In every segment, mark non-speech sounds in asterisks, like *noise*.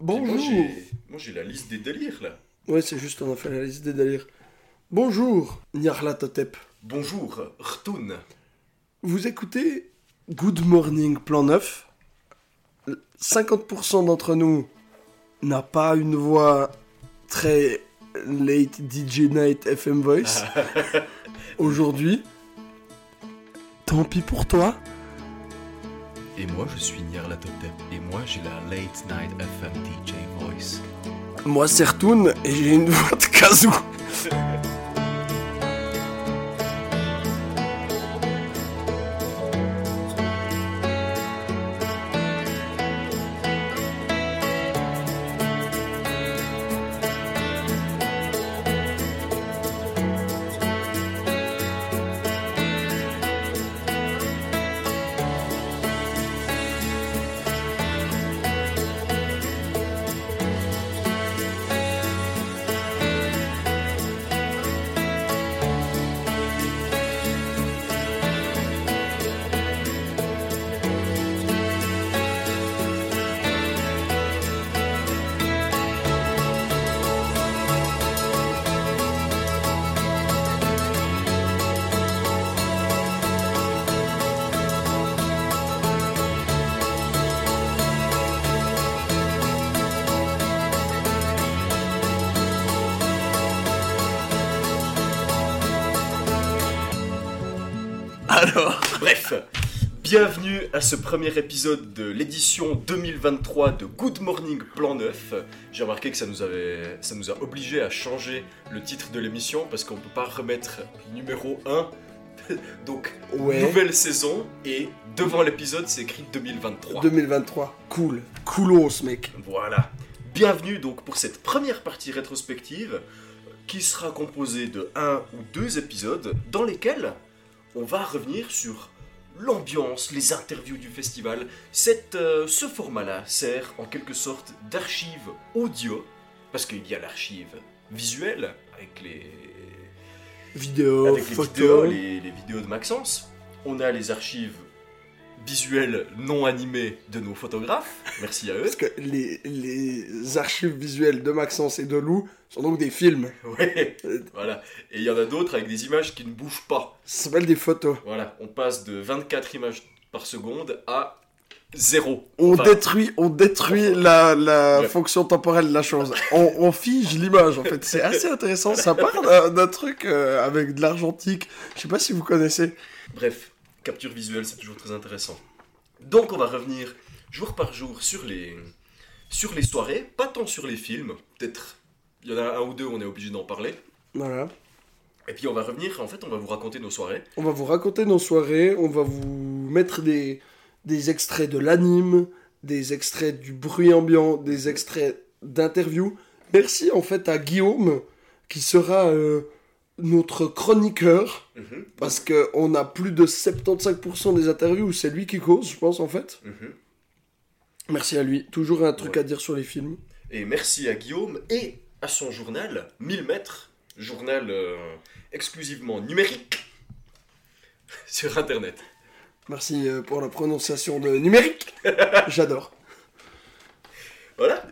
Bonjour. Moi, j'ai- la liste des délires, là. Ouais, c'est juste, on a fait la liste des délires. Bonjour, Nyarlathotep. Bonjour, Rtoun. Vous écoutez Good Morning Plan 9. 50% d'entre nous n'a pas une voix très late DJ night FM voice. *laughs* Aujourd'hui, tant pis pour toi. Et moi, je suis Nyarlathotep. Et moi, j'ai la Late Night FM DJ voice. Moi, c'est Rtoun et j'ai une voix de kazoo. *laughs* à ce premier épisode de l'édition 2023 de Good Morning Plan 9. J'ai remarqué que ça nous, avait, ça nous a obligé à changer le titre de l'émission parce qu'on ne peut pas remettre numéro 1. *laughs* Donc, ouais, nouvelle saison et devant l'épisode, c'est écrit 2023. 2023. Cool. Coolos, mec. Voilà. Bienvenue donc pour cette première partie rétrospective qui sera composée de un ou deux épisodes dans lesquels on va revenir sur l'ambiance, les interviews du festival. Cette, euh, ce format-là sert en quelque sorte d'archive audio parce qu'il y a l'archive visuelle avec les, avec vidéos, les, les vidéos de Maxence. On a les archives visuelles non animées de nos photographes. Merci à eux. Parce que les, les archives visuelles de Maxence et de Lou sont donc des films. *laughs* Ouais, voilà. Et il y en a d'autres avec des images qui ne bougent pas. Ça s'appelle des photos. Voilà, on passe de 24 images par seconde à 0. On Enfin, détruit, on détruit la, la Ouais. fonction temporelle de la chose. On, on fige l'image, en fait. C'est *laughs* assez intéressant. Ça part d'un- d'un truc euh, avec de l'argentique. Je sais pas si vous connaissez. Bref, capture visuelle, c'est toujours très intéressant. Donc on va revenir jour par jour sur les, sur les soirées, pas tant sur les films, peut-être il y en a un ou deux, on est obligé d'en parler. Voilà. Et puis on va revenir, en fait, on va vous raconter nos soirées. On va vous raconter nos soirées. On va vous mettre des, des extraits de l'anime, des extraits du bruit ambiant, des extraits d'interviews. Merci, en fait, à Guillaume, qui sera euh, notre chroniqueur. Mhm, Parce qu'on a plus de 75% des interviews où c'est lui qui cause, je pense, en fait. mhm. Merci à lui. Toujours un truc Ouais. à dire sur les films. Et merci à Guillaume et à son journal 1000 mètres, journal euh, exclusivement numérique *laughs* sur internet. Merci euh, pour la prononciation de numérique. *laughs* J'adore. Voilà.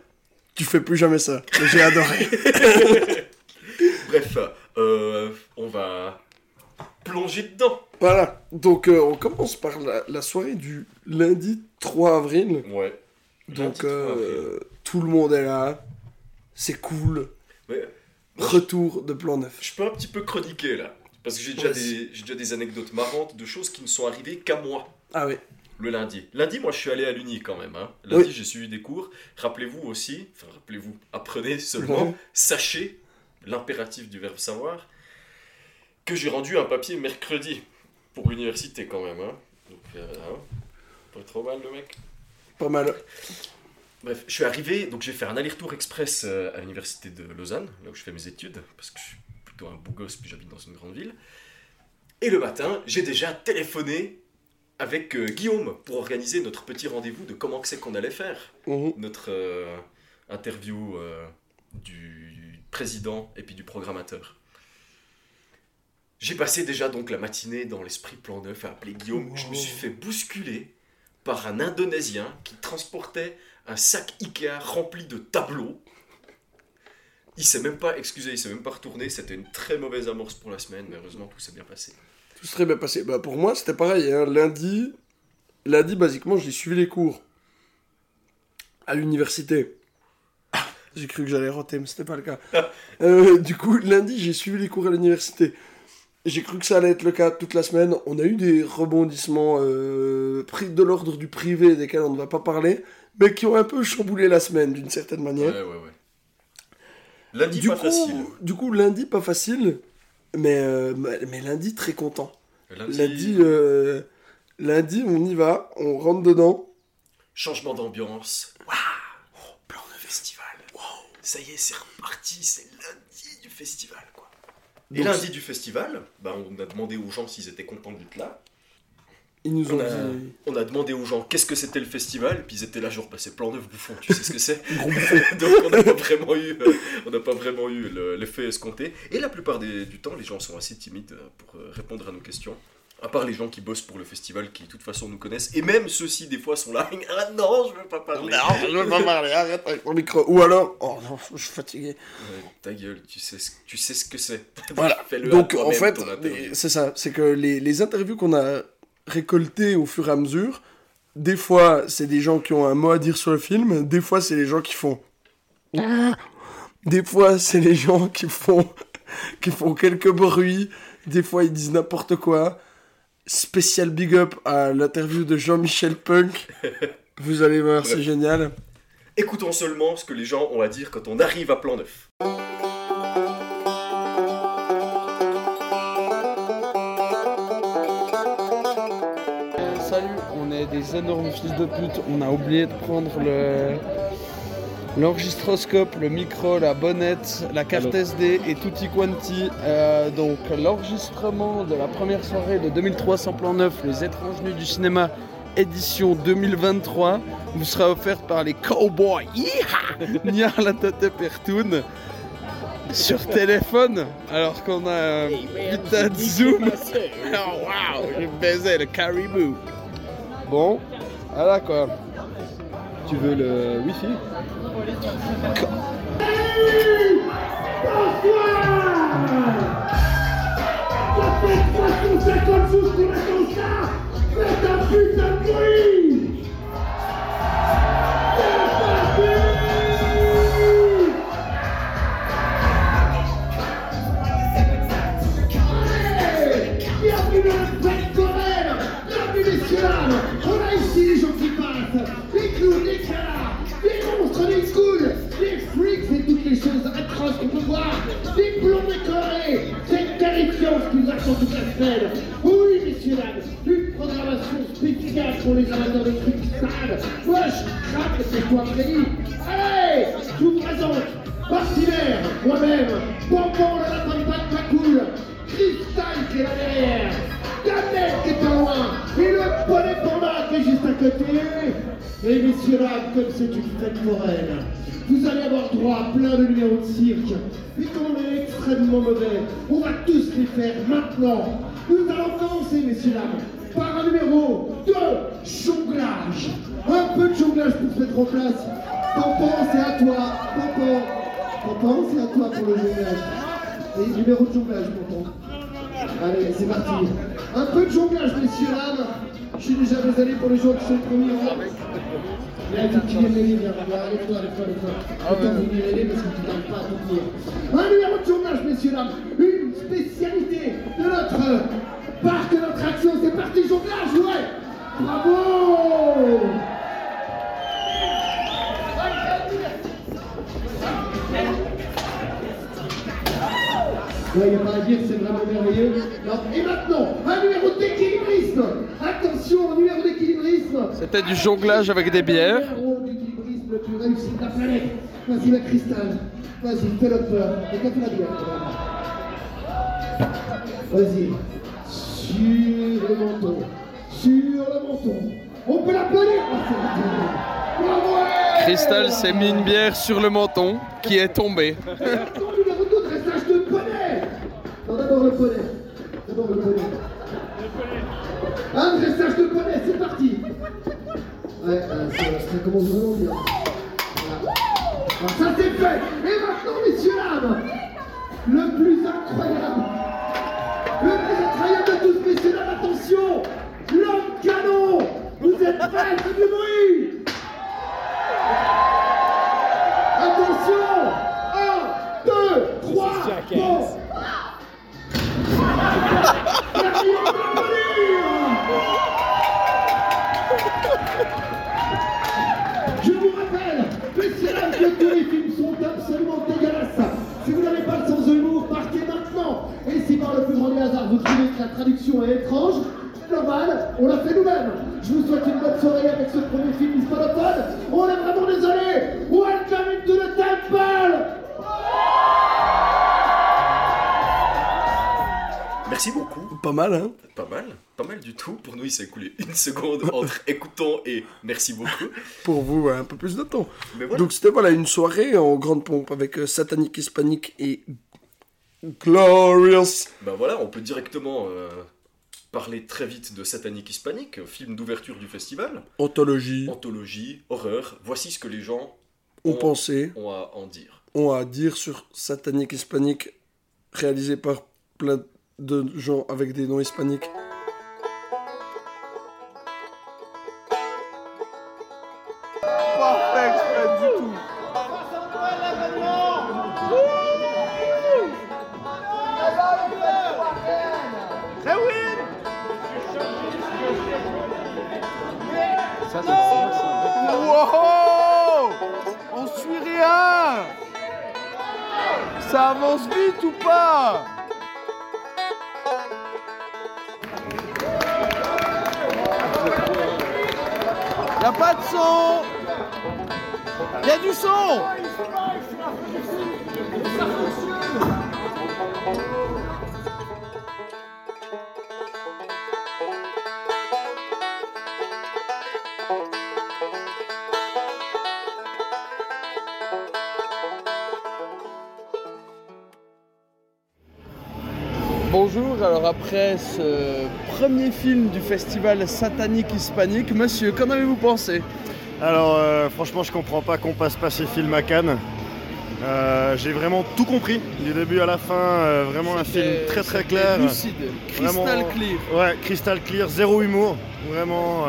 Tu fais plus jamais ça. J'ai adoré. *laughs* Bref, euh, on va plonger dedans. Voilà. Donc, euh, on commence par la, la soirée du lundi 3 avril. Ouais. Donc, Lundi 3 tout le monde est là. C'est cool. Retour de plan neuf. je peux un petit peu chroniquer là. Parce que j'ai déjà, des, j'ai déjà des anecdotes marrantes de choses qui ne sont arrivées qu'à moi Ah oui. le lundi. Lundi, moi je suis allé à l'Uni quand même. Hein. Lundi, Oui. j'ai suivi des cours. Rappelez-vous aussi, enfin rappelez-vous, apprenez seulement, sachez l'impératif du verbe savoir, que j'ai rendu un papier mercredi pour l'université quand même. Hein. Donc, euh, hein, pas trop mal le mec. Pas mal. Bref, je suis arrivé, donc j'ai fait un aller-retour express euh, à l'université de Lausanne, là où je fais mes études, parce que je suis plutôt un beau gosse, puis j'habite dans une grande ville. Et le matin, j'ai déjà téléphoné avec euh, Guillaume pour organiser notre petit rendez-vous de comment que c'est qu'on allait faire Mhm. notre euh, interview euh, du président et puis du programmateur. J'ai passé déjà donc la matinée dans l'esprit plan neuf à appeler Guillaume. Je me suis fait bousculer par un Indonésien qui transportait un sac Ikea rempli de tableaux. Il s'est même pas, excusez, il s'est même pas retourné. C'était une très mauvaise amorce pour la semaine, mais heureusement tout s'est bien passé. Tout serait bien passé. Bah, pour moi, c'était pareil. hein. Lundi, lundi, basiquement, j'ai suivi les cours à l'université. J'ai cru que j'allais rater, mais c'était pas le cas. Euh, du coup, lundi, j'ai suivi les cours à l'université. J'ai cru que ça allait être le cas toute la semaine. On a eu des rebondissements euh, pris de l'ordre du privé, desquels on ne va pas parler, mais qui ont un peu chamboulé la semaine d'une certaine manière. Ouais, ouais, ouais. Lundi, du, pas coup, facile. du coup, lundi, pas facile, mais, euh, mais lundi, très content. Lundi, Lundi, euh, lundi, on y va, on rentre dedans. changement d'ambiance. Waouh Plan de festival. Ça y est, c'est reparti. C'est lundi du festival, quoi. Et Donc, lundi du festival, bah, on a demandé aux gens s'ils étaient contents d'être là. Ils nous ont On a, dit. on a demandé aux gens qu'est-ce que c'était le festival, puis ils étaient là genre bah, c'est plan neuf bouffon, tu sais ce que c'est. *laughs* *laughs* Donc on n'a pas vraiment eu, euh, on n'a pas vraiment eu le- l'effet escompté. Et la plupart des- du temps, les gens sont assez timides euh, pour euh, répondre à nos questions. À part les gens qui bossent pour le festival, qui de toute façon nous connaissent. Et même ceux-ci, des fois, sont là. *laughs* Ah non, je veux pas parler. Non, je veux pas parler, arrête avec mon micro. Ou alors, oh non, je suis fatigué. Ouais, ta gueule, tu sais ce, tu sais ce que c'est. Voilà. Fais-le à Donc en fait, c'est ça, c'est que les, les interviews qu'on a récoltés au fur et à mesure. Des fois, c'est des gens qui ont un mot à dire sur le film. Des fois, c'est les gens qui font. Ah. Des fois, c'est les gens qui font *laughs* qui font quelques bruits. Des fois, ils disent n'importe quoi. Spécial big up à l'interview de Jean-Michel Punk. Vous allez voir, c'est génial. Écoutons seulement ce que les gens ont à dire quand on arrive à Plan 9. Des énormes fils de pute. On a oublié de prendre le l'enregistroscope, le micro, la bonnette, la carte SD et tutti quanti. Euh, donc l'enregistrement de la première soirée de 2300 plans neufs, les étranges nuits du cinéma, édition 2023, vous sera offerte par les Cowboys. *laughs* Niar la tête Pertoon. Sur téléphone, alors qu'on a un putain de zoom. *laughs* Oh waouh, j'ai baisé le caribou. Bon, voilà quoi. Tu veux le wifi? Bienvenue Qui nous attend toute la semaine Oui messieurs dames Une programmation spéciale pour les amateurs de trucs sales Wesh, craque, c'est toi prédit Allez Je vous présente Martinaire, moi-même, Bonbon de patte pas cool, Cristal qui est là derrière, Daniel qui est pas loin, et le poney panda qui est juste à côté. Et messieurs dames, comme c'est une fête foraine, vous allez avoir droit à plein de numéros de cirque. Et comme on est extrêmement mauvais, on va tous les faire maintenant. Nous allons commencer, messieurs dames, par un numéro de jonglage. Un peu de jonglage pour se mettre en place. Pompon, c'est à toi. Pompon. Pompon, c'est à toi pour le jonglage. Et numéro de jonglage, Pompon. Allez, c'est parti. Un peu de jonglage, messieurs, dames. Je suis déjà désolé pour les gens qui sont le premier rang. Il y a un viens, parce que tu n'arrives pas à numéro de jonglage, messieurs, dames. Une spécialité de notre parc, de notre action. C'est parti, jonglage, ouais. Bravo Ouais, il n'y a pas à dire, c'est vraiment merveilleux. Et maintenant, un numéro d'équilibrisme. Attention, un numéro d'équilibrisme. C'était du jonglage avec des bières. D'équilibrisme le plus réussi de la planète. Vas-y, ma cristal. Vas-y, fais-le peur. Et quand tu la bière. Vas-y. Sur le menton. Sur le menton. On peut raté. Bravo Cristal s'est mis une bière sur le menton qui est tombée. Numéro 2, dressage de poney Non, d'abord le poney. D'abord le poney. Un dressage de poney, c'est parti Ouais, euh, ça, commence vraiment bien. Ça c'est fait. Et maintenant, messieurs, dames, le plus incroyable, le plus incroyable de tous, messieurs, dames, attention, l'homme canon. Vous êtes prêts, du bruit. Traduction est étrange, c'est normal, on l'a fait nous-mêmes. Je vous souhaite une bonne soirée avec ce premier film hispanophone. On est vraiment désolé. Welcome into the temple. Merci beaucoup. Pas mal, hein Pas mal, pas mal du tout. Pour nous, il s'est écoulé une seconde *laughs* entre écoutons et merci beaucoup. Pour vous, un peu plus de temps. Mais voilà. Donc c'était voilà une soirée en grande pompe avec euh, Satanic Hispanic et Glorious. Ben voilà, on peut directement euh, parler très vite de Satanic Hispanic, film d'ouverture du festival. Anthologie, Anthologie, horreur. Voici ce que les gens on pensait, ont à en dire. on a à dire sur Satanic Hispanic, réalisé par plein de gens avec des noms hispaniques. Ça avance vite ou pas Y'a pas de son. Y'a du son Après ce premier film du festival satanique hispanique, monsieur, qu'en avez-vous pensé? Alors euh, franchement je comprends pas qu'on passe pas ces films à Cannes. Euh, J'ai vraiment tout compris, du début à la fin, euh, vraiment un film très très clair. Lucide, crystal Vraiment- clear. Ouais, crystal clear, zéro humour, vraiment,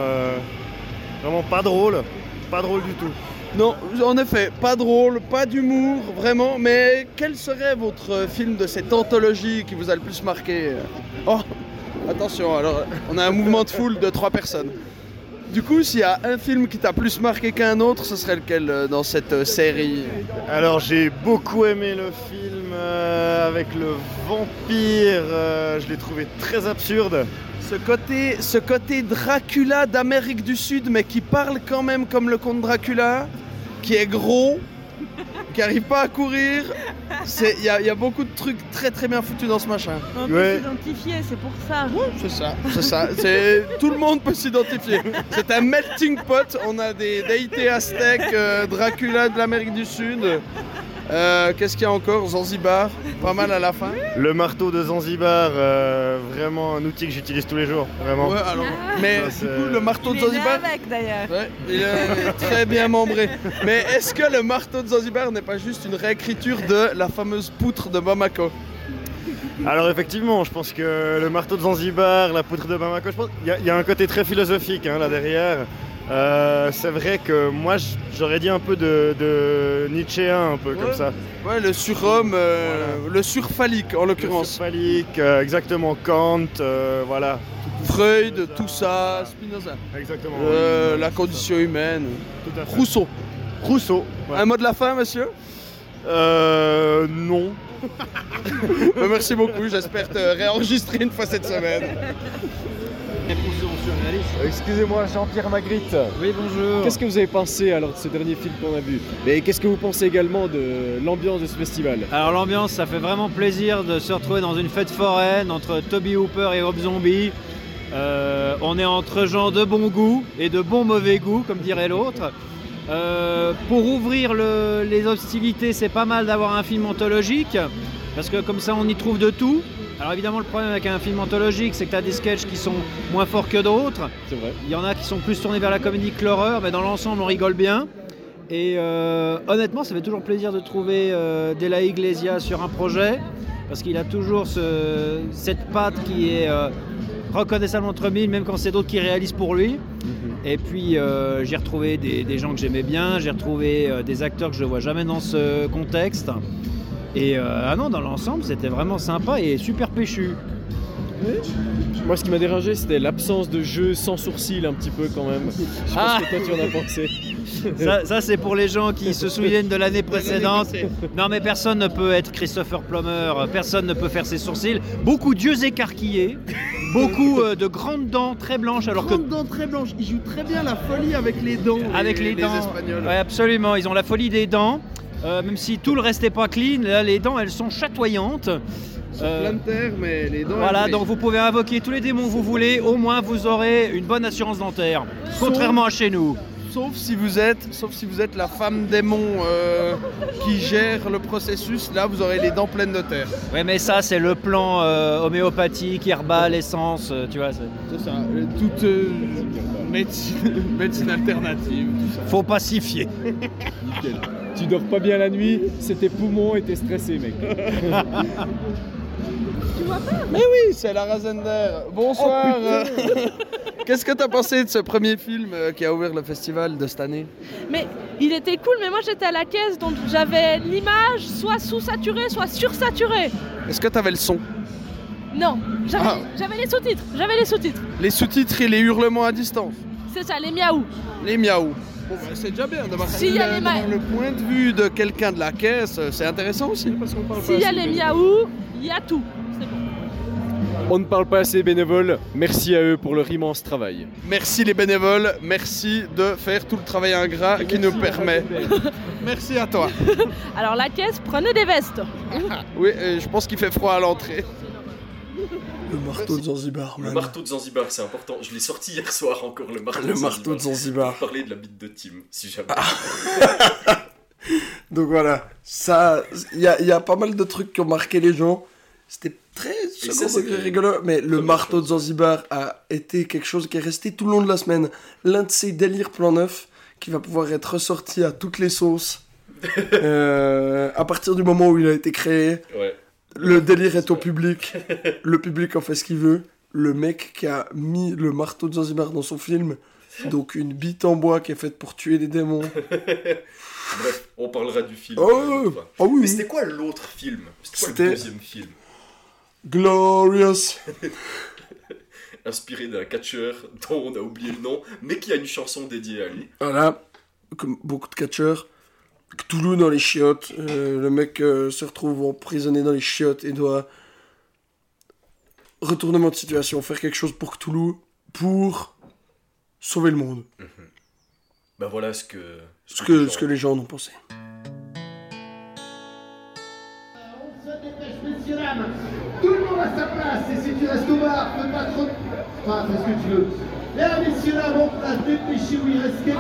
vraiment pas drôle, pas drôle du tout. Non, en effet, pas drôle, pas d'humour, vraiment, mais quel serait votre film de cette anthologie qui vous a le plus marqué? Oh, attention, alors on a un mouvement de foule de trois personnes. Du coup, s'il y a un film qui t'a plus marqué qu'un autre, ce serait lequel euh, dans cette euh, série? Alors j'ai beaucoup aimé le film euh, avec le vampire, je l'ai trouvé très absurde. ce côté, ce côté Dracula d'Amérique du Sud, mais qui parle quand même comme le comte Dracula, qui est gros, qui arrive pas à courir. C'est- Il y, y a beaucoup de trucs très très bien foutus dans ce machin. On peut Ouais. s'identifier, c'est pour ça. C'est ça, c'est ça. C'est tout le monde peut s'identifier. C'est un melting pot. On a des déités aztèques, euh, Dracula de l'Amérique du Sud. Euh, Qu'est-ce qu'il y a encore? Zanzibar, pas mal à la fin. Le marteau de Zanzibar, euh, vraiment un outil que j'utilise tous les jours, vraiment. Ouais, alors, mais Ça, du c'est- coup, le marteau de Il est Zanzibar, avec d'ailleurs. ouais, il est très bien membré. Mais est-ce que le marteau de Zanzibar n'est pas juste une réécriture de la fameuse poutre de Bamako? Alors effectivement, je pense que le marteau de Zanzibar, la poutre de Bamako, je pense il y, a- il y a un côté très philosophique hein, là derrière. Euh, c'est vrai que moi j'aurais dit un peu de, de Nietzschéen, un peu Ouais. comme ça. Ouais, le surhomme, euh, le surphallique en l'occurrence. Phallique, euh, exactement Kant, euh, voilà. Freud, tout ça, Spinoza. Exactement. La condition humaine. Tout à fait. Rousseau. Rousseau. ouais. Un mot de la fin, monsieur Euh, non. *laughs* Bah, Merci beaucoup, j'espère te réenregistrer une fois cette semaine. Excusez-moi, Jean-Pierre Magritte. Oui, bonjour. Qu'est-ce que vous avez pensé alors de ce dernier film qu'on a vu? Mais qu'est-ce que vous pensez également de l'ambiance de ce festival? Alors l'ambiance, ça fait vraiment plaisir de se retrouver dans une fête foraine entre Toby Hooper et Rob Zombie. Euh, on est entre gens de bon goût et de bon mauvais goût, comme dirait l'autre. Euh, pour ouvrir le- les hostilités, c'est pas mal d'avoir un film anthologique, parce que comme ça on y trouve de tout. Alors évidemment le problème avec un film anthologique, c'est que tu as des sketchs qui sont moins forts que d'autres. C'est vrai. Il y en a qui sont plus tournés vers la comédie que l'horreur, mais dans l'ensemble, on rigole bien. Et euh, honnêtement, ça fait toujours plaisir de trouver euh, De La Iglesia sur un projet, parce qu'il a toujours ce- cette patte qui est euh, reconnaissable entre mille, même quand c'est d'autres qui réalisent pour lui. Et puis euh, j'ai retrouvé des, des gens que j'aimais bien, j'ai retrouvé euh, des acteurs que je ne vois jamais dans ce contexte. Et euh, ah non, dans l'ensemble, c'était vraiment sympa et super péchu. Moi, ce qui m'a dérangé, c'était l'absence de jeu sans sourcil, un petit peu quand même. Je sais pas Ah. ce que toi tu en as pensé. Ça, ça, c'est pour les gens qui se souviennent de l'année précédente. Non, mais personne ne peut être Christopher Plummer, personne ne peut faire ses sourcils. Beaucoup d'yeux écarquillés, beaucoup euh, de grandes dents très blanches, alors que Grande dents très blanches. Ils jouent très bien la folie avec les dents. avec les, dents, Espagnols. Ouais, absolument, ils ont la folie des dents. Euh, même si tout le reste n'est pas clean, là, les dents, elles sont chatoyantes. Sont Euh, plein de terre, mais les dents. Voilà, donc vous pouvez invoquer tous les démons que vous voulez, au moins vous aurez une bonne assurance dentaire. Contrairement à chez nous. Sauf si vous êtes, sauf si vous êtes la femme démon euh, qui gère le processus, là vous aurez les dents pleines de terre. Ouais, mais ça, c'est le plan homéopathique, herbal, essence, tu vois. c'est- ça. Toute médecine, *laughs* médecine alternative, tout ça. Faut pacifier. Nickel. Tu dors pas bien la nuit, c'est tes poumons et t'es stressé, mec. Mais oui, c'est la Razender. Bonsoir. euh, *laughs* Qu'est-ce que t'as pensé de ce premier film euh, qui a ouvert le festival de cette année? Mais il était cool, mais moi j'étais à la caisse, donc j'avais l'image soit sous-saturée, soit sursaturée. Est-ce que t'avais le son? Non, j'avais Ah. j'avais les sous-titres, j'avais les sous-titres. Les sous-titres et les hurlements à distance C'est ça, les miaou. Les miaou. Bon, bah, c'est déjà bien d'avoir S'il y a le, ma- point de vue de quelqu'un de la caisse. euh, C'est intéressant aussi parce qu'on parle S'il y a les miaou, il y a tout. C'est bon. On ne parle pas assez bénévoles, merci à eux pour leur immense travail. Merci les bénévoles, merci de faire tout le travail ingrat qui nous permet. *laughs* merci à toi. *laughs* Alors la caisse, prenez des vestes. *laughs* Oui, je pense qu'il fait froid à l'entrée. Le marteau de Zanzibar, Le marteau de Zanzibar, c'est important. Je l'ai sorti hier soir encore, le marteau Le de marteau de Zanzibar. Pour parler de la bite de Tim, si jamais. *laughs* Donc voilà, ça, il y a, il y a pas mal de trucs qui ont marqué les gens. C'était très ça, rigolo, mais le marteau de. Zanzibar a été quelque chose qui est resté tout le long de la semaine. L'un de ces délires plan neuf qui va pouvoir être ressorti à toutes les sauces. *laughs* Euh, à partir du moment où il a été créé, Ouais. Le délire est au public, le public en fait ce qu'il veut. Le mec qui a mis le marteau de Zanzibar dans son film, donc une bite en bois qui est faite pour tuer des démons. Bref, on parlera du film. Oh, euh, oh oui, Mais c'était quoi l'autre film? C'était quoi C'était- le deuxième film? Glorious. *laughs* Inspiré d'un catcheur dont on a oublié le nom, mais qui a une chanson dédiée à lui. Voilà, comme beaucoup de catcheurs, Cthulhu dans les chiottes. euh, le mec euh, se retrouve emprisonné dans les chiottes et doit. Retournement de situation, faire quelque chose pour Cthulhu pour sauver le monde. Bah voilà ce que. Ce que, ce que les gens en ont pensé. On se dépêche, messieurs, dames. Tout le monde à sa place. Et si tu restes au bar, fais pas trop. Enfin, fais ce que tu veux. Mesdames, messieurs, dames, en place, dépêchez-vous, il reste quelques.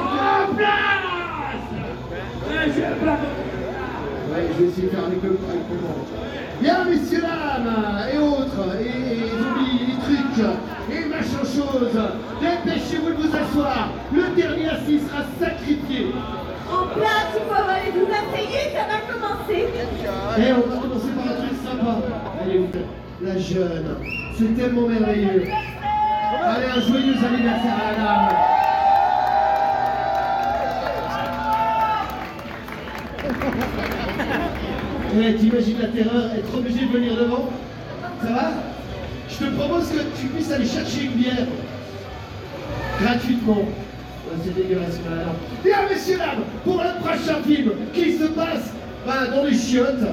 Ouais, je vais essayer de faire avec le avec le monde. Bien, messieurs, dames, et autres, et, et les trucs, et machin chose. Dépêchez-vous de vous asseoir. Le dernier assis sera sacrifié. En place, il faut les vous asseyez, ça va commencer. Eh, on va commencer par un truc sympa. Allez, la jeune. C'est tellement merveilleux. Allez, un joyeux anniversaire à la dame. T'imagines la terreur, être obligé de venir devant Ça va? Je te propose que tu puisses aller chercher une bière. Gratuitement. C'est dégueulasse même. Bien, messieurs, dames, pour le prochain film qui se passe ben, dans les chiottes.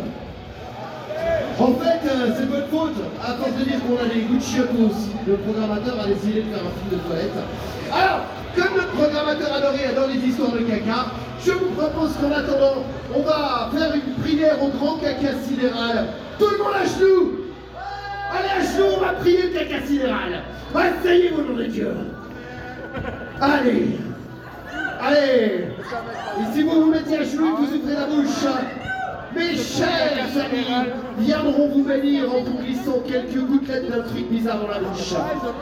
En fait, euh, c'est votre faute. À force de dire qu'on a des goûts de chiottes aussi, le programmateur a décidé de faire un film de toilette. Alors, comme notre programmateur adoré adore les histoires de caca, je vous propose qu'en attendant, on va faire une prière au grand caca sidéral. Tout le monde à genoux Allez à genoux, on va prier caca sidéral. Asseyez-vous nom de Dieu. Allez Allez Et si vous vous mettez à genoux vous ouvrez la bouche, mes chers amis viendront vous bénir en vous glissant quelques gouttelettes d'un truc bizarre dans la bouche.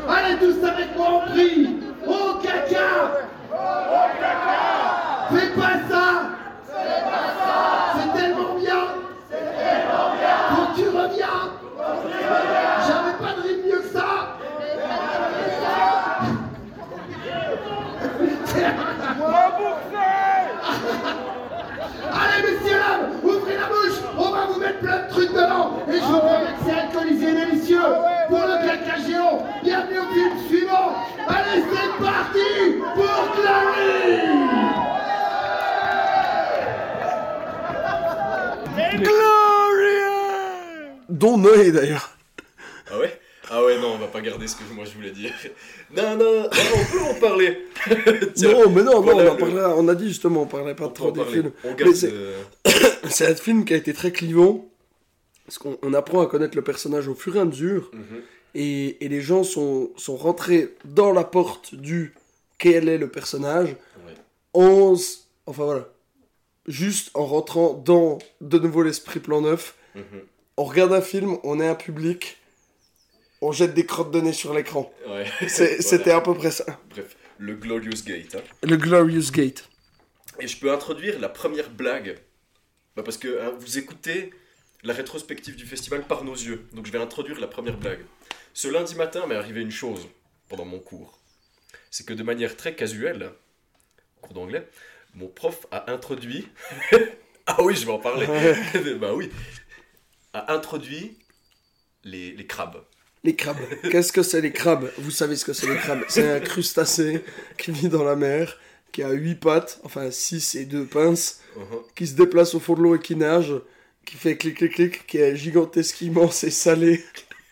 Allez tous avec moi, on prie Au caca Au caca Fais pas ça. Fais pas ça C'est tellement bien. C'est tellement bien Quand tu reviens tu reviens J'avais pas de rime mieux que ça. Allez messieurs dames, ouvrez la bouche, on va vous mettre plein de trucs dedans et je vous promets que c'est alcoolisé et délicieux pour le caca géant. Bienvenue au film suivant. Allez c'est parti. Dont Noé d'ailleurs. Ah ouais? Ah ouais, non, on va pas garder ce que moi je voulais dire. Non, non, non, on peut en parler. *laughs* Tiens, non, mais non, non, on, le- parlera- on a dit justement, on parlait pas on trop des films. On c'est- euh, *coughs* C'est un film qui a été très clivant, parce qu'on on apprend à connaître le personnage au fur et à mesure, mhm. et, et les gens sont, sont rentrés dans la porte du quel est le personnage, Ouais. en... s- Enfin voilà. Juste en rentrant dans de nouveau l'esprit plan neuf, Mhm. on regarde un film, on est un public, on jette des crottes de nez sur l'écran. Ouais. *laughs* C'est- Voilà. C'était à peu près ça. Bref, le Glorious Gate. hein. Le Glorious Gate. Et je peux introduire la première blague. Bah, parce que hein, vous écoutez la rétrospective du festival par nos yeux. Donc je vais introduire la première blague. Ce lundi matin m'est arrivé une chose pendant mon cours. C'est que de manière très casuelle, cours d'anglais, mon prof a introduit. *laughs* ah oui, je vais en parler. *laughs* bah oui. A introduit les, les crabes. Les crabes. Qu'est-ce que c'est les crabes? Vous savez ce que c'est les crabes? C'est un crustacé qui vit dans la mer, qui a 8 pattes, enfin 6 et 2 pinces, Mhm. qui se déplace au fond de l'eau et qui nage, qui fait clic clic clic, qui est gigantesque, immense et salé. *laughs*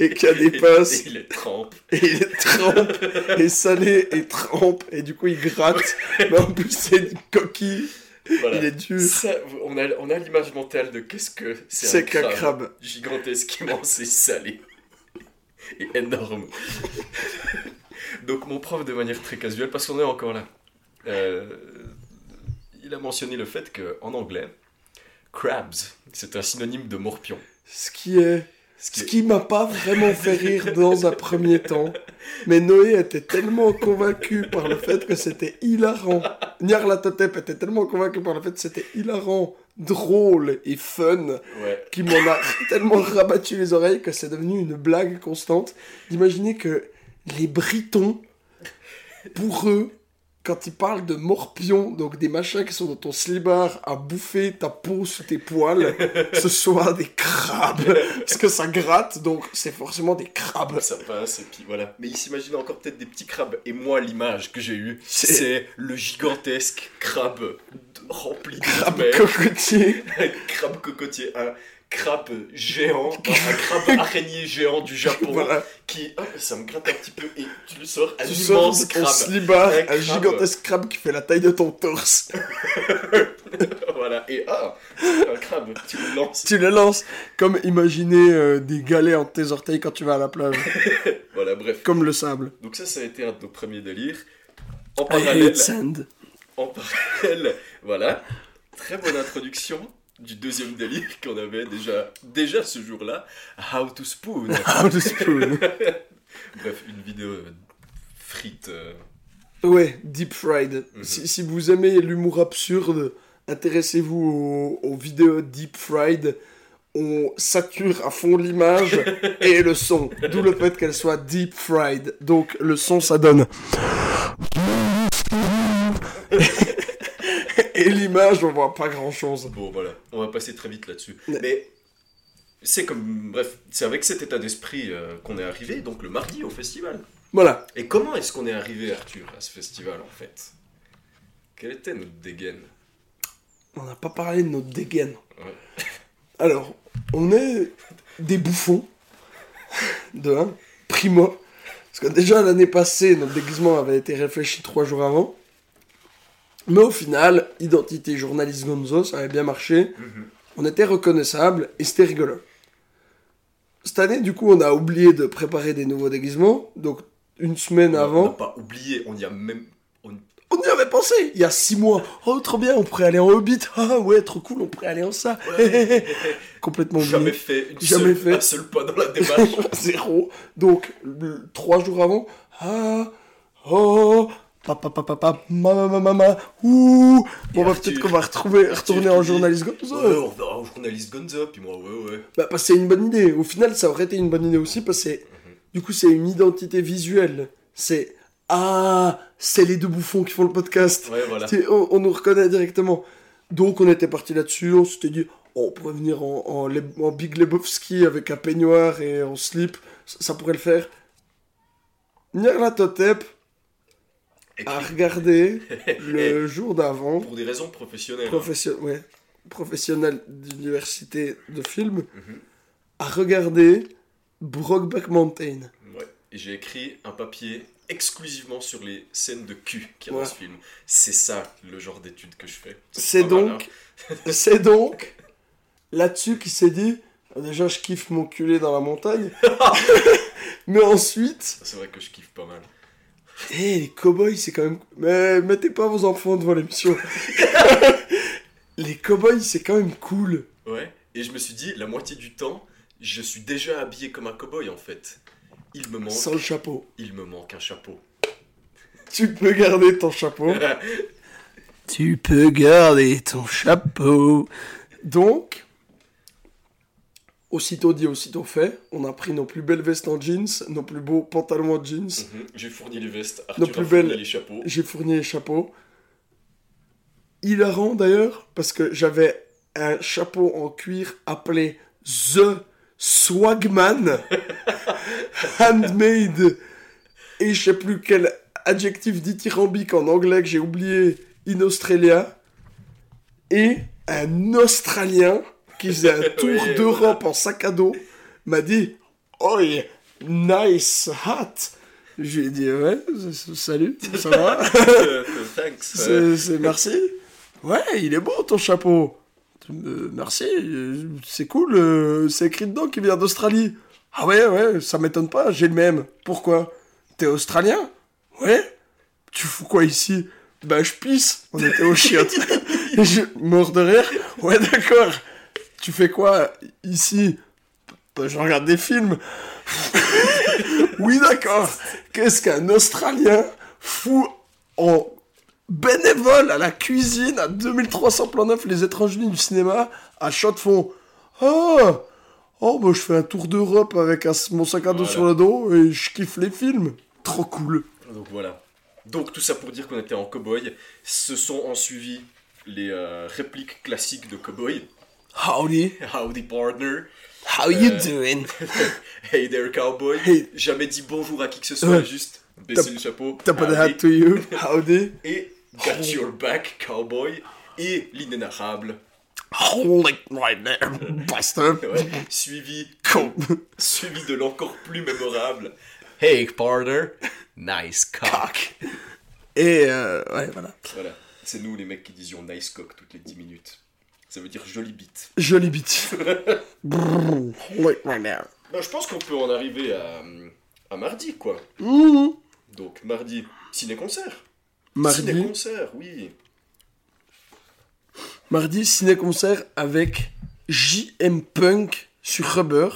et qui a des pinces, et il est trempe. et il trempe, et salé, et trempe, et du coup il gratte, mais en plus c'est une coquille, Voilà. il est dur. Ça, on a, on a l'image mentale de qu'est-ce que c'est C'est un qu'un crabe. crabe. Gigantesque, immense et *laughs* salé. Et énorme. Donc mon prof, de manière très casuelle, parce qu'on est encore là, euh, il a mentionné le fait qu'en anglais, crabs, c'est un synonyme de morpion. Ce qui est Ce qui m'a pas vraiment fait rire dans un premier temps. Mais Noé était tellement convaincu par le fait que c'était hilarant. Nyarlathotep était tellement convaincu par le fait que c'était hilarant, drôle et fun, Ouais. qui m'en a tellement rabattu les oreilles que c'est devenu une blague constante. D'imaginer que les Britons, pour eux, quand ils parlent de morpions, donc des machins qui sont dans ton slibard à bouffer ta peau sous tes poils, *laughs* ce soit des crabes. Parce que ça gratte, donc c'est forcément des crabes. Ça passe, et puis voilà. Mais il s'imagine encore peut-être des petits crabes. Et moi, l'image que j'ai eue, C'est- c'est le gigantesque crabe rempli de Crabe cocotier. *laughs* crabe cocotier, un crabe géant, un crabe *laughs* araignée géant du Japon Voilà. qui, ah, ça me gratte un petit peu et tu le sors, un Tu sors immense ton crabe. slibard, Un un, crabe. gigantesque crabe qui fait la taille de ton torse. *laughs* voilà, et ah, un crabe, tu le lances. tu le lances comme imaginer euh, des galets entre tes orteils quand tu vas à la plage. *laughs* Voilà, bref. comme le sable. Donc ça, ça a été un de nos premiers délires. En I parallèle, hate sand. en parallèle, voilà, très bonne introduction du deuxième délire *laughs* qu'on avait déjà, déjà ce jour-là, How to Spoon. *laughs* How to spoon. *laughs* Bref, une vidéo euh, frite. euh, Ouais, deep fried. Mhm. si, si vous aimez l'humour absurde, intéressez-vous aux, aux vidéos deep fried. On sature à fond l'image et le son. D'où le fait qu'elle soit deep fried. Donc le son, ça donne. L'image, on voit pas grand-chose. Bon, voilà, on va passer très vite là-dessus. Mais c'est comme, bref, c'est avec cet état d'esprit euh, qu'on est arrivé, donc le mardi au festival. Voilà. Et comment est-ce qu'on est arrivé, Arthur, à ce festival en fait? Quelle était notre dégaine? On n'a pas parlé de notre dégaine. Ouais. *laughs* Alors, on est des bouffons. *laughs* De un. Primo. Parce que déjà l'année passée, notre déguisement avait été réfléchi trois jours avant. Mais au final, identité journaliste Gonzo, ça avait bien marché. On était reconnaissable et c'était rigolo. Cette année, du coup, on a oublié de préparer des nouveaux déguisements. Donc, une semaine On n'a avant, pas oublié, on y a même. on- on y avait pensé il y a six mois. Oh, trop bien, on pourrait aller en Hobbit. Ah ouais, trop cool, on pourrait aller en ça. *laughs* Complètement oublié. Jamais fait, une Jamais seule- fait. un seul pas dans la démarche. *laughs* Zéro. Donc, trois jours avant, ah, oh, papa, papa, papa, mama, mama, mama, ouh. Bon, bah, peut-être qu'on va retrouver, retourner en journaliste Ouais, Gonzo. on va en journaliste Gonzo, puis moi, ouais, ouais. Bah, parce que c'est une bonne idée. Au final, ça aurait été une bonne idée aussi, parce que c'est- du coup, c'est une identité visuelle. C'est, ah, c'est les deux bouffons qui font le podcast. Ouais, voilà. On, on nous reconnaît directement. Donc on était parti là-dessus, on s'était dit, oh, on pourrait venir en, en, Leb- en Big Lebowski avec un peignoir et en slip, ça, ça pourrait le faire. Nyarlathotep à regarder *laughs* le jour d'avant, pour des raisons professionnelles. hein. profession- ouais, professionnel d'université de film, Mhm. à regarder Brokeback Mountain. Ouais. Et j'ai écrit un papier exclusivement sur les scènes de cul qu'il y a Ouais. dans ce film. C'est ça le genre d'études que je fais. C'est donc, *laughs* c'est donc là-dessus qu'il s'est dit déjà je kiffe mon culé dans la montagne, *laughs* mais ensuite. C'est vrai que je kiffe pas mal. Eh, les cowboys, c'est quand même. Mais mettez pas vos enfants devant l'émission. *laughs* les cowboys, c'est quand même cool. Ouais. Et je me suis dit, la moitié du temps, je suis déjà habillé comme un cowboy en fait. Il me manque, Sans le chapeau. il me manque un chapeau. Tu peux garder ton chapeau. *laughs* tu peux garder ton chapeau. Donc, aussitôt dit, aussitôt fait, on a pris nos plus belles vestes en jeans, nos plus beaux pantalons en jeans. Mhm. J'ai fourni les vestes, Nos Arthur plus a fourni belles- les chapeaux. J'ai fourni les chapeaux. Hilarant d'ailleurs, parce que j'avais un chapeau en cuir appelé The Swagman, *laughs* handmade, et je sais plus quel adjectif dithyrambique en anglais que j'ai oublié, in Australia, et un Australien qui faisait un *laughs* tour d'Europe en sac à dos m'a dit Oi, nice hat. Je lui ai dit Ouais, salut, ça va *laughs* Thanks. *laughs* c'est, merci. Ouais, il est beau ton chapeau. Euh, merci, euh, c'est cool. euh, c'est écrit dedans qu'il vient d'Australie. Ah ouais, ouais, ça m'étonne pas, j'ai le même. Pourquoi? T'es australien? Ouais. Tu fous quoi ici? Bah, je pisse. On était au chiottes. Je mort de rire. Ouais, d'accord. Tu fais quoi ici? Bah, je regarde des films. *laughs* oui, d'accord. Qu'est-ce qu'un Australien fout en bénévole à la cuisine à 2300 plans neuf les étranges nuits du cinéma à chaud de fond Oh Oh, bah, je fais un tour d'Europe avec un- mon sac à dos Voilà. sur le dos et je kiffe les films. Trop cool. Donc voilà. Donc tout ça pour dire qu'on était en cowboy. Ce sont en suivi les euh, répliques classiques de cowboy. Howdy. Howdy partner. How you Euh, doing? *laughs* Hey there cowboy. Hey. Jamais dit bonjour à qui que ce soit, Ouais. juste baisser le chapeau. Pas de Howdy. hat to you? *laughs* Howdy. Et got your back cowboy. Et l'inénarrable. Hold it right there, bastard. *laughs* Ouais. Suivi, suivi de l'encore plus mémorable. Hey partner. Nice cock. Cock. Et euh, ouais, voilà. Voilà. C'est nous les mecs qui disions nice cock toutes les 10 minutes. Ça veut dire jolie bite. Joli bit. *laughs* Brrr. Ben, je pense qu'on peut en arriver à, à mardi, quoi. Mmh. Donc, mardi, ciné-concert. Mardi, Ciné-concert, oui. mardi ciné-concert avec JM Punk sur Rubber.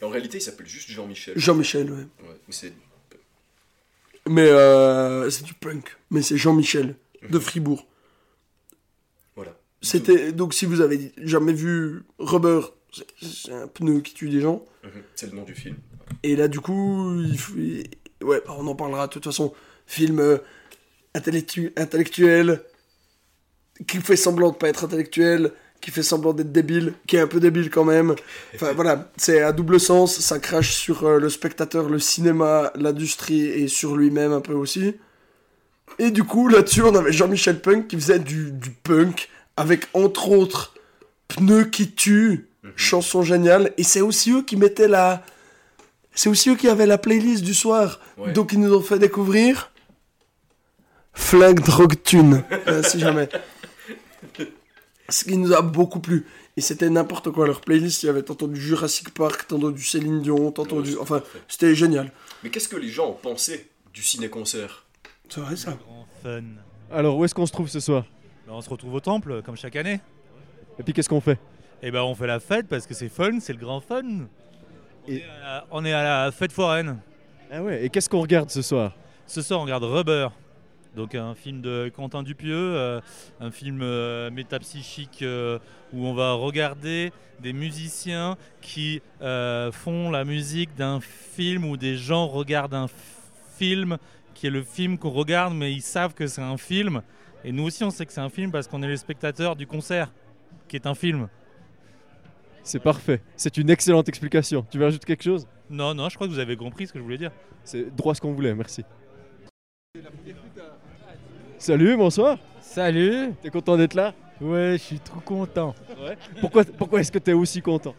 En réalité, il s'appelle juste Jean-Michel. Jean-Michel, ouais. Ouais, mais c'est... Mais euh, c'est du punk. Mais c'est Jean-Michel de Fribourg. C'était donc si vous avez jamais vu Rubber, c'est- un pneu qui tue des gens. Mhm, C'est le nom du film. Et là, du coup, il ouais, on en parlera de toute façon. Film euh, intellectu- intellectuel, qui fait semblant de pas être intellectuel, qui fait semblant d'être débile, qui est un peu débile quand même. Enfin *laughs* voilà, c'est à double sens, ça crache sur euh, le spectateur, le cinéma, l'industrie et sur lui-même un peu aussi. Et du coup, là-dessus, on avait Jean-Michel Punk qui faisait du, du punk, avec entre autres Pneus qui tue, chanson géniale, et c'est aussi eux qui mettaient la... C'est aussi eux qui avaient la playlist du soir. Ouais. Donc ils nous ont fait découvrir Flag Drogue Tune, euh, si jamais. *laughs* Ce qui nous a beaucoup plu. Et c'était n'importe quoi, leur playlist. Il y avait tantôt du Jurassic Park, tantôt du Céline Dion, tantôt Ouais, du... Enfin, c'était génial. Mais qu'est-ce que les gens ont pensé du ciné-concert? C'est vrai ça Grand fun. Alors, où est-ce qu'on se trouve ce soir? On se retrouve au temple, comme chaque année. Et puis, qu'est-ce qu'on fait? Et ben on fait la fête parce que c'est fun, c'est le grand fun. On, Et- est à la, on est à la fête foraine. Ah ouais, et qu'est-ce qu'on regarde ce soir? Ce soir on regarde Rubber. Donc un film de Quentin Dupieux, euh, un film euh, métapsychique euh, où on va regarder des musiciens qui font la musique d'un film où des gens regardent un film qui est le film qu'on regarde mais ils savent que c'est un film. Et nous aussi on sait que c'est un film parce qu'on est les spectateurs du concert qui est un film. C'est parfait. C'est une excellente explication. Tu veux rajouter quelque chose? Non, non, je crois que vous avez compris ce que je voulais dire. C'est droit ce qu'on voulait, merci. Salut, bonsoir. Salut. T'es content d'être là? Ouais, je suis trop content. Ouais. Pourquoi, pourquoi est-ce que t'es aussi content?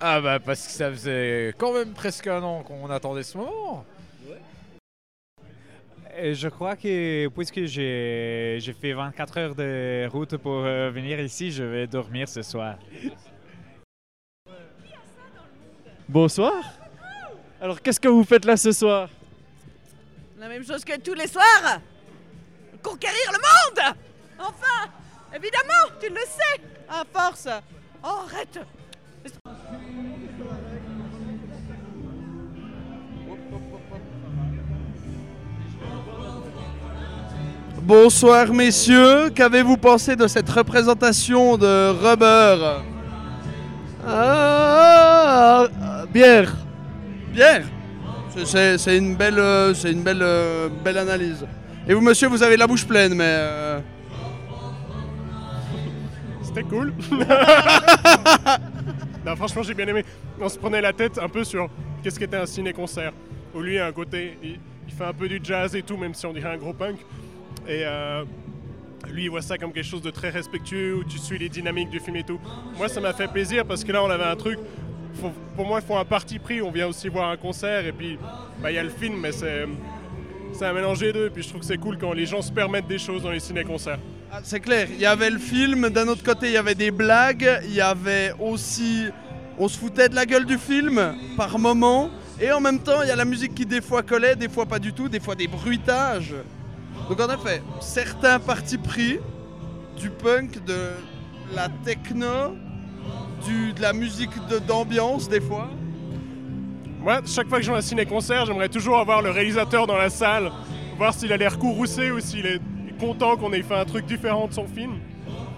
Ah bah parce que ça faisait quand même presque un an qu'on attendait ce moment. Et je crois que puisque j'ai j'ai fait 24 heures de route pour euh, venir ici, je vais dormir ce soir. Bonsoir. Alors, qu'est-ce que vous faites là ce soir? La même chose que tous les soirs. Conquérir le monde. Enfin Évidemment, tu le sais. À force. Oh, arrête Bonsoir messieurs, qu'avez-vous pensé de cette représentation de Rubber Ah, bière. Bière C'est- une belle, euh, c'est une belle, euh, belle analyse. Et vous monsieur, vous avez la bouche pleine, mais... euh, C'était cool. *laughs* non, franchement, j'ai bien aimé. On se prenait la tête un peu sur qu'est-ce qu'était un ciné-concert. Où lui, a un côté, il, il fait un peu du jazz et tout, même si on dirait un gros punk. Et euh, lui, il voit ça comme quelque chose de très respectueux, où tu suis les dynamiques du film et tout. Moi, ça m'a fait plaisir parce que là, on avait un truc. pour moi, il faut un parti pris. On vient aussi voir un concert et puis bah, il y a le film, mais c'est. C'est un mélange des deux, et puis je trouve que c'est cool quand les gens se permettent des choses dans les ciné-concerts. ah, c'est clair, il y avait le film, d'un autre côté il y avait des blagues, il y avait aussi... On se foutait de la gueule du film par moment, et en même temps il y a la musique qui des fois collait, des fois pas du tout, des fois des bruitages. Donc en effet, certains partis pris, du punk, de la techno, du, de la musique de- d'ambiance des fois. Moi, chaque fois que je vais à un ciné-concert, j'aimerais toujours avoir le réalisateur dans la salle, voir s'il a l'air courroucé ou s'il est content qu'on ait fait un truc différent de son film.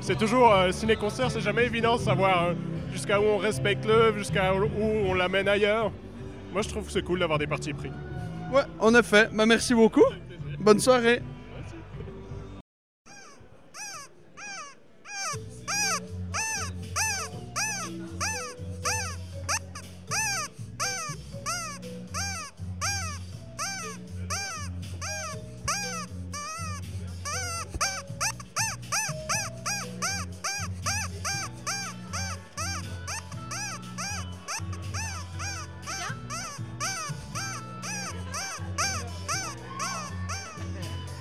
C'est toujours, euh, ciné-concert, c'est jamais évident de savoir euh, jusqu'à où on respecte l'œuvre, jusqu'à où on l'amène ailleurs. Moi, je trouve que c'est cool d'avoir des parties pris. Ouais, en effet, bah merci beaucoup. Bonne soirée.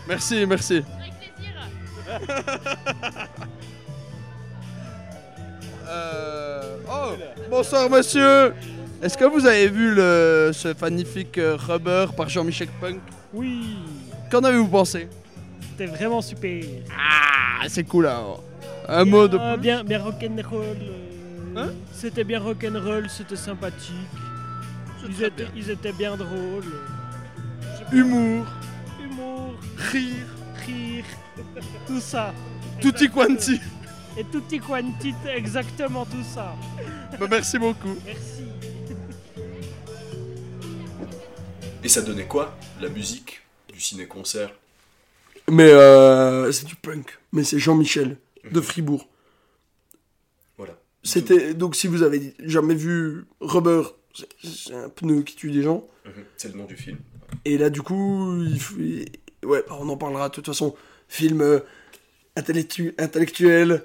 Merci, merci. *laughs* Euh, Oh, bonsoir monsieur. Est-ce que vous avez vu le, ce magnifique euh, Rubber par Jean-Michel Punk? Oui, Qu'en avez-vous pensé? C'était vraiment super. Ah, c'est cool alors. Un mot de Ah, plus bien, bien rock'n'roll. euh, Hein? C'était bien rock'n'roll, c'était sympathique. Ils étaient, ils étaient bien drôles. Humour, Rire, rire, tout ça. tutti quanti. Et tutti quanti, exactement tout ça. Bah, merci beaucoup. Merci. Et ça donnait quoi La musique du ciné-concert? Mais euh, c'est du punk. Mais c'est Jean-Michel de Fribourg. Voilà. C'était donc si vous avez jamais vu Rubber, c'est- c'est un pneu qui tue des gens. Mhm, C'est le nom du film. Et là du coup, il ouais, on en parlera de toute façon. Film euh, intellectu- intellectuel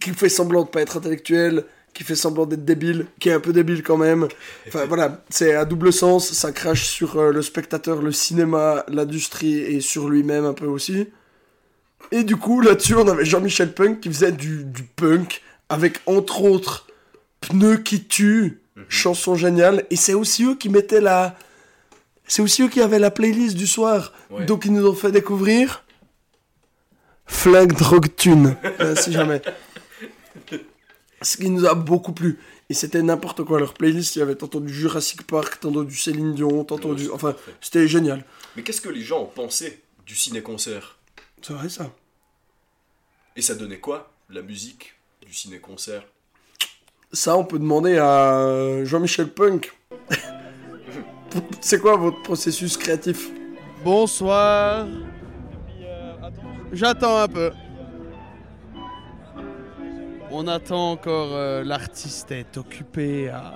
qui fait semblant de pas être intellectuel, qui fait semblant d'être débile, qui est un peu débile quand même. Enfin *laughs* voilà, c'est à double sens, ça crache sur euh, le spectateur, le cinéma, l'industrie et sur lui-même un peu aussi. Et du coup, là-dessus, on avait Jean-Michel Punk qui faisait du, du punk avec entre autres Pneus qui tue, chanson géniale. Et c'est aussi eux qui mettaient la. C'est aussi eux qui avaient la playlist du soir. Ouais. Donc ils nous ont fait découvrir. Flingue Drogue Tune, *laughs* euh, si jamais. Ce qui nous a beaucoup plu. Et c'était n'importe quoi. Leur playlist, il y avait tantôt du Jurassic Park, tantôt du Céline Dion, tantôt du. Enfin, c'était génial. Mais qu'est-ce que les gens ont pensé du ciné-concert? C'est vrai ça. Et ça donnait quoi La musique du ciné-concert? Ça, on peut demander à Jean-Michel Punk. *laughs* C'est quoi votre processus créatif Bonsoir. J'attends un peu. On attend encore. euh, L'artiste est occupé à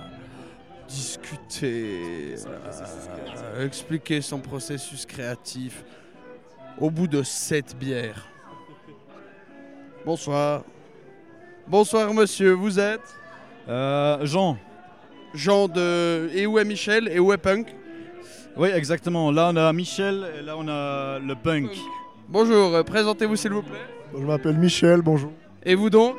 discuter, à expliquer son processus créatif. au bout de sept bières. Bonsoir. Bonsoir monsieur, vous êtes? Euh, Jean. Jean de... Et où est Michel Et où est Punk Oui, exactement. Là, on a Michel et là, on a le punk. Bonjour, euh, présentez-vous s'il vous plaît. Je m'appelle Michel, bonjour. Et vous donc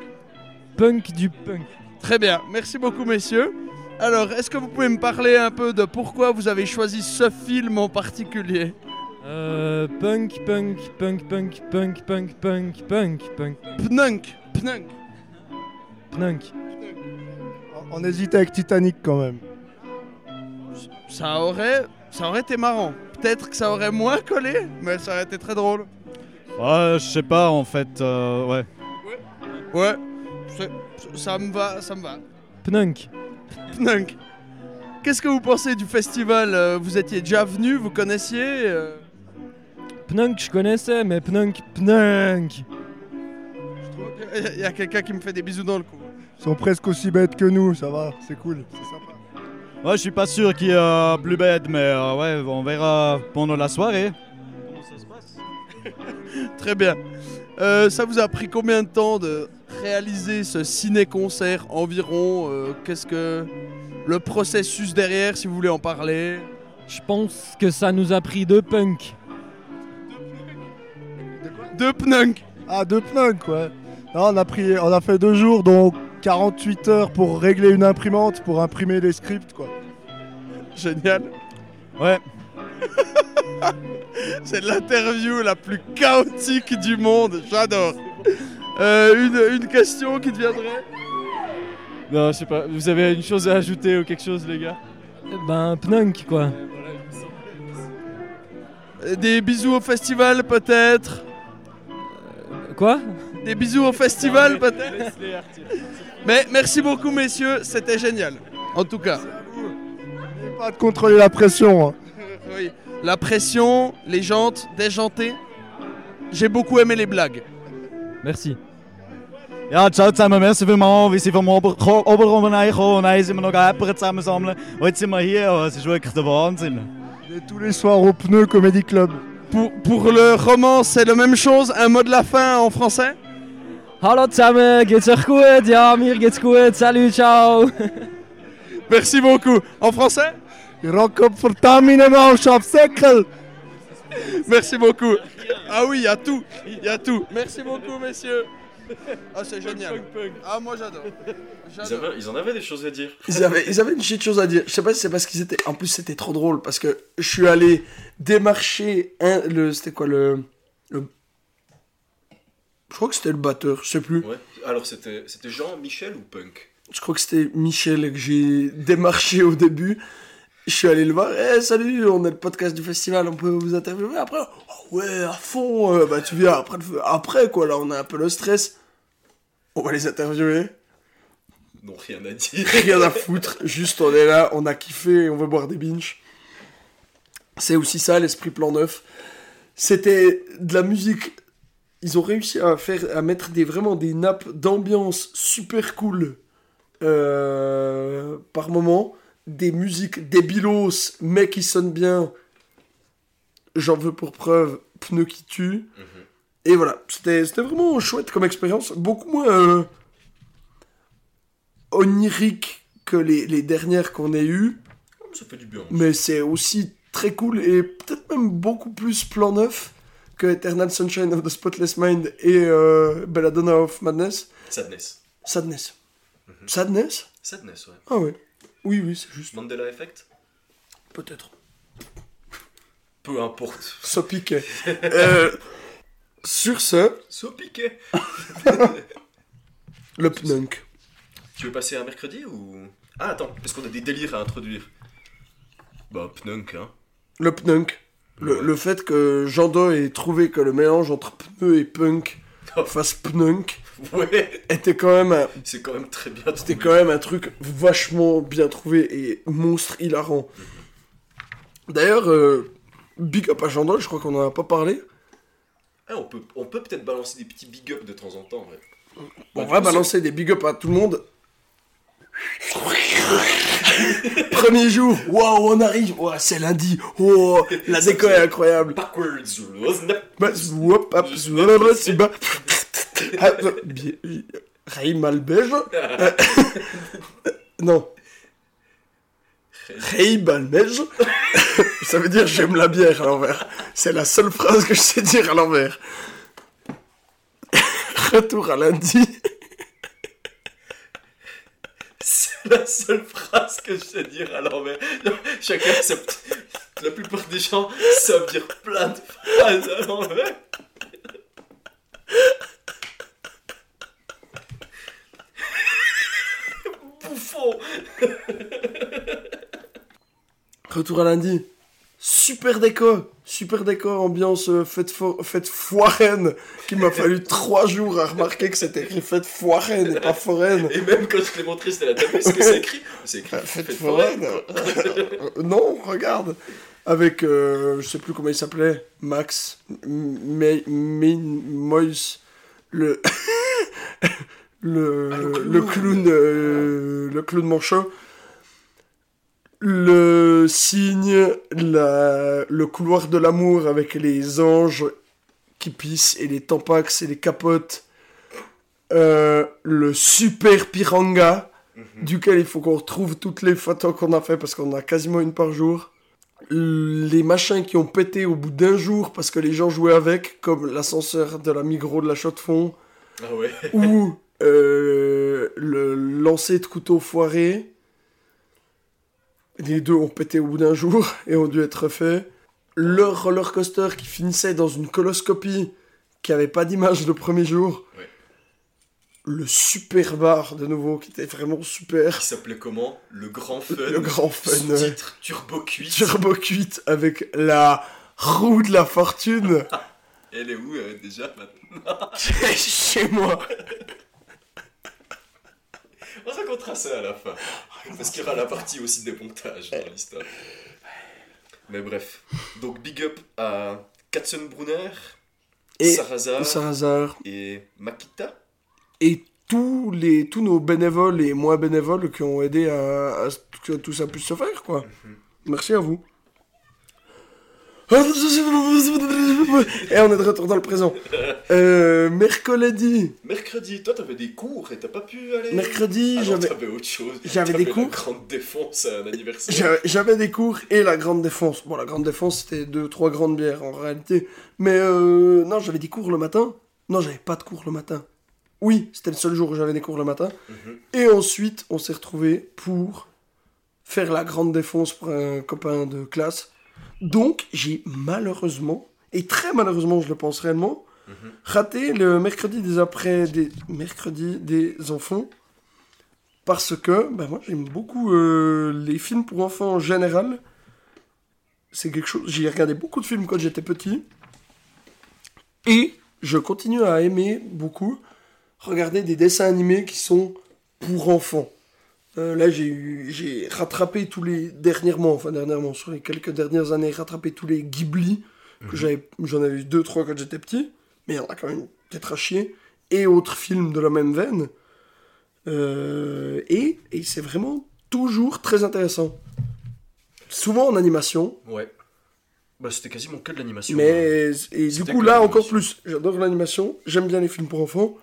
Punk du punk. Très bien, merci beaucoup messieurs. Alors, est-ce que vous pouvez me parler un peu de pourquoi vous avez choisi ce film en particulier? Euh, punk, punk, punk, punk, punk, punk, punk, punk, punk. Pnunk, pnunk. Pnunk. On hésitait avec Titanic quand même. Ça aurait, ça aurait été marrant. Peut-être que ça aurait moins collé, mais ça aurait été très drôle. Ouais, je sais pas, en fait. euh, ouais. Ouais, c'est- ça me va, ça me va. Pnunk. Pnunk. Qu'est-ce que vous pensez du festival Euh, Vous étiez déjà venu, vous connaissiez euh Pnunk, je connaissais, mais Pnunk, Pnunk. Il y a quelqu'un qui me fait des bisous dans le cou. Ils sont presque aussi bêtes que nous, ça va, c'est cool, c'est sympa. Ouais, je suis pas sûr qu'il y a plus bête, mais euh, ouais, on verra pendant la soirée. *laughs* Très bien. Euh, ça vous a pris combien de temps de réaliser ce ciné-concert environ Euh, Qu'est-ce que le processus derrière, si vous voulez en parler? Je pense que ça nous a pris deux punks. Deux pnunk Ah, deux pnunks, ouais. Non, on, a pris, on a fait deux jours, donc 48 heures pour régler une imprimante, pour imprimer les scripts, quoi. Génial. Ouais. *laughs* C'est l'interview la plus chaotique du monde, j'adore. Euh, une, une question qui deviendrait Non, je sais pas. Vous avez une chose à ajouter ou quelque chose, les gars? Ben, Pnunk, quoi. Des bisous au festival peut-être? Quoi? Des bisous au festival peut-être? Mais merci beaucoup messieurs, c'était génial. En tout cas. Pas de contrôler la pression. hein. *laughs* Oui. La pression, les jantes, déjanté. J'ai beaucoup aimé les blagues. Merci. Ja, ciao zusammen, merci vielmals, wie Sie vom Ober Oberraum reinkommen und dann sind wir noch Äpfel zusammensammeln. Und jetzt sind wir hier, oh, es ist wirklich der Wahnsinn. Et tous les soirs au Pneu Comedy Club. Pour, pour le roman, c'est la même chose, un mot de la fin en français? Hallo zusammen, geht's euch gut? Ja, mir geht's gut. Salut, ciao. Merci beaucoup. En français? Merci beaucoup. Ah oui, il y a tout. Il y a tout. Merci beaucoup, messieurs. Ah, c'est génial. Ah, moi j'adore. Ils, avaient- ils en avaient des choses à dire. Ils avaient, ils avaient une shit chose à dire. Je sais pas si c'est parce qu'ils étaient. En plus, c'était trop drôle parce que je suis allé démarcher un. Le, c'était quoi le- Je crois que c'était le batteur, je sais plus. Ouais. Alors c'était c'était Jean, Michel ou Punk? Je crois que c'était Michel que j'ai démarché au début. Je suis allé le voir. Eh, salut, on est le podcast du festival, on peut vous interviewer après? Oh, ouais, à fond. euh, bah, tu viens après, le feu. après, quoi. Là, on a un peu le stress. On va les interviewer. Non, rien à dire. *laughs* Rien à foutre. Juste, on est là, on a kiffé, on veut boire des binges. C'est aussi ça, l'esprit plan neuf. C'était de la musique. Ils ont réussi à faire, à mettre des, vraiment des nappes d'ambiance super cool euh, par moment. Des musiques débilos, mais qui sonnent bien. J'en veux pour preuve, pneus qui tuent. Et voilà, c'était c'était vraiment chouette comme expérience. Beaucoup moins euh, onirique que les, les dernières qu'on ait eues. Ça fait du bien. Mais c'est aussi très cool et peut-être même beaucoup plus plan neuf que Eternal Sunshine of the Spotless Mind et euh, Belladonna of Madness. Sadness. Sadness. Sadness? Sadness, ouais. Ah ouais. Oui, oui, c'est juste. Mandela Effect? Peut-être. Peu importe. *laughs* Ça piquait. *laughs* Euh, sur ce, Ça piquait. *laughs* le pnunk. Tu veux passer un mercredi ou? Ah, attends, est-ce qu'on a des délires à introduire? Bah, Pnunk, hein. Le pnunk. Le, le fait que Jean Do ait trouvé que le mélange entre pneu et punk fasse pnunk Ouais. était quand même un, C'est quand même très bien C'était quand même un truc vachement bien trouvé et monstre hilarant. D'ailleurs, euh, big up à Jean Dol, je crois qu'on en a pas parlé. Ah, on peut on peut peut-être balancer des petits big up de temps en temps, ouais. On Bah, va coup, balancer des big up à tout le monde. *laughs* Premier jour, waouh, on arrive, Ouah, c'est lundi, oh, la déco est incroyable. Backwards, Bah. Ah, euh, Raïm. Euh, Non. Raïm Albège. *laughs* Ça veut dire j'aime la bière à l'envers. C'est la seule phrase que je sais dire à l'envers. *laughs* Retour à lundi. C'est *laughs* la seule phrase que je sais dire à l'envers. *laughs* Chacun, la plupart des gens savent dire plein de phrases à l'envers. *laughs* Bouffon Retour à lundi. Super déco, super déco, ambiance euh, fête, fo- fête foiraine, qui m'a fallu *laughs* trois jours à remarquer que c'était écrit fête foiraine et pas foraine. Et même quand je l'ai montré, c'était la table. Est-ce que c'est écrit C'est écrit Fête fête foraine. *laughs* Euh, non, regarde. Avec, euh, je sais plus comment il s'appelait, Max, May- Moïse, le, *laughs* le, le clown, euh, le clown manchot, le signe, la, le couloir de l'amour avec les anges qui pissent et les tampax et les capotes, euh, le super piranga duquel il faut qu'on retrouve toutes les photos qu'on a fait parce qu'on a quasiment une par jour. Les machins qui ont pété au bout d'un jour parce que les gens jouaient avec, comme l'ascenseur de la Migros de la Chaux-de-Fonds, Ah ouais. ou euh, le lancer de couteau foiré. Les deux ont pété au bout d'un jour et ont dû être refaits. Le roller coaster qui finissait dans une coloscopie qui avait pas d'image le premier jour. Le super bar de nouveau qui était vraiment super. Qui s'appelait comment? Le Grand Fun. Le Grand Fun. Sous-titre Turbo Cuit. Turbo cuite avec la roue de la fortune. *laughs* Elle est où euh, déjà maintenant? *laughs* Chez moi. On racontera ça à la fin. Parce qu'il y aura la partie aussi des montages dans l'histoire. Mais bref. Donc big up à Katzenbrunner, Et Sarazar, Sarazar. et Makita. et tous, les, tous nos bénévoles et moins bénévoles qui ont aidé à, à que tout ça puisse se faire, quoi. Merci à vous. Et on est de retour dans le présent. Euh, mercredi. Mercredi, toi t'avais des cours et t'as pas pu aller Mercredi, ah j'avais- t'avais autre chose. j'avais des cours. La grande défense à un anniversaire. J'avais- J'avais des cours et la grande défense. Bon, la grande défense, c'était deux, trois grandes bières en réalité. Mais euh, non, j'avais des cours le matin. Non, j'avais pas de cours le matin. Oui, c'était le seul jour où j'avais des cours le matin. Mhm. Et ensuite, on s'est retrouvés pour faire la grande défense pour un copain de classe. Donc, j'ai malheureusement, et très malheureusement, je le pense réellement, raté le mercredi des après des mercredis des enfants parce que ben moi j'aime beaucoup euh, les films pour enfants en général. C'est quelque chose j'ai regardé beaucoup de films quand j'étais petit. Et je continue à aimer beaucoup regarder des dessins animés qui sont pour enfants Euh, là j'ai rattrapé tous les dernièrement enfin dernièrement sur les quelques dernières années rattrapé tous les Ghibli que j'avais j'en avais eu deux trois quand j'étais petit mais il y en a quand même peut-être à chier et autres films de la même veine Euh, et, et c'est vraiment toujours très intéressant souvent en animation Ouais. Bah c'était quasiment que de l'animation. mais hein. et du coup là encore plus j'adore l'animation j'aime bien les films pour enfants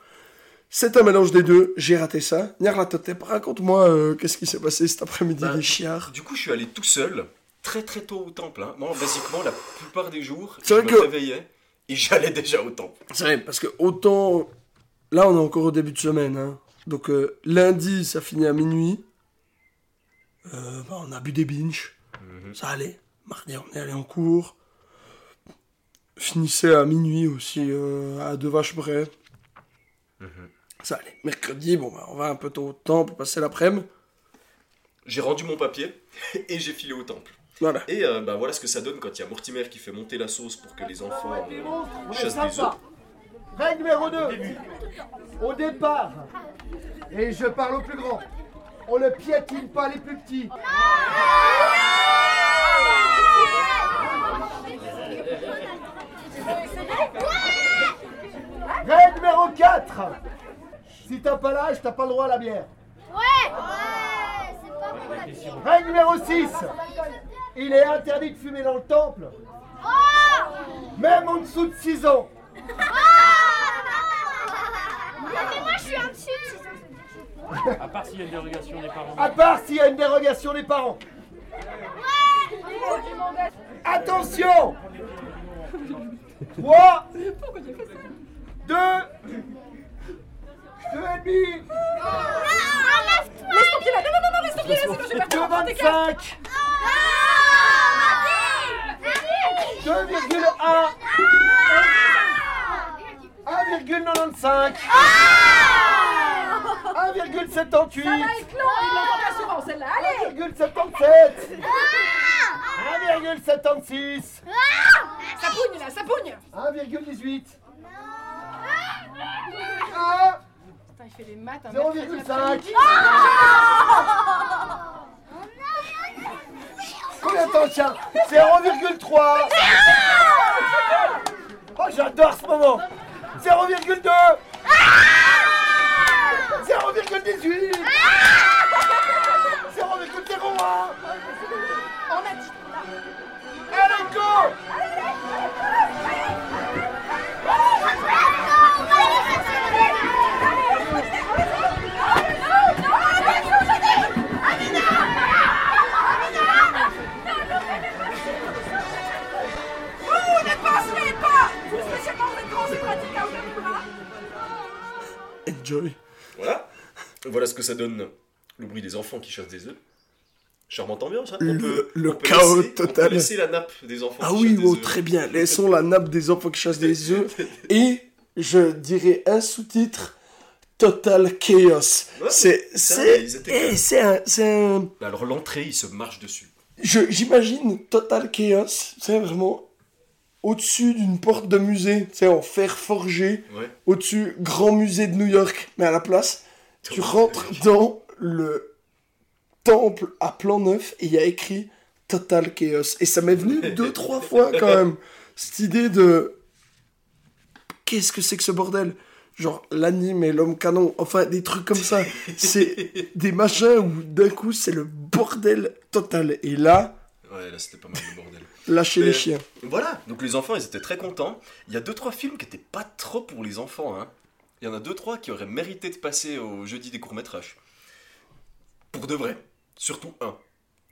c'est un mélange des deux j'ai raté ça Nyarlathotep raconte-moi euh, qu'est-ce qui s'est passé cet après-midi Bah, les chiards? Du coup, je suis allé tout seul, très très tôt au temple. Hein. Moi, basiquement, la plupart des jours, je vrai me que- réveillais et j'allais déjà au temple. C'est vrai, parce que autant. Là, on est encore au début de semaine. hein. Donc, euh, lundi, ça finit à minuit. Euh, bah, on a bu des binges. Ça allait. Mardi, on est allé en cours. Finissait à minuit aussi, à deux vaches près. Ça allait. Mercredi, bon, bah, on va un peu tôt au temple, passer l'après-midi. J'ai rendu mon papier *laughs* et j'ai filé au temple. Voilà. Et euh, bah, voilà ce que ça donne quand il y a Mortimer qui fait monter la sauce pour que les enfants euh, chassent des œufs. Règle numéro 2. Au départ, et je parle au plus grand, on ne piétine pas les plus petits. Règle numéro 4. Si t'as pas l'âge, t'as pas le droit à la bière. Ouais Ouais, c'est pas pour la Règle numéro 6. Il est interdit de fumer dans le temple. Même en dessous de 6 ans. mais moi je suis en dessus. À part s'il y a une dérogation des parents. À part s'il y a une dérogation des parents. Attention 3 2 2 et demi Laisse tomber là, non, non, non, laisse tomber là, sinon je vais perdre 2 mon compte écart. 25 2,1 1,95 1,78 Ça va être long, il l'entend pas souvent celle-là, allez 1,77 1,76 Ça pougne là, ça pougne 1,18 Putain, il fait les maths un 0,5 Combien de temps tient 0,3 Oh j'adore ce moment. 0,2 0,18 0,01 Voilà. Voilà ce que ça donne le bruit des enfants qui chassent des œufs. Charmante ambiance, hein. Le- on peut, le on peut chaos laisser, on peut total. laisser la nappe des enfants Ah qui oui, chassent oh, très bien. Laissons la nappe des enfants qui chassent des œufs. *laughs* Et je dirais un sous-titre Total Chaos. Ouais, c'est. C'est. eh, c'est un. C'est un. Bah Alors l'entrée, il se marche dessus. je- J'imagine Total Chaos, c'est vraiment au-dessus d'une porte de musée, tu sais, en fer forgé, Ouais. au-dessus, grand musée de New York, mais à la place, tu rentres dans le temple à plan neuf et il y a écrit Total Chaos. Et ça m'est venu *laughs* deux, trois fois quand même, cette idée de qu'est-ce que c'est que ce bordel? Genre l'anime et l'homme canon, enfin des trucs comme ça. C'est *laughs* des machins où d'un coup c'est le bordel total. Et là, Ouais, là c'était pas mal le bordel. Lâchez les chiens. Voilà, donc les enfants ils étaient très contents. Il y a deux trois films qui étaient pas trop pour les enfants. Hein. Il y en a deux trois qui auraient mérité de passer au jeudi des courts métrages. Pour de vrai. Surtout un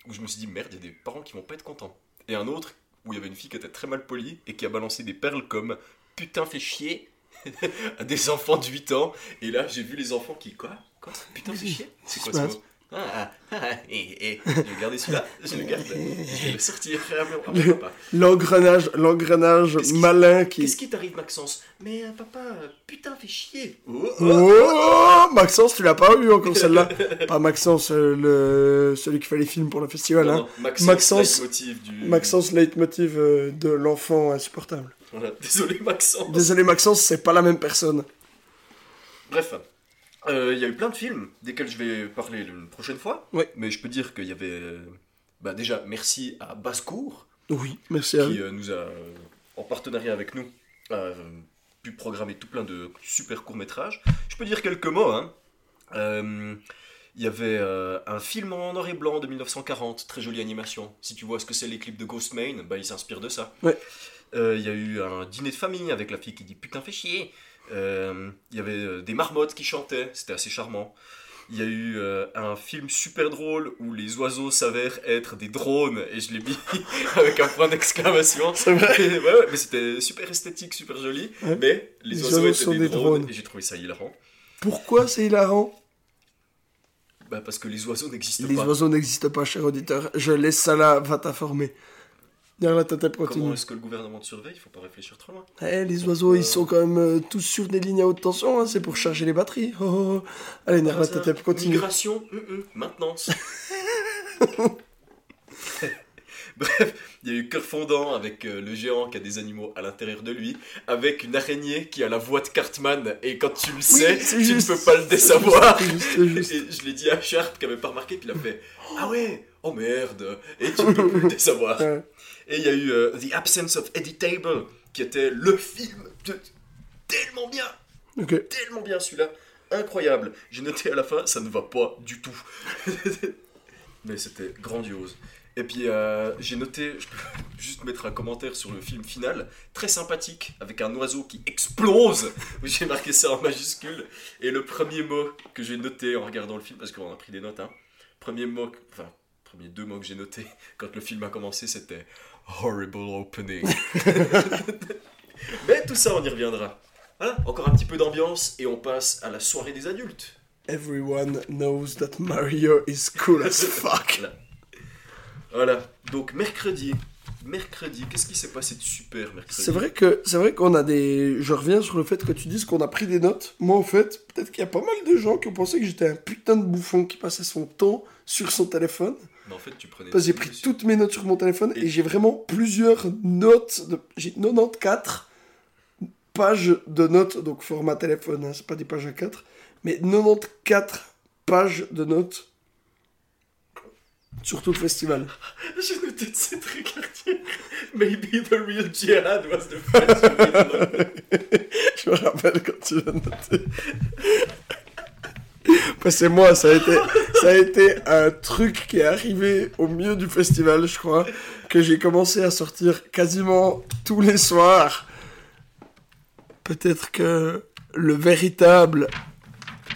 où je me suis dit merde, il y a des parents qui vont pas être contents. Et un autre où il y avait une fille qui était très mal polie et qui a balancé des perles comme putain fait chier *laughs* à des enfants de 8 ans. Et là j'ai vu les enfants qui quoi? Quoi? Putain fait chier? C'est quoi ce mot? Ah, ah, ah, et, et, *laughs* je vais garder celui-là, je le garde, je vais le sortir papa. L'engrenage, l'engrenage malin qui. Qu'est-ce qui t'arrive, Maxence? Mais euh, papa, putain, fais chier. Oh, oh. Oh, Maxence, tu l'as pas eu encore celle-là. *laughs* Pas Maxence, euh, le... celui qui fait les films pour le festival. Non, hein. non, Maxence, leitmotiv du- Maxence, leitmotiv euh, de l'enfant insupportable. Voilà, *laughs* désolé, Maxence. Désolé, Maxence, c'est pas la même personne. Bref, euh, il y a eu plein de films desquels je vais parler une prochaine fois. Mais je peux dire qu'il y avait. euh, Bah, déjà, merci à Basse-Cour. Oui, merci à Qui euh, nous a, en partenariat avec nous, pu programmer tout plein de super courts-métrages. Je peux dire quelques mots. Hein. Euh, Il y avait euh, un film en noir et blanc de 1940, très jolie animation. Si tu vois ce que c'est les clips de Ghostman, bah, il s'inspire de ça. Ouais. Euh, Il y a eu un dîner de famille avec la fille qui dit putain fais chier. Euh, Il y avait euh, des marmottes qui chantaient, c'était assez charmant. Il y a eu euh, un film super drôle où les oiseaux s'avèrent être des drones et je l'ai mis *laughs* avec un point d'exclamation. C'est vrai *laughs* Ouais, ouais, mais c'était super esthétique, super joli. Ouais. Mais les, Les oiseaux, oiseaux étaient sont des, des drones, drones. et j'ai trouvé ça hilarant. Pourquoi c'est hilarant? Bah parce que les oiseaux n'existent Les pas. oiseaux n'existent pas, cher auditeur. Je laisse ça là, va t'informer. Derrière la tête Comment continue. est-ce que le gouvernement te surveille? Il faut pas réfléchir trop loin. Eh, les oiseaux, ils sont quand même euh, tous sur des lignes à haute tension, hein, c'est pour charger les batteries. Oh, oh, oh. Allez, derrière la Ah, tête continue. Migration, hum, maintenance. *laughs* *laughs* Bref, il y a eu Cœur fondant avec euh, le géant qui a des animaux à l'intérieur de lui, avec une araignée qui a la voix de Cartman, et quand tu le sais, tu juste. ne peux pas le désavoir. C'est juste, c'est juste. Et je l'ai dit à Sharp qui avait pas remarqué, puis il a fait Ah ouais, oh merde, et tu ne peux plus le *laughs* désavoir. Et il y a eu euh, The Absence of Eddie Table, qui était le film de tellement bien. Tellement bien celui-là. Incroyable. J'ai noté à la fin, ça ne va pas du tout. *laughs* Mais c'était grandiose. Et puis euh, j'ai noté, je peux *laughs* juste mettre un commentaire sur le film final, très sympathique, avec un oiseau qui explose. *laughs* J'ai marqué ça en majuscule. Et le premier mot que j'ai noté en regardant le film, parce qu'on a pris des notes, hein, premier mot, enfin, premier deux mots que j'ai noté quand le film a commencé, c'était horrible opening. *laughs* *laughs* Mais tout ça, on y reviendra. Voilà, encore un petit peu d'ambiance et on passe à la soirée des adultes. Everyone knows that Mario is cool as *laughs* fuck. Voilà. Voilà. Donc mercredi, mercredi, qu'est-ce qui s'est passé de super mercredi? C'est vrai que c'est vrai qu'on a des. Je reviens sur le fait que tu dises qu'on a pris des notes. Moi, en fait, peut-être qu'il y a pas mal de gens qui ont pensé que j'étais un putain de bouffon qui passait son temps sur son téléphone. Mais en fait, tu prenais. Parce que j'ai pris toutes mes notes sur mon téléphone et, j'ai vraiment plusieurs notes. De... J'ai 94 pages de notes, donc format téléphone, hein, c'est pas des pages A4, mais 94 pages de notes sur tout le festival. J'ai noté de ces trucs. Maybe the real jihad was the French *laughs* Je me rappelle quand tu l'as noté. Parce que moi, ça a, été, ça a été un truc qui est arrivé au milieu du festival, je crois, que j'ai commencé à sortir quasiment tous les soirs. Peut-être que le véritable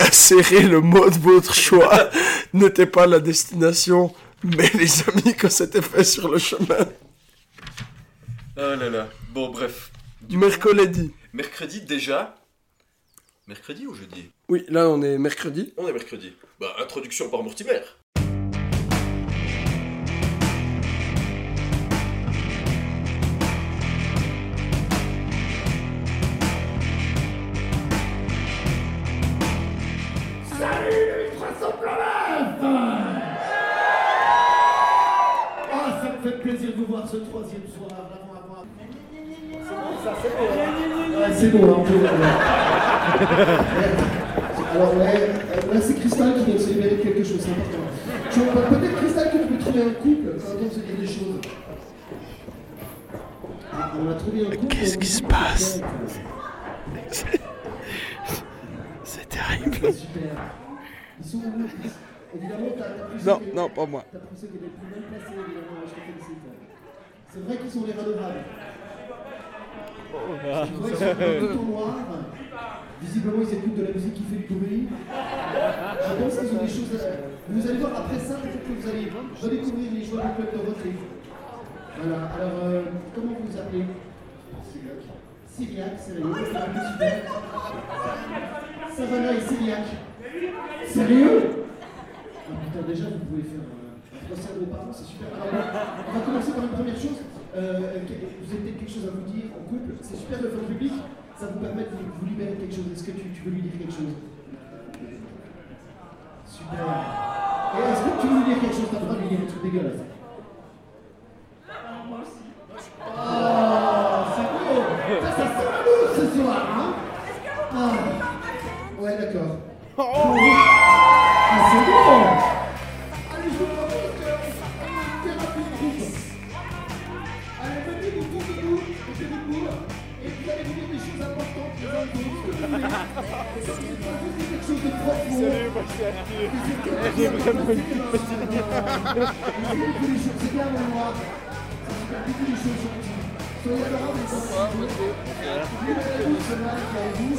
insérer le mot de votre choix n'était pas la destination, mais les amis que c'était fait sur le chemin. Oh là là. Bon, bref. Mercredi. Mercredi déjà. Mercredi ou jeudi? Oui, là on est mercredi. On est mercredi. Bah, introduction par Mortimer. Salut les 300 Ah, ça me fait plaisir de vous voir ce troisième soir. Avant, avant. Ça, c'est beau. hein. Ouais, c'est beau, hein, on peut. Alors, ouais, euh, là, c'est Cristal qui doit se libérer de quelque chose, c'est important. Peut-être Cristal que tu peux trouver un couple quand on se dit des choses. Ah, on a trouvé un couple. Qu'est-ce qui se passe C'est terrible. Super. Ils sont où Évidemment, t'as Non, non, pas moi. T'as poussé les plus mal placés, évidemment, je te félicite. C'est vrai qu'ils sont les redevables. Oh, Je vois qu'ils sont un peu noirs. Visiblement, ils écoutent de la musique qui fait du bruit. Je pense qu'ils ont des choses à... Vous allez voir, après ça, peut-être que vous allez redécouvrir les joueurs du club de Rotley. Voilà, alors, euh, comment vous vous appelez? Syriac. Sérieux Super. Savannah et Syriac. Sérieux? Ah putain, déjà, vous pouvez faire euh, un procès à vos parents, c'est super. Alors, on va commencer par une première chose. Euh, que- vous avez peut-être quelque chose à vous dire en couple. C'est super de faire public. Ça vous permet de vous libérer quelque chose. Est-ce que tu, tu veux lui dire quelque chose Super. Et est-ce que tu veux lui dire quelque chose T'as le droit de lui dire un truc dégueulasse.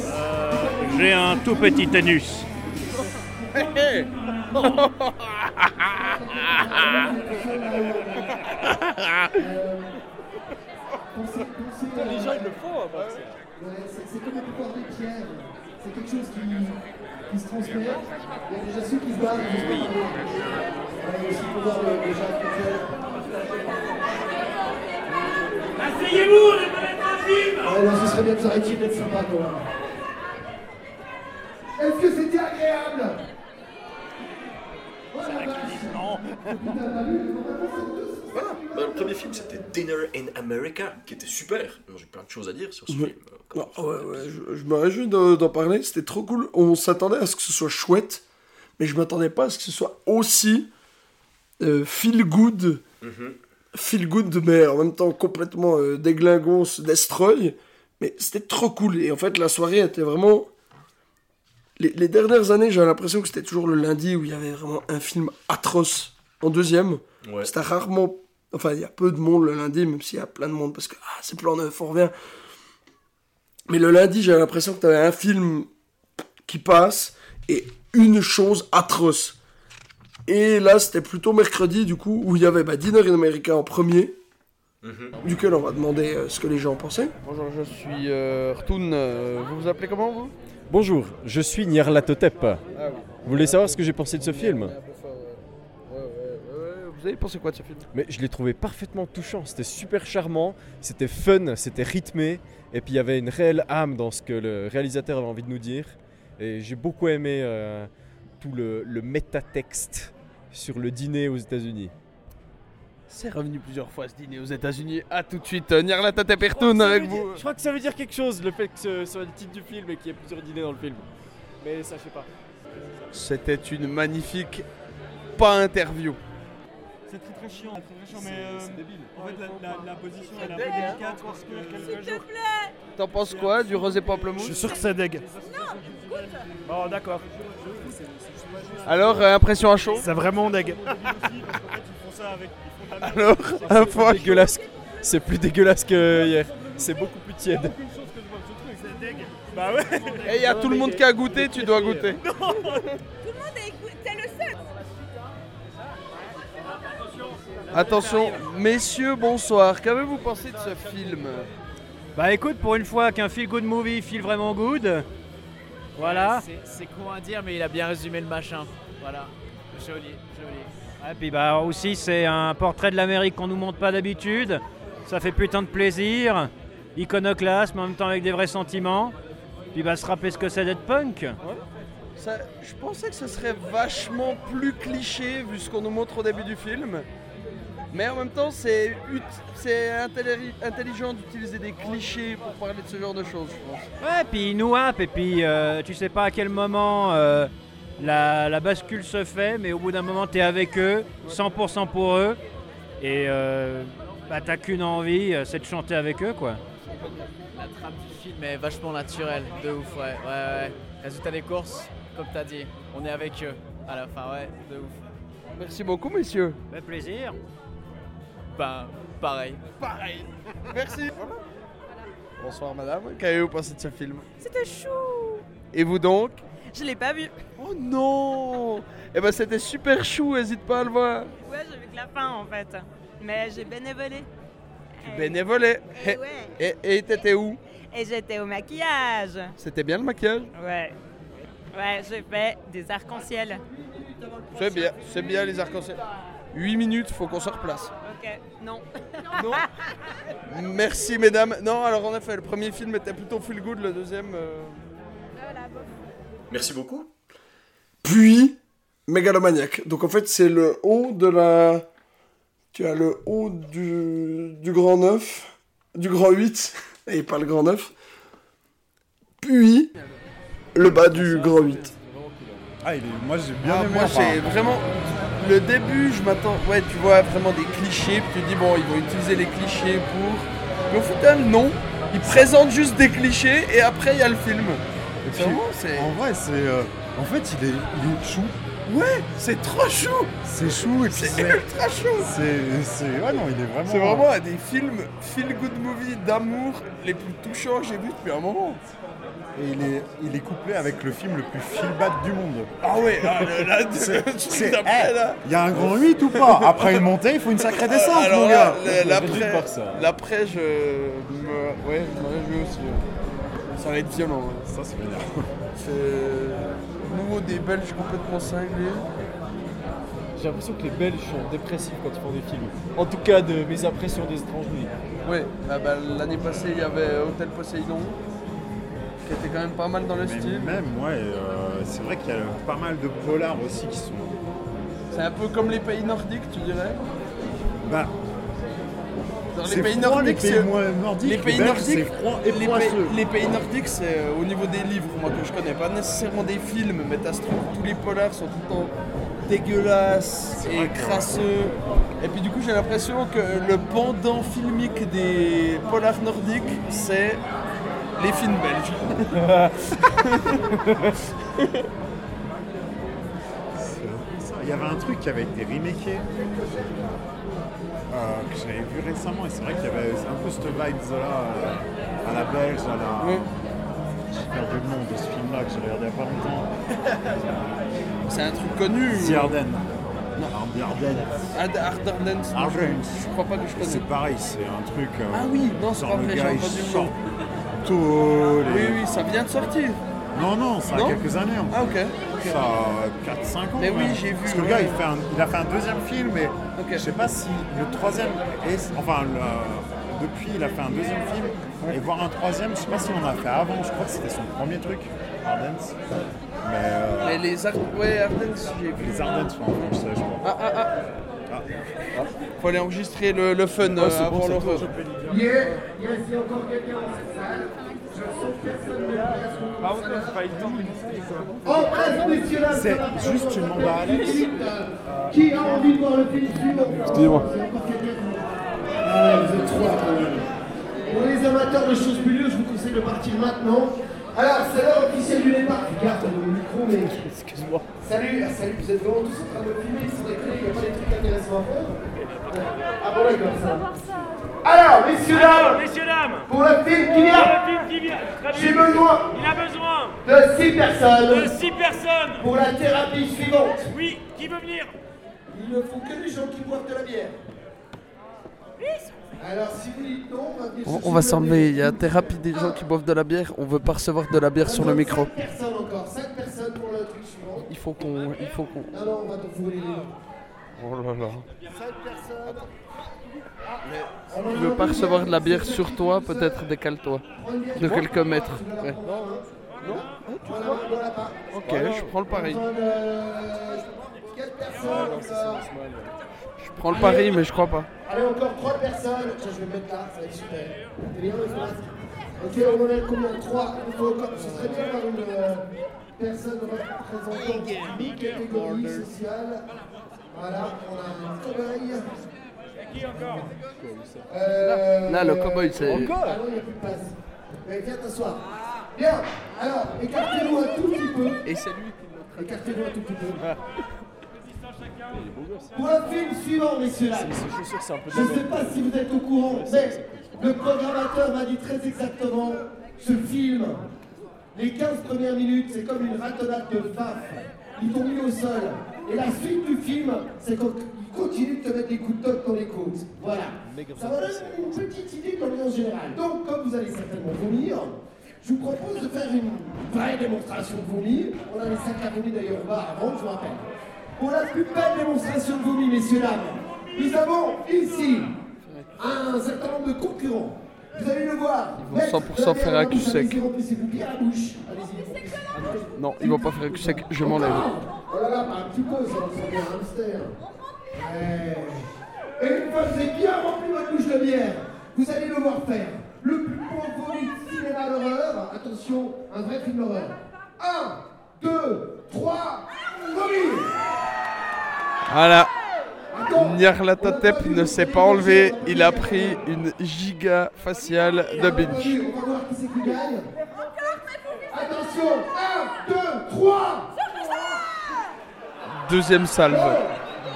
Euh, J'ai un tout petit anus. Les gens, ils le font, Ouais, c'est c'est comme le pouvoir des pierres. C'est quelque chose qui, qui se transmet. Il y a déjà ceux qui se battent. juste. Ouais, il y a aussi le pouvoir Jacques Coutel. Asseyez-vous, on est pas film Ouais, non, ce serait bien de s'arrêter d'être sympa, quand même. Est-ce que c'était agréable? Oh la vache Non. Voilà. Bah, le premier film, c'était Dinner in America, qui était super. J'ai plein de choses à dire sur ce film. Non, ouais, ouais, je, je me réjouis de- d'en parler, c'était trop cool. On s'attendait à ce que ce soit chouette, mais je m'attendais pas à ce que ce soit aussi euh, feel good. Mhm. Feel good, mais en même temps complètement euh, déglingon, se destroy. Mais c'était trop cool. Et en fait, la soirée était vraiment. Les, les dernières années, j'avais l'impression que c'était toujours le lundi où il y avait vraiment un film atroce en deuxième. Ouais. C'était rarement. Enfin, il y a peu de monde le lundi, même s'il y a plein de monde, parce que ah, c'est plan neuf, on revient. Mais le lundi, j'avais l'impression que tu avais un film qui passe et une chose atroce. Et là, c'était plutôt mercredi, du coup, où il y avait bah, Dinner in America en premier, Mhm. duquel on va demander euh, ce que les gens pensaient. Bonjour, je suis euh, Rtoun. euh, vous vous appelez comment vous? Bonjour, je suis Nyarlathotep. Ah Vous voulez savoir ce que j'ai pensé de ce film? Vous avez pensé quoi de ce film? Mais je l'ai trouvé parfaitement touchant, c'était super charmant, c'était fun, c'était rythmé, et puis il y avait une réelle âme dans ce que le réalisateur avait envie de nous dire. Et j'ai beaucoup aimé euh, tout le, le métatexte sur le dîner aux États-Unis. C'est revenu plusieurs fois ce dîner aux États-Unis. À tout de suite, euh, Nyarlathotep et Rtoun avec vous. Je crois que ça veut dire quelque chose, le fait que ce soit le titre du film et qu'il y ait plusieurs dîners dans le film. Mais ça, je sais pas. C'était une magnifique pas interview. C'est très très chiant, très très chiant, mais euh, en fait la, la- la position elle est un peu délicate parce que quelques jours. T'en penses quoi du rosé pamplemousse Je suis sûr que c'est deg. Oh d'accord. Alors, euh, impression à chaud C'est vraiment deg. Alors, un C'est plus dégueulasse. C'est plus dégueulasse que hier. C'est beaucoup plus tiède. Bah ouais. Et il y a tout le monde qui a goûté, tu dois goûter. Attention, messieurs, bonsoir. Qu'avez-vous pensé de ce film Bah écoute, pour une fois qu'un feel good movie feel vraiment good, voilà. C'est- C'est con à dire, mais il a bien résumé le machin. Voilà. Joli, joli. Et puis bah aussi c'est un portrait de l'Amérique qu'on nous montre pas d'habitude. Ça fait putain de plaisir. Iconoclasme en même temps avec des vrais sentiments. Puis bah se rappeler ce que c'est d'être punk. Ça- Je pensais que ce serait vachement plus cliché vu ce qu'on nous montre au début du film. Mais en même temps, c'est ut- c'est intelli- intelligent d'utiliser des clichés pour parler de ce genre de choses, je pense. Ouais, puis ils nous happent, et puis euh, tu sais pas à quel moment euh, la, la bascule se fait, mais au bout d'un moment t'es avec eux, 100% pour eux, et euh, bah, t'as qu'une envie, c'est de chanter avec eux quoi. La trame du film est vachement naturelle, de ouf, ouais. Ouais, ouais. Résultat des courses, comme t'as dit, on est avec eux à la fin, ouais, de ouf. Merci beaucoup, messieurs. Fait plaisir. Ben, pareil. Pareil. *laughs* Merci. Bonsoir, madame. Qu'avez-vous pensé de ce film C'était chou Et vous donc Je l'ai pas vu. Oh non Eh ben, c'était super chou, hésite pas à le voir. Ouais, j'ai vu que la fin en fait. Mais j'ai bénévolé. Bénévolé. Eh Et- ouais. Et et t'étais où Et j'étais au maquillage. C'était bien le maquillage Ouais. Ouais, j'ai fait des arcs-en-ciel. C'est bien, c'est bien les arcs-en-ciel. 8 minutes, faut qu'on se replace. Ok, non. Non. *laughs* Merci mesdames. Non, alors en effet, le premier film était plutôt feel good, le deuxième. euh, Merci beaucoup. Puis, Mégalomaniac. Donc en fait, c'est le haut de la. Tu as le haut du, du grand 9, du grand 8, et pas le grand 9. Puis, le bas du grand 8. Ah, il est... moi j'ai bien Ah, aimé. moi, enfin, j'ai vraiment. Le début, je m'attends. Ouais, tu vois vraiment des clichés, puis tu te dis, bon, ils vont utiliser les clichés pour. Mais au final, non. Ils présentent juste des clichés et après, il y a le film. Et puis, Vraiment, c'est. en vrai, c'est. euh, En fait, il est, il est chou. Ouais, c'est trop chou. C'est chou et puis C'est ultra chou. C'est. c'est- Ouais, non, il est vraiment. C'est vraiment un des films feel good movie d'amour les plus touchants que j'ai vu depuis un moment. Et il est, il est couplé avec le film le plus feel bad du monde. Ah ouais, ah, là, là, *laughs* C'est- tu c'est- sais, après, là. Il y a un grand 8 ou pas? Après une montée, il faut une sacrée descente, Alors mon gars. l'après, l'après, je me, ouais, je me réjouis aussi. Ça va être violent. ouais. Ça, c'est vénère. C'est nouveau des Belges complètement cinglés. J'ai l'impression que les Belges sont dépressifs quand ils font des films. En tout cas, de mes impressions des étranges nuits. Ouais, ah bah, l'année passée, il y avait Hôtel Poséidon, qui était quand même pas mal dans le Mais style. même, ouais, euh, c'est vrai qu'il y a pas mal de polars aussi qui sont. C'est un peu comme les pays nordiques, tu dirais Bah. Dans les pays froid, nordiques, les pays nordiques, les pays nordiques, froid et les, pays, les pays nordiques, c'est euh, au niveau des livres, moi que je connais, pas nécessairement des films, mais t'as ce truc, tous les polars sont tout le temps dégueulasses et crasseux. Et puis du coup, j'ai l'impression que le pendant filmique des polars nordiques, c'est les films belges. il y avait un truc qui avait été remaké, euh, que j'avais vu récemment, et c'est vrai qu'il y avait un peu cette vibe là, euh, à la belge, à la. J'ai perdu le nom de ce film-là que j'ai regardé il n'y a pas longtemps. C'est un truc connu. The Ardennes. Non. Ardennes. Ardennes. je- crois pas que je connais. C'est pareil, c'est un truc. euh, Ah oui, non, c'est pas le vrai, gars, j'ai entendu le. Tous les- Oui, oui, ça vient de sortir. Non, non, ça a quelques années. En Ah, fait. ok, ok. Ça a 4-5 ans. Mais oui, j'ai vu, Parce que le gars, il, fait un- il a fait un deuxième film, mais je sais pas si le troisième est. Enfin, le- depuis, il a fait un deuxième film. Et voir un troisième, je sais pas s'il en a fait avant. Je crois que c'était son premier truc, Ardennes. Mais. euh, Mais les Ar- ouais, j'ai vu. Les Ardennes sont en je crois. Ah, ah, ah. Faut aller enregistrer le, le fun Ah, euh, c'est bon, avant le bon, le Yeah, il encore quelqu'un dans cette salle. Je sens que personne ne En bref, messieurs, là, C'est juste, à Alex. Qui a envie de voir le film suivant? Excusez-moi. Ah ouais, vous êtes trois quand même. Pour les amateurs de choses milieu, je vous conseille de partir maintenant. Alors, c'est l'heure officielle du départ. Regarde le micro, mais. Excuse-moi. Salut, ah, salut, vous êtes vraiment tous en train de me filmer, sans déconner, il n'y a pas des trucs intéressants à faire Ah bon, d'accord, ça. Alors, messieurs, dames, Messieurs, dames pour le film qui vient, Pour le film qui vient, très j'ai besoin Il a besoin de six personnes de six personnes pour la thérapie suivante. Oui, qui veut venir? Il ne faut que des gens qui boivent de la bière. Alors, si vous dites non, on va On, s'enlever, il y a thérapie des gens qui boivent de la bière, on veut pas recevoir de la bière sur le micro. 5 personnes encore, 5 personnes pour le truc suivant. Il faut qu'on. Il faut qu'on. Non, non, on va donc vous les Oh là là. 5 personnes. Tu veux pas recevoir de la bière sur toi, peut-être décale-toi. De quelques mètres. Ouais. Voilà, voilà pas. Ok, je prends le pari. Besoin de 4 personnes encore. Je prends le pari, mais je crois pas. Allez, encore 3 personnes. Tiens, je vais me mettre là, ça va être super. T'es bien, le masque Ok, on en est combien? 3. Il faut encore. Ce serait bien d'avoir une euh, personne représentante d'une catégorie sociale. Voilà, on a un cobaye. Qui encore Euh, Là, le cow-boy, c'est- Encore Ah non, il n'y a plus de place. Mais viens t'asseoir. Bien, alors, écartez-vous un tout petit peu. Et c'est lui qui Écartez-vous un tout petit peu. *laughs* Pour le film suivant, messieurs là. Je ne sais pas si vous êtes au courant, mais le programmateur m'a dit très exactement ce film, les 15 premières minutes, c'est comme une ratonnade de faf. Ils t'ont mis au sol. Et la suite du film, c'est qu'ils continuent de te mettre des coups de toc dans les côtes. Voilà. Ça va donner une petite idée de l'ambiance générale. Donc, comme vous allez certainement vomir, je vous propose de faire une vraie démonstration de vomi. On a les sacs à vomi d'ailleurs au bar avant, je vous rappelle. Pour la plus belle démonstration de vomi, messieurs, dames, nous avons ici un certain nombre de concurrents. Vous allez le voir. Ils vont 100% faire un cul sec. Non, ils vont pas faire que sec, je m'enlève. Oh là là, bah, un petit peu, ça ressemble à un hamster. Et une fois que vous avez bien rempli votre bouche de bière, vous allez devoir faire le plus beau vomi de cinéma d'horreur. Attention, un vrai film d'horreur. 1, 2, 3, vomi Voilà. Nyarlathotep ne s'est pas enlevé, il a pris une giga faciale de binge. On va voir qui c'est qui gagne. Attention, 1, 2, 3 Deuxième salve.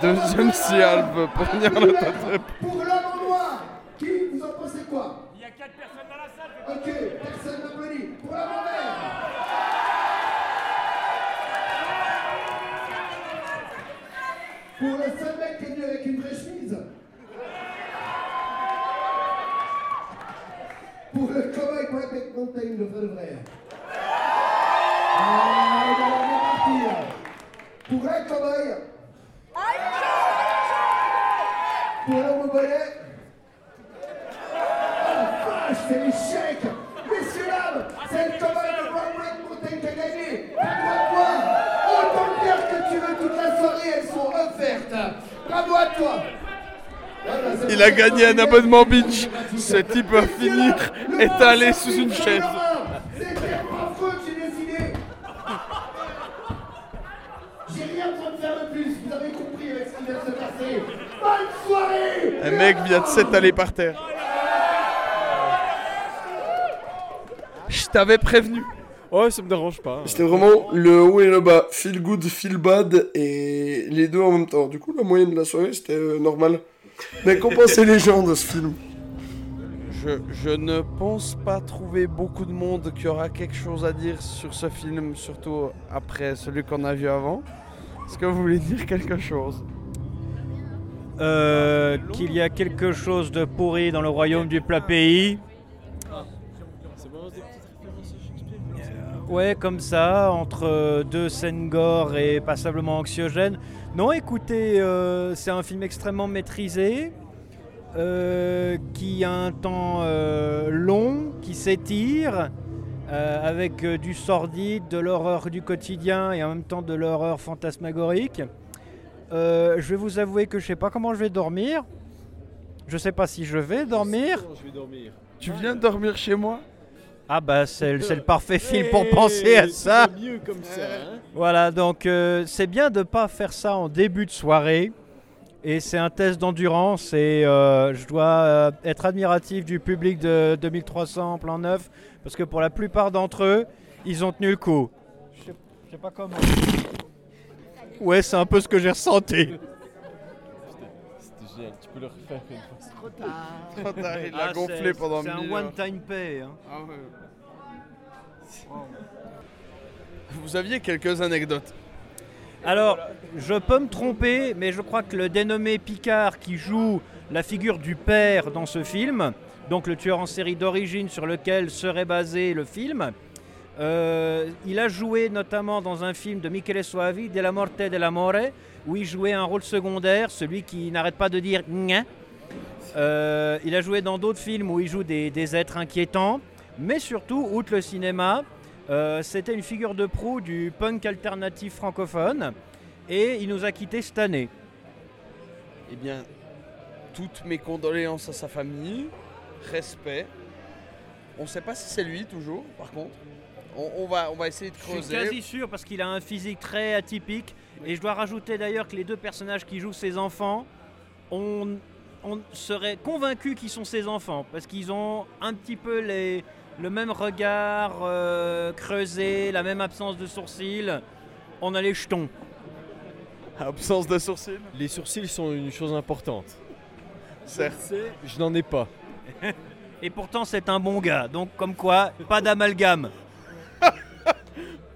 Deuxième salve pour Nyarlathotep. Pour l'homme en noir, qui vous en pensez quoi Il y a 4 personnes dans la salle. Ok, personne n'applaudit. Pour l'homme en vert Pour le seul mec qui est venu avec une vraie chemise Pour le cowboy Black Mountain, le vrai le vrai. Ah, il partir. Pour un cowboy. Pour l'homme au bonnet. Oh la vache, c'est l'échec Messieurs, dames, c'est le cowboy de Black Mountain qui a gagné Pas de toi Autant de bières que tu veux toute la soirée, elles sont offertes Bravo à Il a gagné un abonnement binge. Ce type va finir étalé sous une chaise. Un mec vient de s'étaler par terre. Je t'avais prévenu. Ouais, ça me dérange pas. C'était vraiment le haut et le bas, feel good, feel bad, et les deux en même temps. Du coup, la moyenne de la soirée, c'était euh, normal. Mais qu'en *laughs* pensaient les gens de ce film? Je, je ne pense pas trouver beaucoup de monde qui aura quelque chose à dire sur ce film, surtout après celui qu'on a vu avant. Est-ce que vous voulez dire quelque chose? Euh, qu'il y a quelque chose de pourri dans le royaume du plat pays. Ouais, comme ça, entre euh, deux scènes gore et passablement anxiogènes. Non, écoutez, euh, c'est un film extrêmement maîtrisé, euh, qui a un temps euh, long, qui s'étire, euh, avec euh, du sordide, de l'horreur du quotidien et en même temps de l'horreur fantasmagorique. Euh, je vais vous avouer que je sais pas comment je vais dormir. Je sais pas si je vais dormir. Je vais dormir. Tu viens dormir chez moi? Ah bah c'est le- parfait film pour penser à ça. C'est mieux comme ça. hein. Voilà, donc euh, c'est bien de pas faire ça en début de soirée. Et c'est un test d'endurance et euh, je dois euh, être admiratif du public de 2300 en plan neuf parce que pour la plupart d'entre eux, ils ont tenu le coup. Je sais, je sais pas comment. Ouais, c'est un peu ce que j'ai ressenti. C'était génial, tu peux le refaire une fois. Tard. Trop tard, il l'a Ah, gonflé pendant C'est un mille one-time pay. hein. Vous aviez quelques anecdotes. Alors, je peux me tromper, mais je crois que le dénommé Picard qui joue la figure du père dans ce film, donc le tueur en série d'origine sur lequel serait basé le film, euh, il a joué notamment dans un film de Michele Soavi, De la Morte e dell'Amore, où il jouait un rôle secondaire, celui qui n'arrête pas de dire Gna. Euh, il a joué dans d'autres films où il joue des, des êtres inquiétants, mais surtout, outre le cinéma, euh, c'était une figure de proue du punk alternatif francophone et il nous a quittés cette année. Eh bien, toutes mes condoléances à sa famille, respect. On ne sait pas si c'est lui toujours, par contre. On, on va, on va essayer de Je suis creuser. quasi sûr parce qu'il a un physique très atypique et je dois rajouter d'ailleurs que les deux personnages qui jouent ses enfants, on, on serait convaincu qu'ils sont ses enfants parce qu'ils ont un petit peu les, le même regard euh, creusé, la même absence de sourcils. On a les jetons. Absence de sourcils Les sourcils sont une chose importante. Certes. Je n'en ai pas. *laughs* Et pourtant c'est un bon gars, donc comme quoi, pas d'amalgame. *laughs*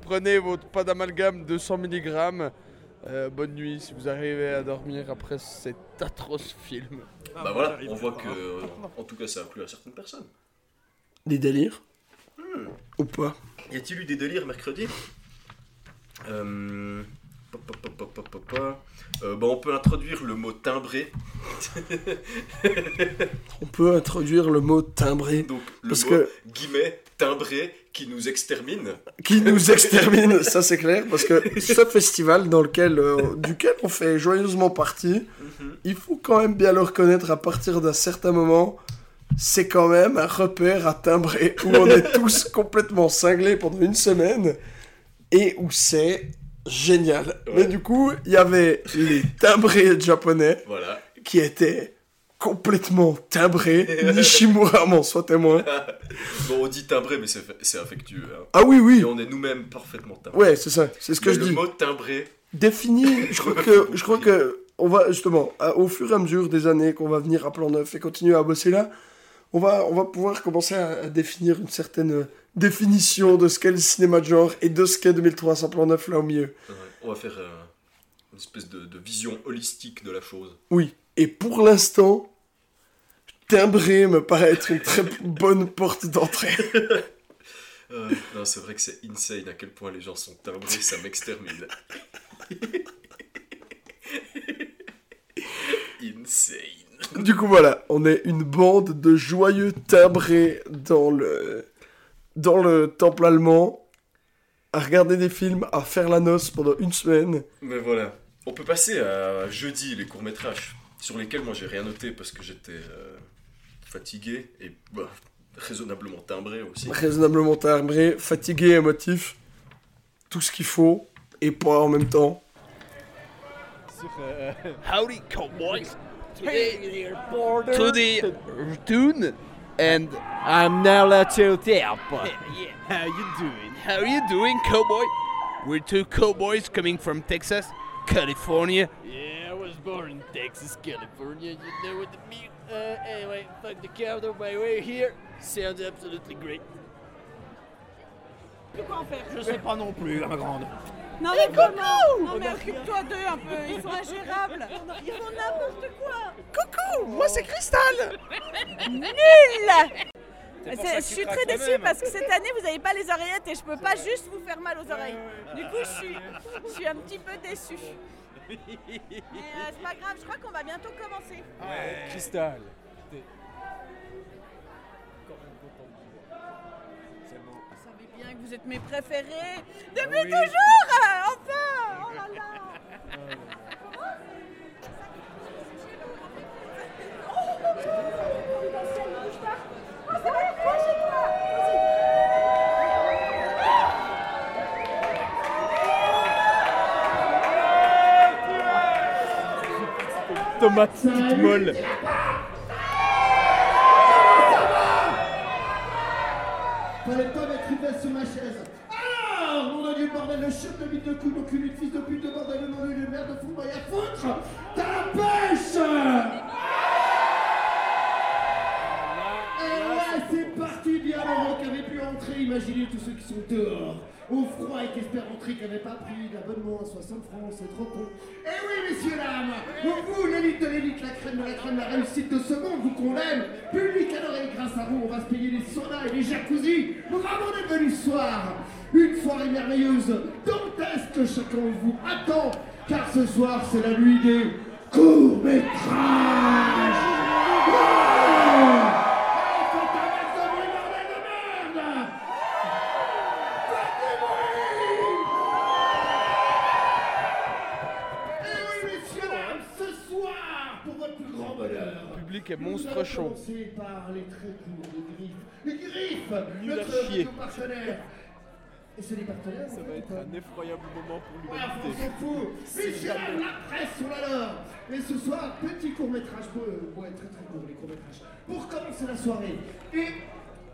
Prenez votre pas d'amalgame 200 mg. Euh, bonne nuit si vous arrivez à dormir après cet atroce film. Bah voilà, on voit que, euh, en tout cas, ça a plu à certaines personnes. Des délires Hmm. Ou pas Y a-t-il eu des délires mercredi euh... Euh, bah, on peut introduire le mot timbré. On peut introduire le mot timbré. Donc, le parce mot, que guillemets, timbré, qui nous extermine. qui nous extermine, ça c'est clair, parce que ce festival dans lequel, euh, duquel on fait joyeusement partie, Mhm. il faut quand même bien le reconnaître à partir d'un certain moment, c'est quand même un repère à timbrer où on est *laughs* tous complètement cinglés pendant une semaine et où c'est génial. Mais du coup, il y avait les timbrés japonais Voilà. qui étaient complètement timbrés. *laughs* Nishimura m'en soit témoin. *laughs* bon, on dit timbré, mais c'est affectueux. hein. Ah oui, oui. Et on est nous-mêmes parfaitement timbrés. Ouais, c'est ça, c'est ce que Mais je le dis. mot timbré, défini. Je crois que, *laughs* je crois que on va justement, au fur et à mesure des années qu'on va venir à Plan Neuf et continuer à bosser là, on va, on va pouvoir commencer à, à définir une certaine euh, définition de ce qu'est le cinéma de genre et de ce qu'est 2300 Plan Neuf là au milieu. Ouais, on va faire euh, une espèce de, de vision holistique de la chose. Oui. Et pour l'instant, timbré me paraît être une très bonne porte d'entrée. *laughs* Euh, non, c'est vrai que c'est insane à quel point les gens sont timbrés, ça m'extermine. insane. Du coup, voilà, on est une bande de joyeux timbrés dans le, dans le temple allemand, à regarder des films, à faire la noce pendant une semaine. Mais voilà. On peut passer à jeudi, les courts-métrages, sur lesquels moi j'ai rien noté parce que j'étais euh, fatigué et bah, raisonnablement timbré aussi. Raisonnablement timbré, fatigué, émotif, tout ce qu'il faut, et pas en même temps. *laughs* Howdy, cowboys. To the tune and I'm Nala Teuterpa. Yeah, how you doing? How you doing, cowboy? We're two cowboys coming from Texas, California. Yeah, born in Texas, California. You know what I mean? Uh, anyway, fuck the count on my way here. Sounds absolutely great. Quoi en faire? Je sais pas non plus, ma grande. Non mais coucou Non mais occupe-toi d'eux un peu, ils sont ingérables Ils font n'importe quoi Coucou Moi c'est Cristal Nul Je suis très déçue même. parce que cette année vous n'avez pas les oreillettes et je peux pas juste vous faire mal aux oreilles. Du coup je suis, je suis un petit peu déçue. Mais euh, c'est pas grave, je crois qu'on va bientôt commencer. Cristal. Vous savez bien que vous êtes mes préférés. Depuis Ah oui. toujours euh, Enfin Oh là là *laughs* Tomate toute molle. Fallait pas mettre une veste sur ma chaise. Alors, mon dieu, bordel, le chef de bite de cul, donc une fils de pute de bordel, le nom de merde de fou, à foutre T'as la pêche Et ouais, c'est parti, bien Laurent qui avait pu entrer. Imaginez tous ceux qui sont dehors, au froid et qui espèrent rentrer, qui n'avaient pas pris d'abonnement à 60 francs, c'est trop con. Et oui, messieurs, dames, vous, l'élite de l'élite, la crème de la crème, la réussite de ce monde, vous qu'on aime, public adoré, grâce à vous, on va se payer des saunas et des jacuzzis. Bravo d'être venus ce soir. Une soirée merveilleuse, dantesque que chacun de vous attend, car ce soir, c'est la nuit des courts-métrages. Monstre chaud. par les très courts, les griffes. Les griffes Nul à chier. Et c'est les partenaires Ça va être pas un effroyable moment pour Ouais, on l'humanité. s'en fout. Dames, la presse sur la leur. Et ce soir, petit court-métrage, ouais, très très court, les courts-métrages. Pour commencer la soirée. Et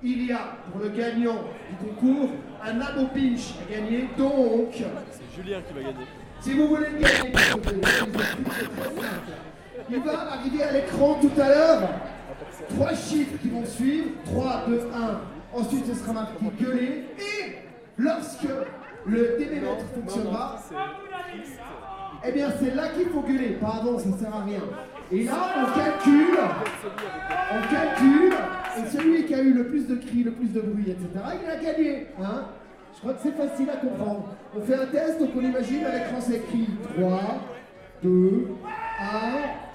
il y a, pour le gagnant du concours, un abo pinch à gagner. Donc, C'est Julien qui va gagner. si vous voulez le gagner, il va arriver à l'écran tout à l'heure. Trois chiffres qui vont suivre. 3, 2, 1. Ensuite, ce sera marqué gueuler. Et lorsque le déménètre fonctionnera, eh bien, c'est là qu'il faut gueuler. Avant, ça sert à rien. Et là, on calcule. On calcule. Et celui qui a eu le plus de cris, le plus de bruit, etc., il a gagné. Hein Je crois que c'est facile à comprendre. On fait un test, donc on imagine à l'écran c'est écrit 3, 2, 1.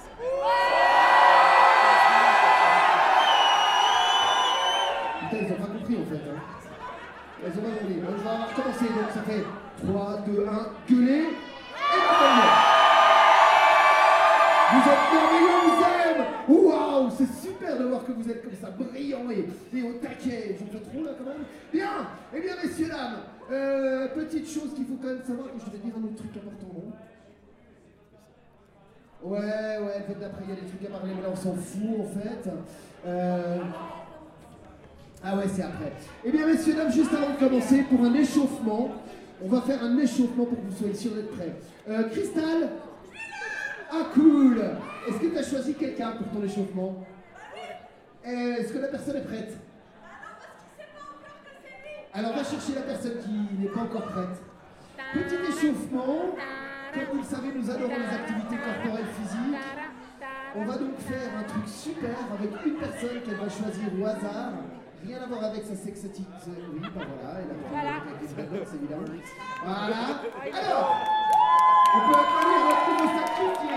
Putain, ils ont pas compris en fait. Hein. Ils ont pas compris. Bon. Donc ça fait 3, 2, 1, gueuler. Vous êtes merveilleux, on vous aime Waouh, c'est super de voir que vous êtes comme ça, brillants et, et au taquet. J'en fais trop là quand même. Bien Eh bien, messieurs, dames, euh, petite chose qu'il faut quand même savoir, je vais dire un autre truc important, non Ouais, ouais, faites d'après, il y a des trucs à parler, mais là on s'en fout en fait. Euh, Ah ouais, c'est après. Eh bien, messieurs, dames, juste avant de commencer, pour un échauffement, on va faire un échauffement pour que vous soyez sûrs d'être prêts. Euh, Cristal Ah, cool Est-ce que tu as choisi quelqu'un pour ton échauffement? Euh, Est-ce que la personne est prête? Alors, va chercher la personne qui n'est pas encore prête. Petit échauffement. Comme vous le savez, nous adorons les activités corporelles physiques. On va donc faire un truc super avec une personne qu'elle va choisir au hasard. Rien à voir avec sa sexotite. Oui, bah voilà, elle a Voilà. avec évidemment. Voilà. Alors, on peut applaudir notre nouveau sacrifié.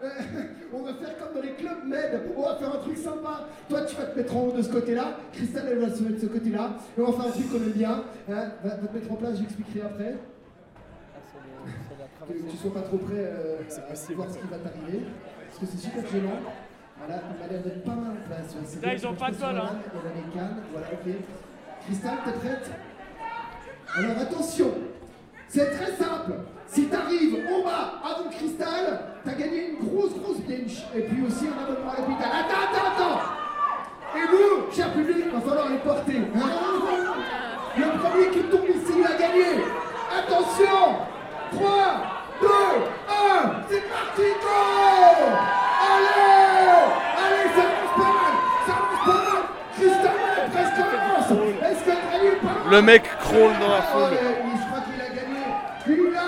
*laughs* on va faire comme dans les clubs med. On va faire un truc sympa. Toi, tu vas te mettre en haut de ce côté-là. Christelle, elle va se mettre de ce côté-là. Et on va faire un truc qu'on aime bien. Hein. Va, va te mettre en place, j'expliquerai après. Que tu sois pas trop prêt euh, à voir ce qui va t'arriver. Parce que c'est super gênant. Voilà, il m'a l'air d'être pas mal en place. ouais, Là, ils ont pas de bol, hein. a. Voilà, ok. Cristal, t'es prête? Alors attention, c'est très simple. Si t'arrives en bas avant Cristal, t'as gagné une grosse grosse bench. et puis aussi un abonnement à l'hôpital. Attends, attends, attends. Et vous, cher public, il va falloir les porter. Hein Le premier qui tombe ici, il a gagné. Attention. 3, 2, 1, c'est parti, go. Allez. Allez, ça avance pas mal. Ça avance pas mal. Est presque avance. Est-ce que Grady est pas Le mec crawl dans la foule. Ouais, Je crois qu'il a gagné Il a...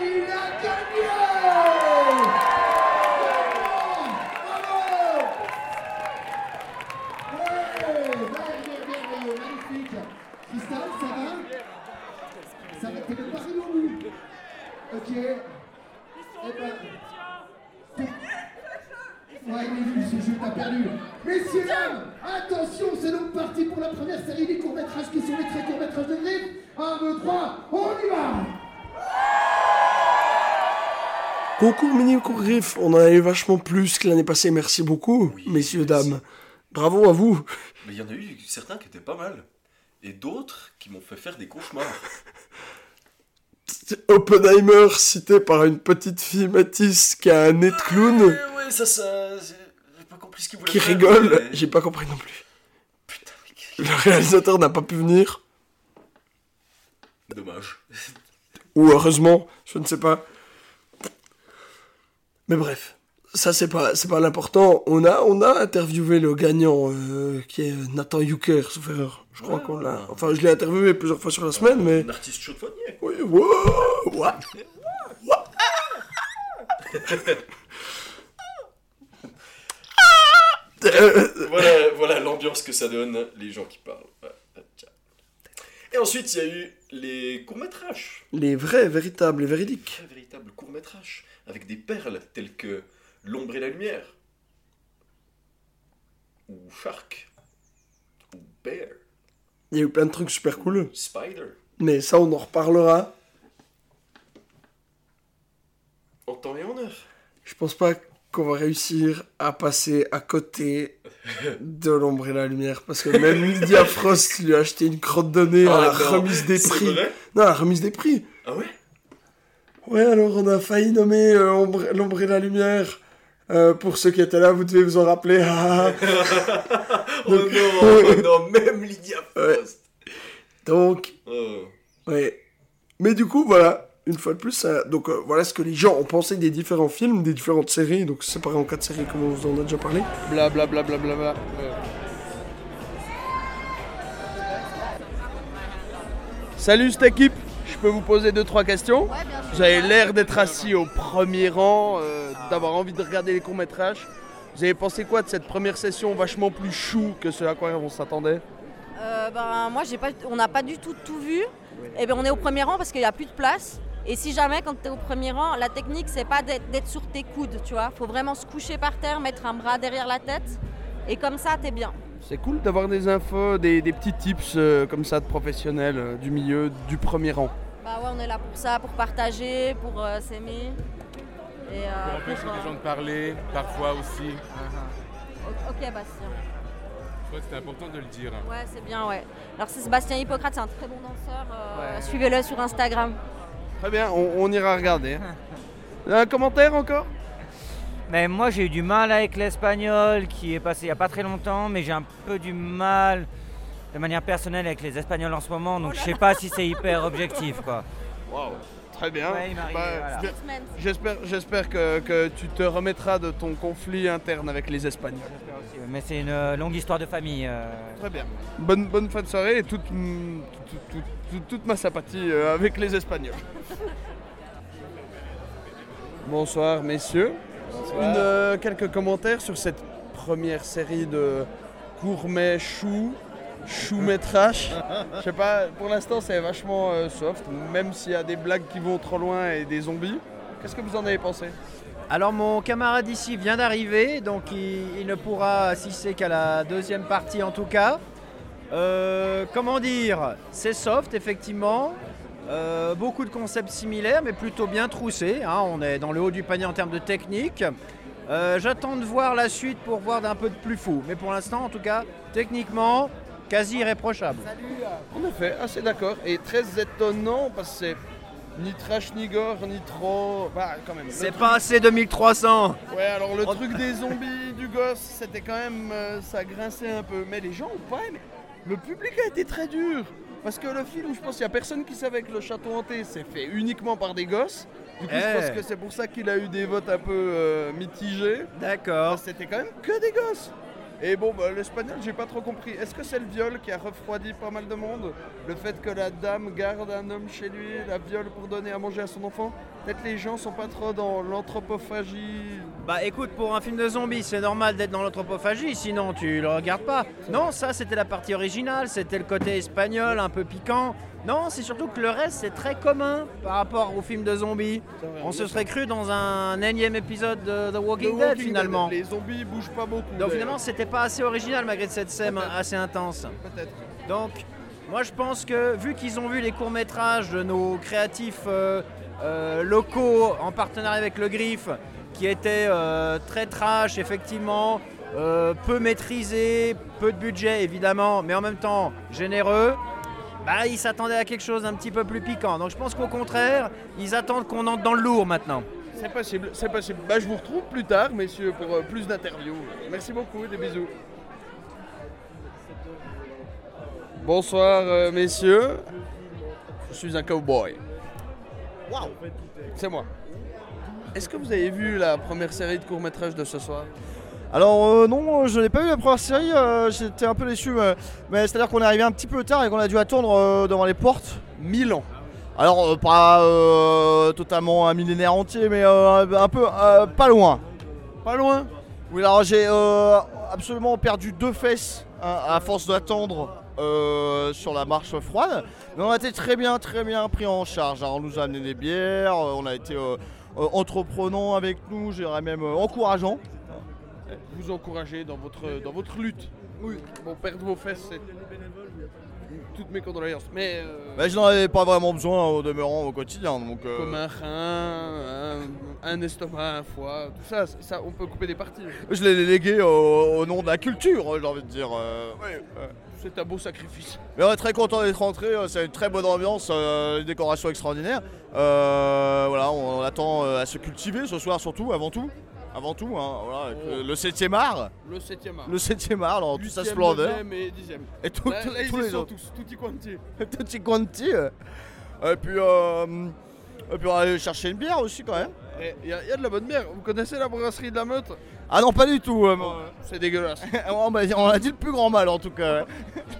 Il a gagné Ouais, merveilleux, merveilleux, magnifique. Christophe, ça va Ça va, t'es préparé ou Ok. Eh ben... Ouais, mais vu ce jeu, t'as perdu. Messieurs, dames, attention, c'est donc parti pour la première série des courts-métrages qui sont les très courts-métrages de Griff. 1, 2, 3, on y va Concours mini concours griffe, on en a eu vachement plus que l'année passée, merci beaucoup, messieurs, dames. Bravo à vous. Mais il y en a eu certains qui étaient pas mal. Et d'autres qui m'ont fait faire des cauchemars. *laughs* Oppenheimer cité par une petite fille Matisse qui a un nez de clown, Ouais, ouais, ça, ça. J'ai j'ai pas compris ce qu'ils voulaient qui faire, rigole, mais- j'ai pas compris non plus. Le réalisateur n'a pas pu venir, Dommage. ou heureusement, je ne sais pas. Mais bref, ça c'est pas c'est pas l'important. On a on a interviewé le gagnant euh, qui est Nathan Yucker, sauf erreur. Je crois qu'on l'a. Enfin, je l'ai interviewé plusieurs fois sur la semaine, mais Un artiste chaude-fonnier. oui, wow, ouais. Euh, voilà voilà l'ambiance que ça donne, les gens qui parlent. Et ensuite, il y a eu les courts-métrages. les vrais, véritables et véridiques. Très véritables courts-métrages. Avec des perles telles que L'ombre et la lumière. Ou Shark. Ou Bear. Il y a eu plein de trucs super cool. Spider. Mais ça, on en reparlera. En temps et en heure. Je pense pas qu'on va réussir à passer à côté de l'ombre et la lumière. Parce que même *laughs* Lydia Frost lui a acheté une crotte de nez Ah, à la non. remise des prix. vrai Non, à la remise des prix. Ah ouais? Ouais, alors on a failli nommer euh, Ombre- l'ombre et la lumière. Euh, pour ceux qui étaient là, vous devez vous en rappeler. *laughs* *laughs* Ah. Oh Donc- non, oh non, même Lydia Ouais. Frost. Donc, Oh. ouais. Mais du coup, voilà. Une fois de plus, ça- donc euh, voilà ce que les gens ont pensé des différents films, des différentes séries. Donc séparé en quatre séries, comme on vous en a déjà parlé. Bla bla bla bla bla bla. Salut cette équipe, je peux vous poser deux trois questions Vous avez l'air d'être assis au premier rang, euh, d'avoir envie de regarder les courts métrages. Vous avez pensé quoi de cette première session vachement plus chou que ce à quoi on s'attendait? Euh, ben, moi, j'ai pas, on n'a pas du tout tout vu. Et ben, on est au premier rang parce qu'il n'y a plus de place. Et si jamais, quand tu es au premier rang, la technique, c'est pas d'être d'être sur tes coudes, tu vois. faut vraiment se coucher par terre, mettre un bras derrière la tête. Et comme ça, tu es bien. C'est cool d'avoir des infos, des, des petits tips euh, comme ça de professionnels euh, du milieu, du premier rang. Bah ouais, on est là pour ça, pour partager, pour euh, s'aimer. Et, euh, empêcher pour, les gens de parler, parfois aussi. o- Ok, Bastien. Je crois que c'était important de le dire. Ouais, c'est bien, ouais. Alors, c'est Sébastien Hippocrate, c'est un très bon danseur. euh, Ouais. Suivez-le sur Instagram. Très bien, on, on ira regarder. *laughs* Un commentaire encore? Mais moi j'ai eu du mal avec l'espagnol qui est passé il n'y a pas très longtemps, mais j'ai un peu du mal de manière personnelle avec les espagnols en ce moment, donc je sais pas si c'est hyper objectif quoi. Waouh, très bien. Ouais, Bah, voilà. j'espère- J'espère, que, que tu te remettras de ton conflit interne avec les Espagnols. Mais c'est une euh, longue histoire de famille. euh. Très bien. Bonne, bonne fin de soirée et toute, toute, toute- toute- toute ma sympathie euh, avec les Espagnols. *laughs* Bonsoir messieurs. Euh, quelques commentaires sur cette première série de gourmet chou, chou métrage. Je sais pas, pour l'instant c'est vachement euh, soft, même s'il y a des blagues qui vont trop loin et des zombies. Qu'est-ce que vous en avez pensé? Alors mon camarade ici vient d'arriver, donc il, il ne pourra assister qu'à la deuxième partie en tout cas. Euh, comment dire? C'est soft effectivement. Euh, beaucoup de concepts similaires mais plutôt bien troussés. hein. On est dans le haut du panier en termes de technique. Euh, J'attends de voir la suite pour voir d'un peu de plus fou. Mais pour l'instant en tout cas, techniquement, quasi irréprochable. En effet, assez d'accord. Et très étonnant parce que c'est Ni trash, ni gore, ni trop. Bah, quand même. Le C'est truc- pas assez 2300 Ouais, alors le truc des zombies du gosse, c'était quand même. euh, ça grinçait un peu. Mais les gens ont pas aimé. Le public a été très dur. Parce que le film, je pense qu'il y a personne qui savait que le château hanté, c'est fait uniquement par des gosses. Du coup, je Eh. pense que c'est pour ça qu'il a eu des votes un peu euh, mitigés. D'accord. C'était quand même que des gosses. Et bon, bah, l'espagnol, j'ai pas trop compris. Est-ce que c'est le viol qui a refroidi pas mal de monde Le fait que la dame garde un homme chez lui, la viole pour donner à manger à son enfant Peut-être les gens sont pas trop dans l'anthropophagie. Bah écoute, pour un film de zombies, c'est normal d'être dans l'anthropophagie, sinon tu le regardes pas. Non, ça c'était la partie originale, c'était le côté espagnol, un peu piquant. Non, c'est surtout que le reste c'est très commun par rapport au film de zombies. On se serait cru dans un énième épisode de The Walking, The Dead finalement. Dead, Les zombies bougent pas beaucoup. Donc finalement c'était pas assez original malgré cette scène assez intense. Peut-être. Donc moi je pense que vu qu'ils ont vu les courts-métrages de nos créatifs euh, euh, locaux en partenariat avec le Griffe, qui étaient euh, très trash effectivement, euh, peu maîtrisés, peu de budget évidemment, mais en même temps généreux, bah, ils s'attendaient à quelque chose d'un petit peu plus piquant. Donc je pense qu'au contraire, ils attendent qu'on entre dans le lourd maintenant. C'est possible, c'est possible. Bah, je vous retrouve plus tard, messieurs, pour euh, plus d'interviews. Merci beaucoup, des bisous. Bonsoir, euh, messieurs. Je suis un cowboy. Waouh C'est moi. Est-ce que vous avez vu la première série de courts-métrages de ce soir? Alors euh, non, je n'ai pas vu la première série, euh, j'étais un peu déçu, mais, mais c'est-à-dire qu'on est arrivé un petit peu tard et qu'on a dû attendre euh, devant les portes. 1000 ans. Alors euh, pas euh, totalement un millénaire entier, mais euh, un peu euh, pas loin. Pas loin Oui, alors j'ai euh, absolument perdu deux fesses hein, à force d'attendre euh, sur la marche froide. Mais on a été très bien, très bien pris en charge. Alors, on nous a amené des bières, euh, on a été euh, euh, entreprenants avec nous, je dirais même euh, encourageants. Vous encouragez dans votre, dans votre lutte. Oui. Bon, perdre vos fesses, c'est toutes mes condoléances. Mais euh, Mais je n'en avais pas vraiment besoin au demeurant au quotidien. Donc, euh, comme un rein, un, un estomac, un foie, tout ça, ça, on peut couper des parties. Je l'ai légué au, au nom de la culture, j'ai envie de dire. euh, ouais. C'est un beau sacrifice. Mais on est très content d'être rentré, euh, c'est une très bonne ambiance, une décoration extraordinaire. Euh, voilà, on, on attend à se cultiver ce soir surtout, avant tout. Avant tout, hein, voilà, le 7ème art. Le 7ème art. Le 7ème art dans toute sa splendeur. et dixième. Et tout- Là- tout- là, ils tous les sont autres. tous, tutti quanti. *laughs* Tutti quanti. Et puis, euh, et puis on va aller chercher une bière aussi quand même. Il y, a- y a de la bonne bière. Vous connaissez la brasserie de la Meute Ah non, pas du tout. euh, moi. C'est dégueulasse. *laughs* on m'a dit- on a dit le plus grand mal en tout cas.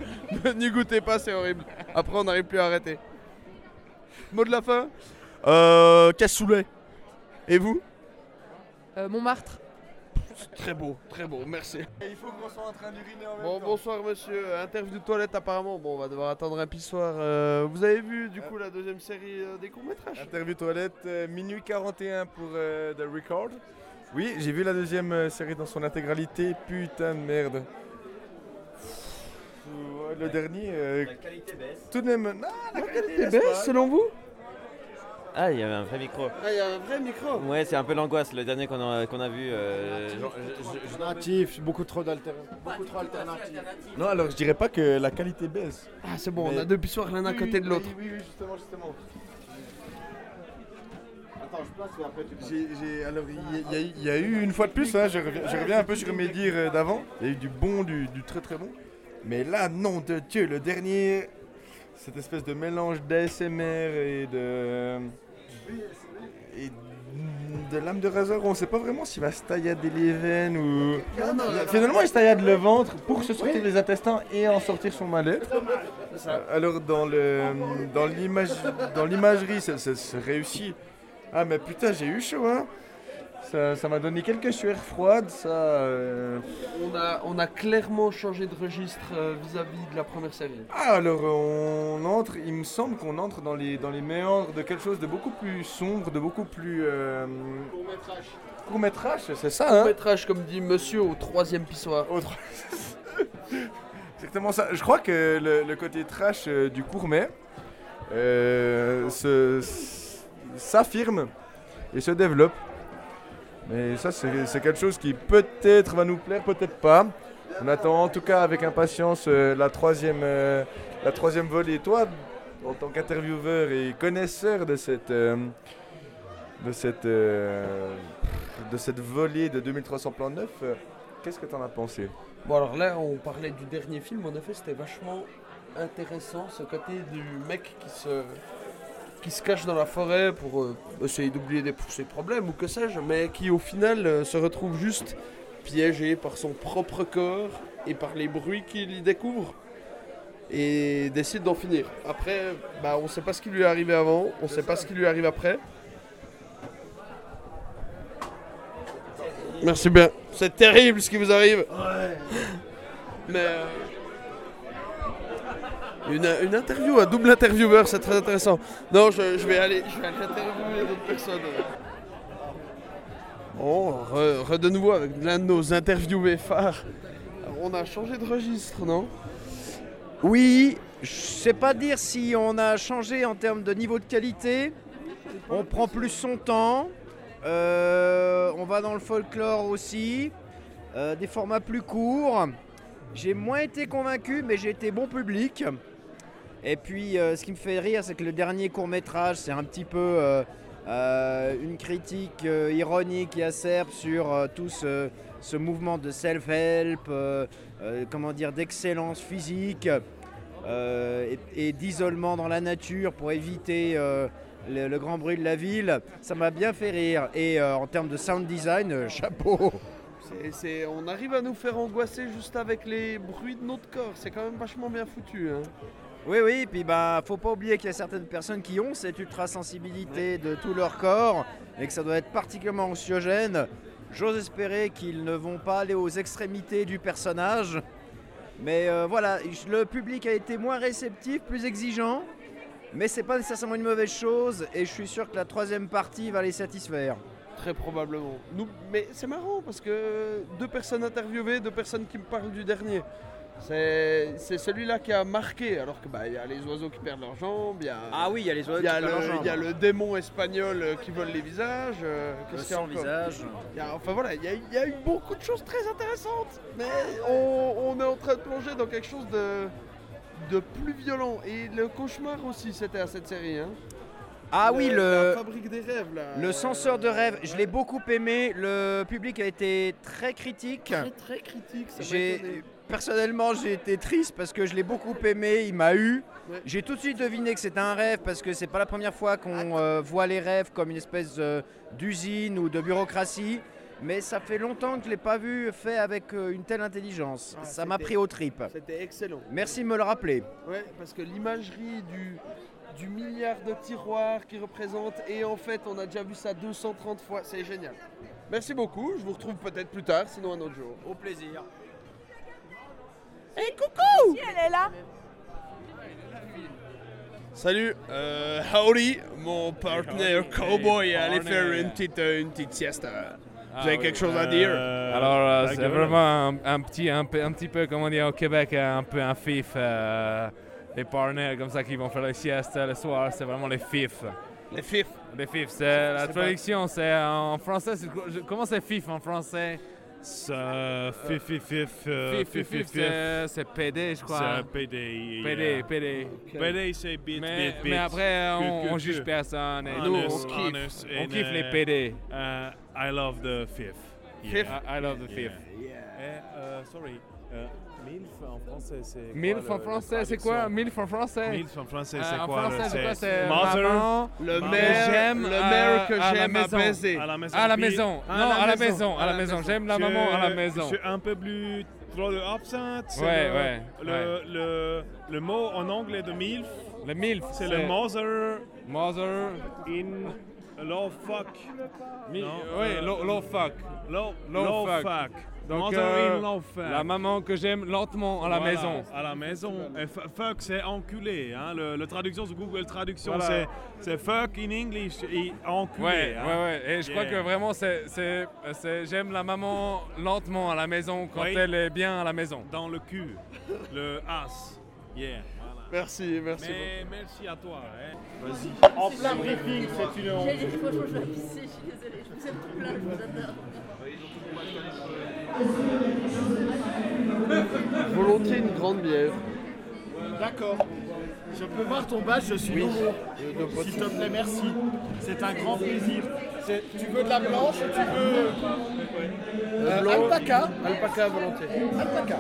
*laughs* N'y goûtez pas, c'est horrible. Après, on n'arrive plus à arrêter. Mot de la fin? Euh, cassoulet. Et vous? Montmartre. Très beau, très beau, merci. Il faut qu'on soit en train d'uriner en même Bon, bonsoir monsieur. Interview de toilette apparemment. Bon, on va devoir attendre un pissoir. Euh, vous avez vu du coup la deuxième série euh, des courts-métrages? Interview toilette, euh, minuit 41 pour euh, The Record. Oui, j'ai vu la deuxième euh, série dans son intégralité. Putain de merde. Pff, Le dernier. euh, Tout de même. Non, la qualité baisse selon vous? Ah, il y avait un vrai micro. Ah, il y a un vrai micro Ouais, c'est un peu l'angoisse, le dernier qu'on a, qu'on a vu. euh, je- Natif, beaucoup trop d'alternatives. Beaucoup trop alternatives. Non, alors je dirais pas que la qualité baisse. Ah, c'est bon, on a deux pissoirs l'un à Oui, côté de oui, l'autre. Oui, oui, justement, justement. Attends, je place et après tu J'ai- j'ai- alors, il y, a- eu- il y a eu une fois de plus, hein, je, reviens, je reviens un peu sur mes dires euh, d'avant. Il y a eu du bon, du, du très très bon. Mais là, nom de Dieu, le dernier, cette espèce de mélange d'ASMR et de. Et de lame de rasoir, on sait pas vraiment s'il va se taillader les veines ou. Finalement, il se taillade le ventre pour se sortir les intestins et en sortir son mal-être. Alors, dans le dans l'image dans l'imagerie, ça, ça- ça réussit. Ah, mais putain, j'ai eu chaud, hein! Ça m'a donné quelques sueurs froides, ça. euh, On a, on a clairement changé de registre euh, vis-à-vis de la première série. Ah, alors on entre, il me semble qu'on entre dans les, dans les méandres de quelque chose de beaucoup plus sombre, de beaucoup plus. Euh... Court-métrage, c'est ça, hein? Court-métrage, comme dit monsieur au troisième pissoir. *laughs* Exactement ça. Je crois que le, le côté trash euh, du s- s'affirme et se développe. Mais ça, c'est quelque chose qui peut-être va nous plaire, peut-être pas. On attend en tout cas avec impatience euh, la troisième, euh, la troisième volée. Toi, en tant qu'intervieweur et connaisseur de cette, euh, de cette, de cette volée de 2300 plans neufs, qu'est-ce que tu en as pensé? Bon alors là on parlait du dernier film, en effet c'était vachement intéressant ce côté du mec qui se, qui se cache dans la forêt pour euh, essayer d'oublier des- ses problèmes ou que sais-je, mais qui au final euh, se retrouve juste piégé par son propre corps et par les bruits qu'il y découvre et décide d'en finir. Après, bah, on sait pas ce qui lui est arrivé avant, on sait pas ce qui lui arrive après. Merci bien. C'est terrible ce qui vous arrive. *laughs* Mais euh, une, interview, un double intervieweur, c'est très intéressant. Non, je, vais aller, je vais interviewer d'autres personnes. Bon, re, re de nouveau avec l'un de nos interviewés phares. On a changé de registre, non? Oui, je sais pas dire si on a changé en termes de niveau de qualité. On prend plus son temps. Euh, on va dans le folklore aussi. Euh, des formats plus courts. J'ai moins été convaincu, mais j'ai été bon public. Et puis, euh, ce qui me fait rire, c'est que le dernier court métrage, c'est un petit peu euh, euh, une critique ironique et acerbe sur tout ce, mouvement de self-help, comment dire, d'excellence physique et, d'isolement dans la nature pour éviter le, grand bruit de la ville. Ça m'a bien fait rire. Et en termes de sound design, chapeau. On arrive à nous faire angoisser juste avec les bruits de notre corps. C'est quand même vachement bien foutu. Hein. Oui, oui, puis bah, faut pas oublier qu'il y a certaines personnes qui ont cette ultra-sensibilité de tout leur corps et que ça doit être particulièrement anxiogène. J'ose espérer qu'ils ne vont pas aller aux extrémités du personnage. Mais euh, voilà, le public a été moins réceptif, plus exigeant. Mais c'est pas nécessairement une mauvaise chose et je suis sûr que la troisième partie va les satisfaire. Très probablement. Nous, mais c'est marrant parce que deux personnes interviewées, deux personnes qui me parlent du dernier. C'est c'est celui-là qui a marqué, alors que bah il y a les oiseaux qui perdent leurs jambes, il y a Ah oui, il y a les oiseaux il y a qui perdent le- leurs jambes. il y a le démon espagnol euh, qui vole les visages. euh, Le qu'est-ce qu'il y a sans encore visage. Il y a- Enfin voilà, il y, a, il y a eu beaucoup de choses très intéressantes, mais on, on est en train de plonger dans quelque chose de de plus violent. Et le cauchemar aussi, c'était à cette série. Hein. Ah oui, le, La fabrique des rêves là. le censeur de rêve, je l'ai beaucoup aimé. Le public a été très critique. Très très critique. ça. Personnellement j'ai été triste parce que je l'ai beaucoup aimé, il m'a eu. J'ai tout de suite deviné que c'était un rêve parce que c'est pas la première fois qu'on euh, voit les rêves comme une espèce euh, d'usine ou de bureaucratie. Mais ça fait longtemps que je l'ai pas vu fait avec euh, une telle intelligence. Ah, ça m'a pris au trip. C'était excellent. Merci de me le rappeler. Ouais, parce que l'imagerie du, du milliard de tiroirs qui représente, et en fait, on a déjà vu ça 230 fois, c'est génial. Merci beaucoup, je vous retrouve peut-être plus tard, sinon un autre jour. Au plaisir. Hey, coucou! Elle est là. Salut, euh, howdy, mon partenaire cowboy est allé faire une petite, euh, une petite sieste. Vous avez quelque chose à dire? Alors, euh, c'est vraiment un, un petit, un, peu- un petit peu, comme on dit au Québec, un peu un fif. euh, les partenaires comme ça qui vont faire les siestes le soir, c'est vraiment les fifs. Les fifs. Les fifs, c'est la traduction, c'est en français, comment c'est fif en français? Ça, fif, fif, fif, euh, Fif, fif, fif, c'est- PD, je crois. C'est PD. PD. PD. PD, c'est bit, Mais, bit, bit. mais après, on, que- on que. juge personne. Et nous, Honest, on kiffe, honest, on and, kiffe uh, les PD. uh, I love the fifth. Fifth? I- I love the Yeah. fifth. Eh, sorry. Euh, MILF en français, c'est quoi Milf en français, c'est quoi? Milf en français Milf en français, Euh, c'est en quoi le- français, c'est quoi? C'est C'est mother, maman, le que maire- j'aime, le euh, maire que à la j'aime à baiser. À la maison. À la maison. Non, à la maison. À la maison. J'aime la maman à la maison. Je suis un peu plus trop de absinthe. Ouais, le, ouais, Le, ouais. Le, le mot en anglais de MILF, Le MILF, c'est le mother Mother. in law fuck. Mi- Non, euh, low, low fuck. Low, Low low fuck. fuck. Donc, mother euh, la maman que j'aime lentement à la Voilà, maison. À la maison. Et fu- fuck, c'est enculé. Hein. Le, le traduction sur Google Traduction, Voilà. c'est, fuck in English et enculé. Ouais, hein. ouais, ouais. Et je crois Yeah. que vraiment, c'est, c'est, c'est- j'aime la maman lentement à la maison quand Oui. elle est bien à la maison. Dans le cul. le as. Yeah. Voilà. Merci, merci Mais merci à toi. hein. Vas-y. En plein briefing, c'est une honte. Franchement, je vais pisser, je suis désolée. Je vous aime tout plein, je vous adore. Volontiers une grande bière. D'accord. Je peux voir ton badge, je suis Oui. nouveau. S'il te plaît, merci. C'est un grand plaisir. C'est- Tu veux de la blanche ou tu veux. Euh, blanc. alpaca, alpaca à volonté. Alpaca.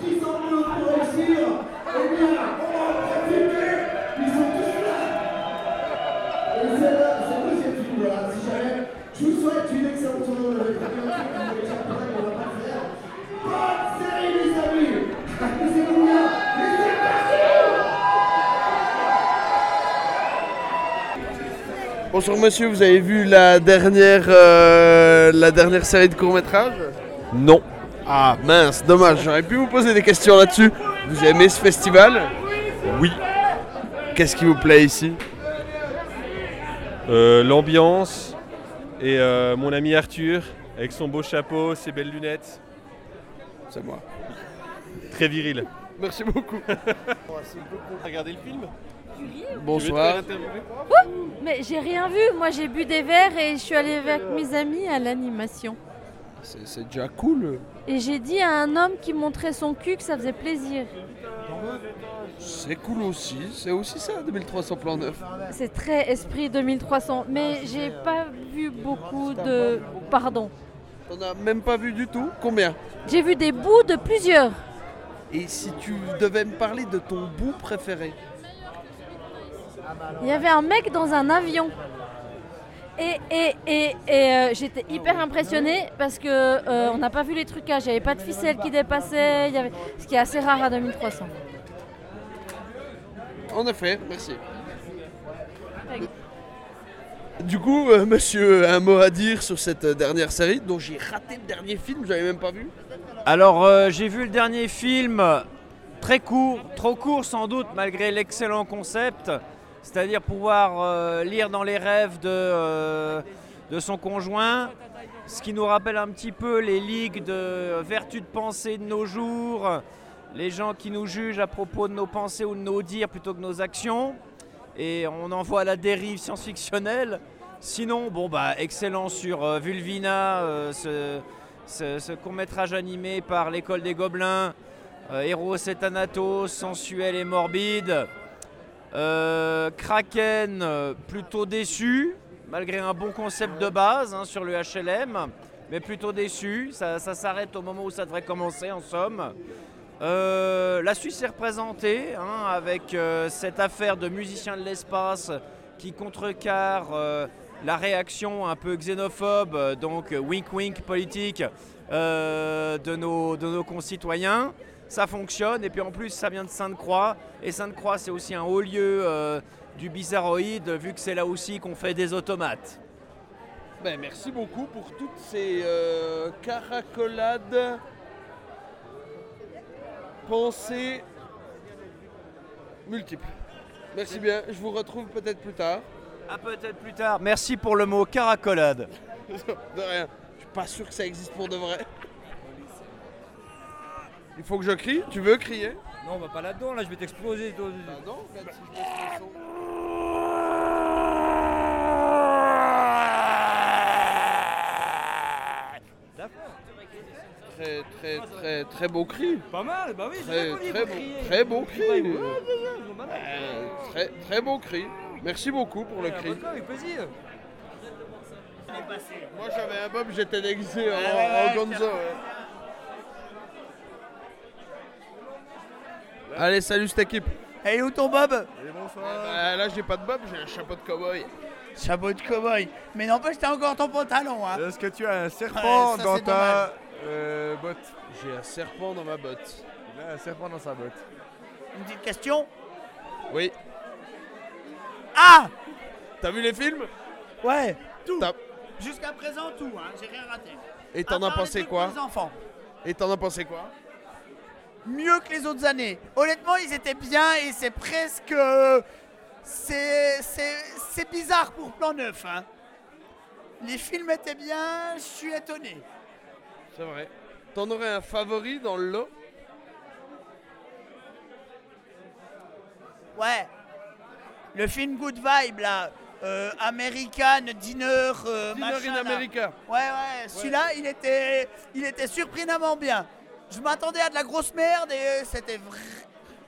Qui s'en veut pour réussir Eh bien, on Bonjour monsieur, vous avez vu la dernière, euh, la dernière série de courts-métrages? Non. Ah mince, dommage, j'aurais pu vous poser des questions là-dessus. Vous aimez ce festival? Oui. Qu'est-ce qui vous plaît ici? Euh, L'ambiance et euh, mon ami Arthur avec son beau chapeau, ses belles lunettes. C'est moi. Très viril. Merci beaucoup. *laughs* Regardez le film Bonsoir. Ouh, mais j'ai rien vu. Moi, j'ai bu des verres et je suis allée avec mes amis à l'animation. C'est c'est déjà cool. Et j'ai dit à un homme qui montrait son cul que ça faisait plaisir. C'est cool aussi, c'est aussi ça 2300 plans neufs. C'est très esprit 2300, mais j'ai pas vu beaucoup de. Pardon. T'en as même pas vu du tout Combien J'ai vu des bouts de plusieurs. Et si tu devais me parler de ton bout préféré Il y avait un mec dans un avion. Et, et, et, et euh, j'étais hyper impressionnée parce que euh, on n'a pas vu les trucages, il n'y avait pas de ficelle qui dépassait, il y avait... ce qui est assez rare à 2300. En effet, merci. Du coup, euh, monsieur, un mot à dire sur cette dernière série dont j'ai raté le dernier film, j'avais même pas vu. Alors, euh, j'ai vu le dernier film, très court, trop court sans doute, malgré l'excellent concept, c'est-à-dire pouvoir euh, lire dans les rêves de, euh, de son conjoint, ce qui nous rappelle un petit peu les ligues de vertu de pensée de nos jours, les gens qui nous jugent à propos de nos pensées ou de nos dires plutôt que nos actions, et on en voit la dérive science-fictionnelle. Sinon, bon bah excellent sur euh, Vulvina, ce, court-métrage animé par l'école des Gobelins, Héros et Thanatos, sensuel et morbide. Euh, Kraken, euh, plutôt déçu, malgré un bon concept de base hein, sur le HLM, mais plutôt déçu. Ça, s'arrête au moment où ça devrait commencer, en somme. Euh, la Suisse est représentée hein, avec cette affaire de musiciens de l'espace qui contrecarre la réaction un peu xénophobe, donc wink wink politique de nos concitoyens. Ça fonctionne et puis en plus ça vient de Sainte-Croix et Sainte-Croix c'est aussi un haut lieu euh, du bizarroïde vu que c'est là aussi qu'on fait des automates. Ben, merci beaucoup pour toutes ces euh, caracolades, pensées multiples. Merci bien, je vous retrouve peut-être plus tard. À peut-être plus tard. Merci pour le mot caracolade. *laughs* de rien, je suis pas sûr que ça existe pour de vrai. Il faut que je crie Tu veux crier? Non, on va pas là-dedans, là, je vais t'exploser. toi. non, regarde si je baisse le son. Très, très, très, très beau cri. Pas mal, bah oui, Très, très, vous beau, très beau cri. Euh, très, très beau cri. Merci beaucoup pour le cri. avec plaisir. Moi j'avais un bob, j'étais déguisé en, en Gonzo. tiens. ouais. Allez, salut cette équipe. Et où ton bob? Bah, là j'ai pas de bob, j'ai un chapeau de cowboy. Chapeau de cowboy. Mais n'empêche, t'as encore ton pantalon, hein. Est-ce que tu as un serpent Ouais, ça, dans ta euh, botte? J'ai un serpent dans ma botte. Il a un serpent dans sa botte. Une petite question? Oui. Ah T'as vu les films? Ouais, tout. Jusqu'à présent, tout, hein. J'ai rien raté. Et t'en as pensé quoi? enfants. Et t'en as pensé quoi? Mieux que les autres années. Honnêtement, ils étaient bien et c'est presque. euh, C'est. Bizarre pour plan neuf, hein. Les films étaient bien, je suis étonné. C'est vrai. T'en aurais un favori dans le lot? Ouais. Le film Good Vibe, là. euh, American Dinner, euh, Dinner machin, in là. America. Ouais, ouais, celui-là, il était, il était surprenamment bien. Je m'attendais à de la grosse merde et euh, c'était vrai.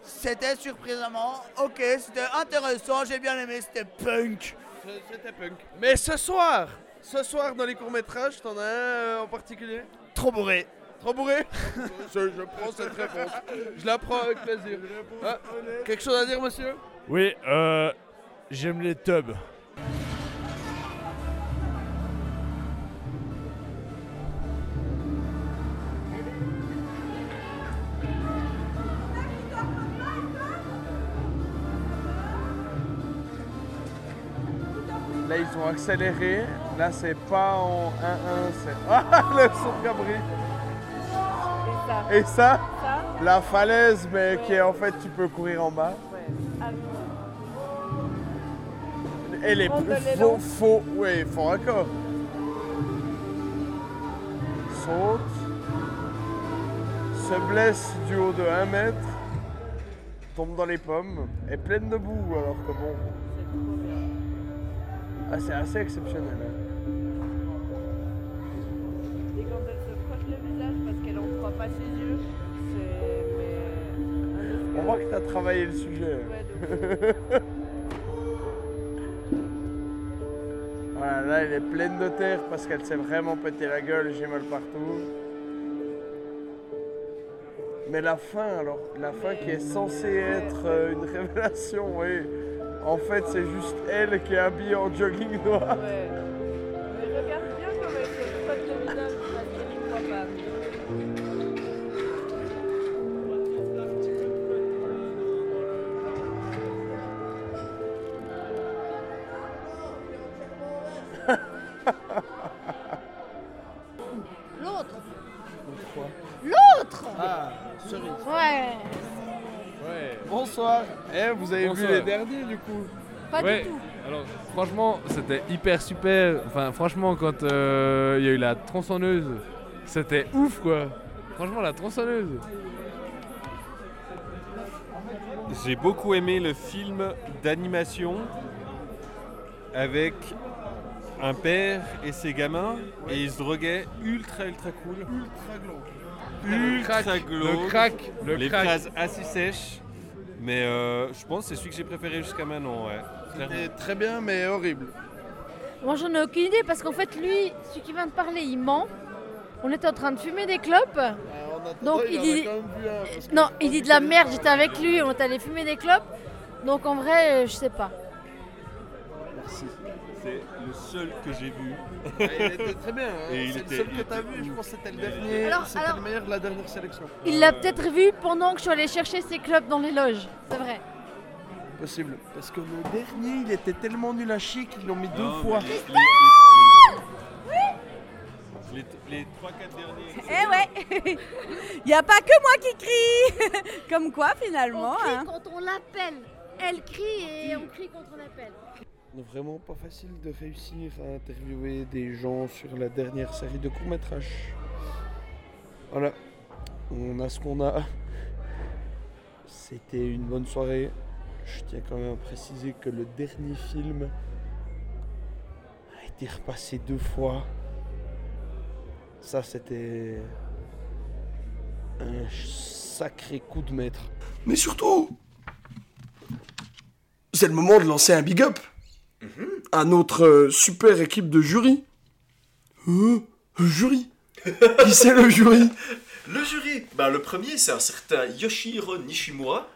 C'était surprenamment ok, c'était intéressant, j'ai bien aimé, c'était punk. C'était punk. Mais ce soir, ce soir dans les courts-métrages, t'en as un euh, en particulier? Trop bourré. Trop bourré? *laughs* Je, je prends cette réponse. Je la prends avec plaisir. Ah, quelque chose à dire, monsieur? Oui, euh, j'aime les tubs. Ont accéléré. Là, c'est pas en 1-1, c'est. *laughs* Ah, le son de Cabri Et ça La falaise, mais qui est en fait, tu peux courir en bas. Et les Prendre de plus faux, faux, oui, faux raccord. Saute. Se blesse du haut de 1 mètre. Tombe dans les pommes. Est pleine de boue, alors que bon. Ah, c'est assez exceptionnel. Et quand elle se frotte le visage parce qu'elle en croit pas ses yeux, c'est. On voit que tu as travaillé le sujet. *laughs* voilà, là, elle est pleine de terre parce qu'elle s'est vraiment pété la gueule, j'ai mal partout. Mais la fin, alors, la fin qui est censée être euh, une *laughs* révélation, oui. En fait, c'est juste elle qui est habillée en jogging noir. Eh, vous avez Bonsoir. vu les derniers du coup Pas Ouais, du tout. Alors, franchement, c'était hyper super. Enfin, franchement, quand euh, il y a eu la tronçonneuse, c'était ouf quoi. Franchement, la tronçonneuse. J'ai beaucoup aimé le film d'animation avec un père et ses gamins et ils se droguaient ultra ultra cool. Ultra glauque. Ultra glauque. le crack, le les crack. phrases assez sèches. Mais euh, je pense que c'est celui que j'ai préféré jusqu'à maintenant, ouais. C'était très bien, mais horrible. Moi j'en ai aucune idée parce qu'en fait lui, celui qui vient de parler, il ment. On était en train de fumer des clopes. Donc il dit. Non, il dit de la merde, j'étais avec lui, on est allé fumer des clopes. Donc en vrai, je sais pas. Merci. C'est le seul que j'ai vu. il était très bien. hein. *laughs* C'est le était- seul que t'as était vu, je pense que c'était le dernier. Alors- C'était alors- le meilleur de la dernière sélection. Il l'a peut-être vu pendant que je suis allée chercher ses clopes dans les loges. C'est vrai. Possible. Parce que le dernier, il était tellement nul à chier qu'ils l'ont mis deux fois. les- Les 3-4 derniers. Eh ouais *laughs* Il n'y a pas que moi qui crie *laughs* Comme quoi finalement On crie hein. quand on l'appelle. Elle crie et on crie quand on appelle. Vraiment pas facile de réussir à interviewer des gens sur la dernière série de courts-métrages. Voilà. On a ce qu'on a. C'était une bonne soirée. Je tiens quand même à préciser que le dernier film a été repassé deux fois. Ça, c'était un sacré coup de maître. Mais surtout, c'est le moment de lancer un big up à notre euh, super équipe de jury. Euh, jury? Qui c'est le jury? Le jury bah, Le premier, c'est un certain Yoshihiro Nishimura.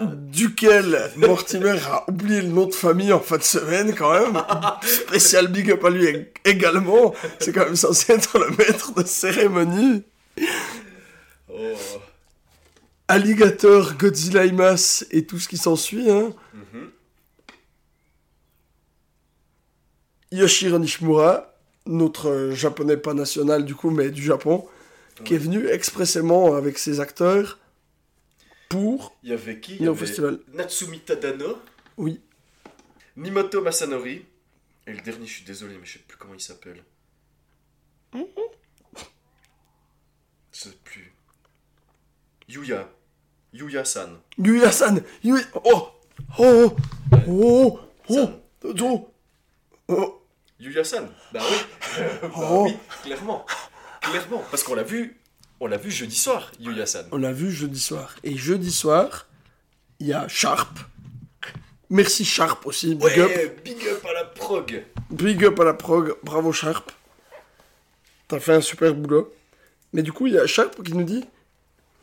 Duquel Mortimer a oublié le nom de famille en fin de semaine quand même. Spécial big up à lui ég- également. C'est quand même censé être le maître de cérémonie. Oh. Alligator, Godzilla Imas et tout ce qui s'ensuit. Hein. Mhm. Yoshiro Nishimura, notre euh, japonais pas national du coup, mais du Japon, qui est venu expressément avec ses acteurs pour Il y avait qui? Il y venir au avait festival. Natsumi Tadano. Oui. Nimoto Masanori. Et le dernier, je suis désolé, mais je sais plus comment il s'appelle. Je sais plus. Yuya. Yuya-san. Yuya-san Yuya... Oh Oh Oh Oh Oh Dodo Yuya-san Bah oui *laughs* Bah Oh. oui, clairement Clairement, parce qu'on l'a vu, on l'a vu jeudi soir, Yuya-san. On l'a vu jeudi soir. Et jeudi soir, il y a Sharp. Merci Sharp aussi, big Ouais, up. big up à la prog Big up à la prog, bravo Sharp. T'as fait un super boulot. Mais du coup, il y a Sharp qui nous dit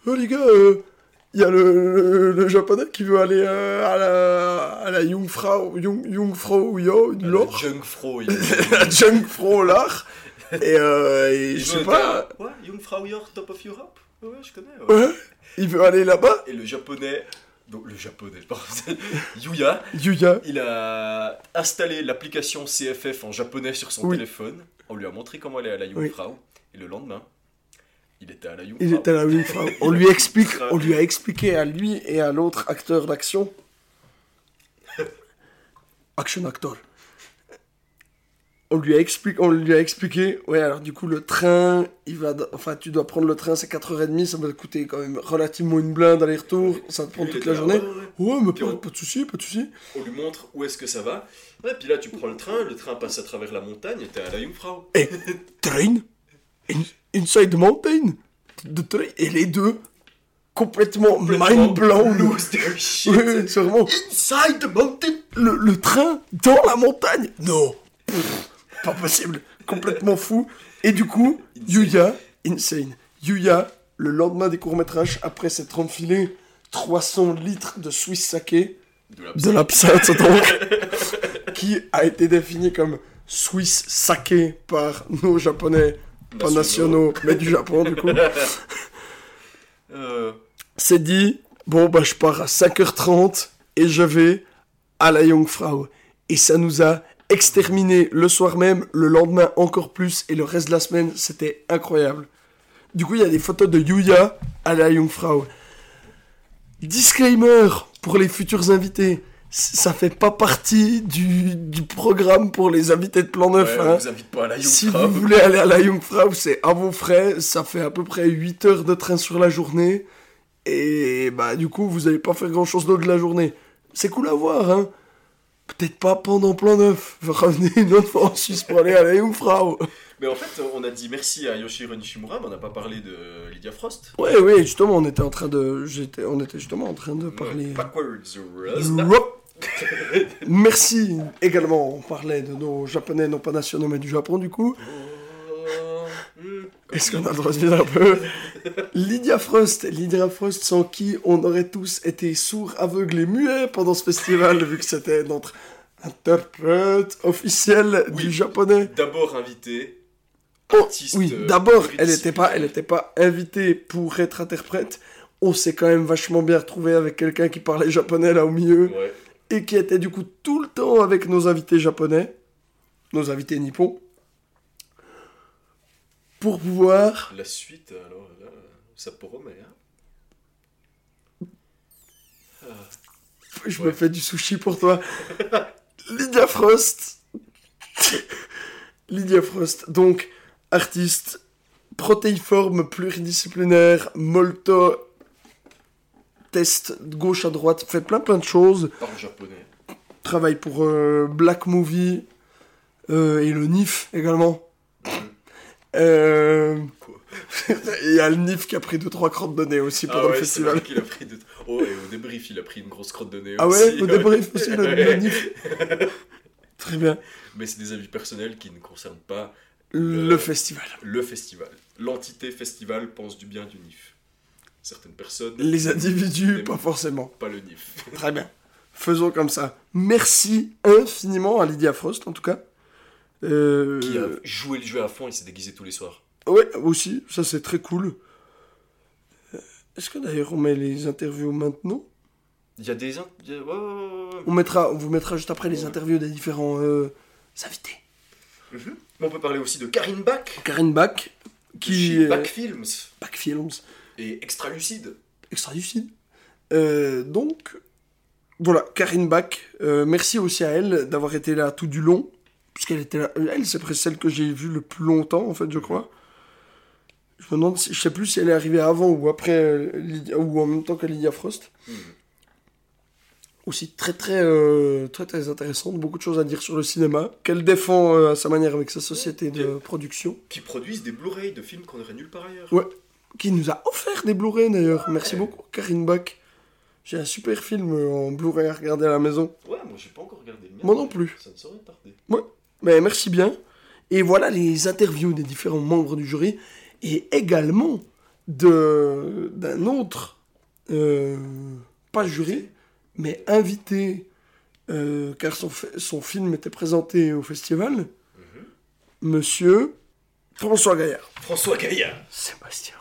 Oh les gars, euh, il y a le, le- le japonais qui veut aller euh, à la, à la Jungfrau, Jung, Jungfrau Yo, Lor. Jungfrau, *laughs* la Jungfrau Lor. Et, euh, et je sais pas. Ouais, Jungfrau York, Top of Europe Ouais, ouais, je connais. Ouais, il veut aller là-bas. Et le japonais, donc le japonais, pardon, *laughs* Yuya, Yuya. il a installé l'application CFF en japonais sur son Oui. téléphone. On lui a montré comment aller à la Oui. Jungfrau. Et le lendemain, il était à la Jungfrau. Il était à la Jungfrau. *laughs* On lui explique, on lui a expliqué à lui et à l'autre acteur d'action. *laughs* Action actor. On lui a expliqué, on lui a expliqué. Ouais, alors du coup le train, il va, enfin tu dois prendre le train, c'est 4h30, ça va te coûter quand même relativement une blinde aller-retour, ça te prendre Il toute la journée. ouais, Ouais, mais pas, on- pas de souci, pas de souci. On lui montre où est-ce que ça va. Ouais, puis là, tu prends le train, le train passe à travers la montagne et t'es à la Jungfrau. Et train, in- inside the mountain, de train, et les deux complètement, mind blown. Lose their shit. *laughs* Ouais, c'est vraiment Inside the mountain. le, le train dans la montagne. Non, Pff, pas possible, complètement fou. Et du coup, Yuya, insane. Yuya, le lendemain des courts métrages, après s'être enfilé 300 litres de Swiss saké, de l'absinthe donc, *laughs* qui a été défini comme Swiss saké par nos japonais, pas nationaux, mais du Japon du coup. *laughs* Euh, C'est dit, bon bah je pars à 5h30 et je vais à la Jungfrau. Et ça nous a exterminé le soir même, le lendemain encore plus, et le reste de la semaine, c'était incroyable. Du coup, il y a des photos de Yuya à la Jungfrau. Disclaimer pour les futurs invités. Ça fait pas partie du, du programme pour les invités de Plan 9. Ouais, on hein. vous invite pas à la Si vous voulez aller à la Jungfrau, c'est à vos frais. Ça fait à peu près 8 heures de train sur la journée. Et bah du coup, vous allez pas faire grand chose d'autre de la journée. C'est cool à voir, hein. Peut-être pas pendant Plan 9. Revenez une autre fois en Suisse pour aller à la Jungfrau. Mais en fait, on a dit merci à Yoshiro Nishimura, mais on n'a pas parlé de Lydia Frost. Ouais, ouais, justement, on était en train de... J'étais... On était justement en train de parler... Backwards. *laughs* Merci également, on parlait de nos japonais, non pas nationaux, mais du Japon du coup. Est-ce qu'on a le droit de dire un peu? Lydia Frost, Lydia Frost sans qui on aurait tous été sourds, aveugles et muets pendant ce festival, vu que c'était notre interprète officiel du japonais. D'abord invité, Oh, oui, euh, d'abord, elle pluridisciplinaire. n'était pas, elle était pas invitée pour être interprète. On s'est quand même vachement bien retrouvé avec quelqu'un qui parlait japonais là au milieu Ouais. Et qui était du coup tout le temps avec nos invités japonais, nos invités nippons, pour pouvoir. La suite, alors là, ça promet. Hein. Ah. Je me fais du sushi pour toi. *laughs* Lydia Frost. *laughs* Lydia Frost, donc artiste protéiforme pluridisciplinaire, molto test de gauche à droite, fait plein plein de choses. Parle japonais. Travaille pour euh, Black Movie euh, et le NIF également. Euh, *laughs* Il y a le NIF qui a pris 2-3 crottes de nez aussi pendant ah le ouais, c'est festival. vrai a pris de... Oh, et au débrief, il a pris une grosse crotte de nez Ah aussi. ouais, au débrief aussi, le- le NIF. *laughs* Très bien. Mais c'est des avis personnels qui ne concernent pas Le festival. Le festival. L'entité festival pense du bien du NIF. Certaines personnes. Les individus, pas forcément. Pas le NIF. *laughs* Très bien. Faisons comme ça. Merci infiniment à Lydia Frost, en tout cas. Euh, Qui a joué le jeu à fond, il s'est déguisé tous les soirs. Ouais, aussi, ça c'est très cool. Euh, Est-ce que d'ailleurs on met les interviews maintenant? Il y a des. in- il y a- ouais, ouais, ouais, ouais. on, mettra, on vous mettra juste après les interviews des différents euh, invités. Mais on peut parler aussi de Karine Bach. Karine Bach, qui. Euh, Bach Films. Bach Films. Et Extra Lucide. Extra lucide. Euh, donc, voilà, Karine Bach, euh, merci aussi à elle d'avoir été là tout du long. Puisqu'elle était là. Elle, c'est presque celle que j'ai vue le plus longtemps, en fait, je crois. Je me demande si. Je sais plus si elle est arrivée avant ou après. euh, Lydia- ou en même temps que Lydia Frost. aussi très très, euh, très très intéressante, beaucoup de choses à dire sur le cinéma, qu'elle défend euh, à sa manière avec sa société de production. Qui produisent des Blu-ray de films qu'on aurait nulle part ailleurs. Ouais, qui nous a offert des Blu-ray d'ailleurs. Merci beaucoup, Karine Bach. J'ai un super film euh, en Blu-ray à regarder à la maison. Ouais, moi j'ai pas encore regardé. Moi non plus. Ça ne saurait tarder. Ouais, mais merci bien. Et voilà les interviews des différents membres du jury et également de d'un autre, euh, pas jury, mais invité, euh, car son, fi- son film était présenté au festival, Monsieur François Gaillard. François Gaillard. Sébastien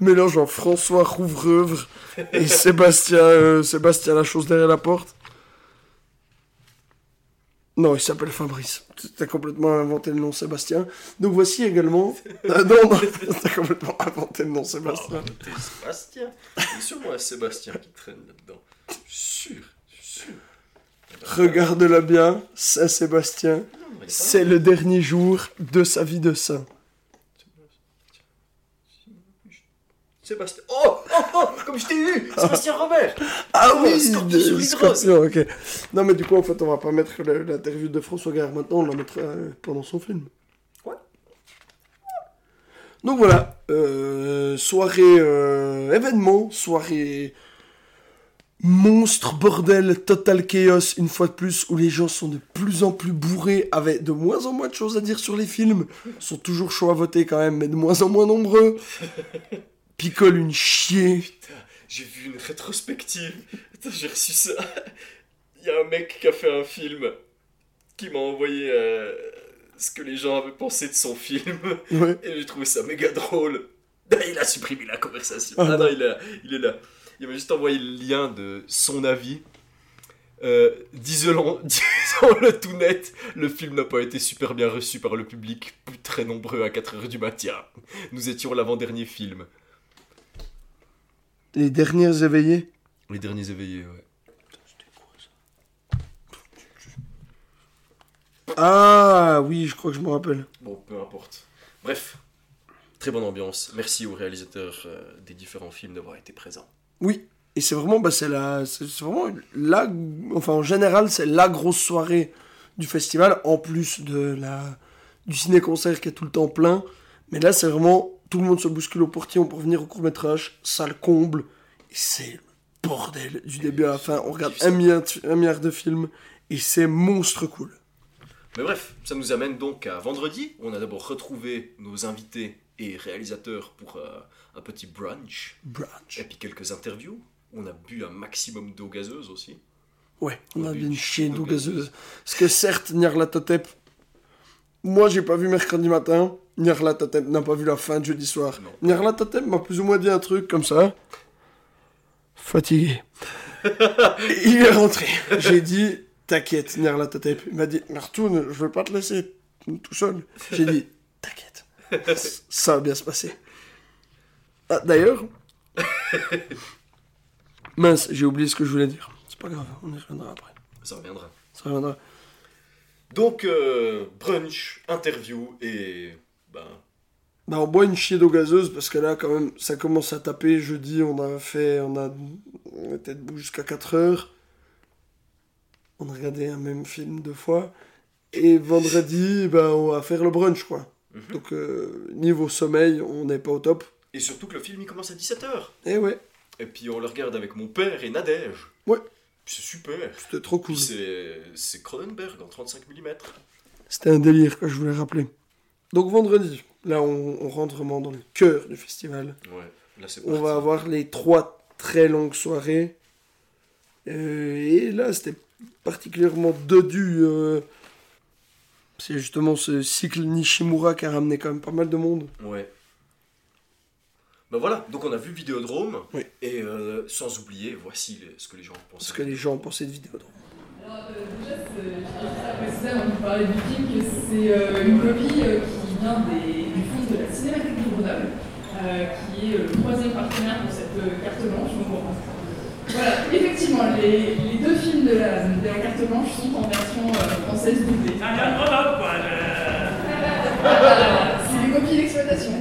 Mélangeant François Rouvreuvre et *laughs* Sébastien, euh, Sébastien la chose derrière la porte. Non, il s'appelle Fabrice. T'as complètement inventé le nom Sébastien. Donc voici également. *laughs* Ah non, non, t'as complètement inventé le nom Sébastien. Oh, Sébastien. A sûrement un Sébastien qui traîne là-dedans. Je suis sûr, je suis sûr. Regarde-la bien, Saint Sébastien. C'est le dernier jour de sa vie de saint. Sébastien. Oh, oh, oh, comme je t'ai eu Sébastien Robert Ah Oh, oui, Scorpion ok. Non, mais du coup, en fait, on va pas mettre l'interview de François Gare maintenant, on la mettra euh, pendant son film. Ouais. Donc voilà, euh, soirée euh, événement, soirée monstre, bordel, total chaos, une fois de plus, où les gens sont de plus en plus bourrés, avec de moins en moins de choses à dire sur les films, sont toujours chauds à voter quand même, mais de moins en moins nombreux. Picole une chier. J'ai vu une rétrospective. J'ai reçu ça. Il y a un mec qui a fait un film qui m'a envoyé euh, ce que les gens avaient pensé de son film. Ouais. Et j'ai trouvé ça méga drôle. Il a supprimé la conversation. Ah Ah, non, non. il est là. Il est là. Il m'a juste envoyé le lien de son avis. Euh, disons, *laughs* disons-le tout net, le film n'a pas été super bien reçu par le public, plus très nombreux à 4h du matin. Nous étions l'avant-dernier film. Les dernières éveillées. Les derniers éveillés, ouais. Ah oui, je crois que je me rappelle. Bon, peu importe. Bref, très bonne ambiance. Merci aux réalisateurs euh, des différents films d'avoir été présents. Oui, et c'est vraiment, bah, c'est la, c'est c'est vraiment la, enfin en général, c'est la grosse soirée du festival, en plus de la, du ciné-concert qui est tout le temps plein. Mais là, c'est vraiment, tout le monde se bouscule au portillon pour venir au court-métrage, ça le comble, et c'est le bordel du début à la fin. On regarde un milliard, de- un milliard de films, et c'est monstre cool. Mais bref, ça nous amène donc à vendredi. On a d'abord retrouvé nos invités et réalisateurs pour euh, un petit brunch. Brunch. Et puis quelques interviews. On a bu un maximum d'eau gazeuse aussi. Ouais, on a bien une chienne d'eau gazeuse. Parce que certes, Nyarlathotep, moi j'ai pas vu mercredi matin, Nyarlathotep n'a pas vu la fin de jeudi soir. Nyarlathotep m'a plus ou moins dit un truc comme ça. Fatigué. *laughs* Il est rentré. J'ai dit, t'inquiète, Nyarlathotep. Il m'a dit, retourne, je veux pas te laisser tout seul. J'ai dit, t'inquiète, *laughs* ça va bien se passer. Ah, d'ailleurs, *laughs* mince, j'ai oublié ce que je voulais dire. C'est pas grave, on y reviendra après. Ça reviendra. Ça reviendra. Donc, euh, brunch, interview et. Ben. Bah, on boit une chier d'eau gazeuse parce que là, quand même, ça commence à taper. Jeudi, on a fait. On a. On était debout jusqu'à 4 heures. On a regardé un même film deux fois. Et vendredi, bah, on va faire le brunch, quoi. Donc, euh, niveau sommeil, on n'est pas au top. Et surtout que le film il commence à 17h. Et ouais, Et puis on le regarde avec mon père et Nadège. Ouais. C'est super. c'était trop cool. C'est Cronenberg en 35 mm. C'était un délire que je voulais rappeler. Donc, vendredi, là, on, on rentre vraiment dans le cœur du festival. Ouais, là c'est On va avoir les trois très longues soirées. Euh, et là, c'était particulièrement dodu. Euh, c'est justement ce cycle Nishimura qui a ramené quand même pas mal de monde. Ouais. Bah voilà, donc on a vu Vidéodrome. Et euh, sans oublier, voici les- ce que les gens pensaient. Ce que les gens pensaient de Vidéodrome. préciser avant de parler du film que c'est euh, une copie euh, qui vient des- du fonds de la Cinémathèque de Grenoble, euh, qui est euh, le troisième partenaire pour cette euh, carte blanche. Donc, bon, voilà, effectivement, les, les deux films de la, de la carte blanche sont en version euh, française doublée. *laughs* Voilà, c'est des copies d'exploitation.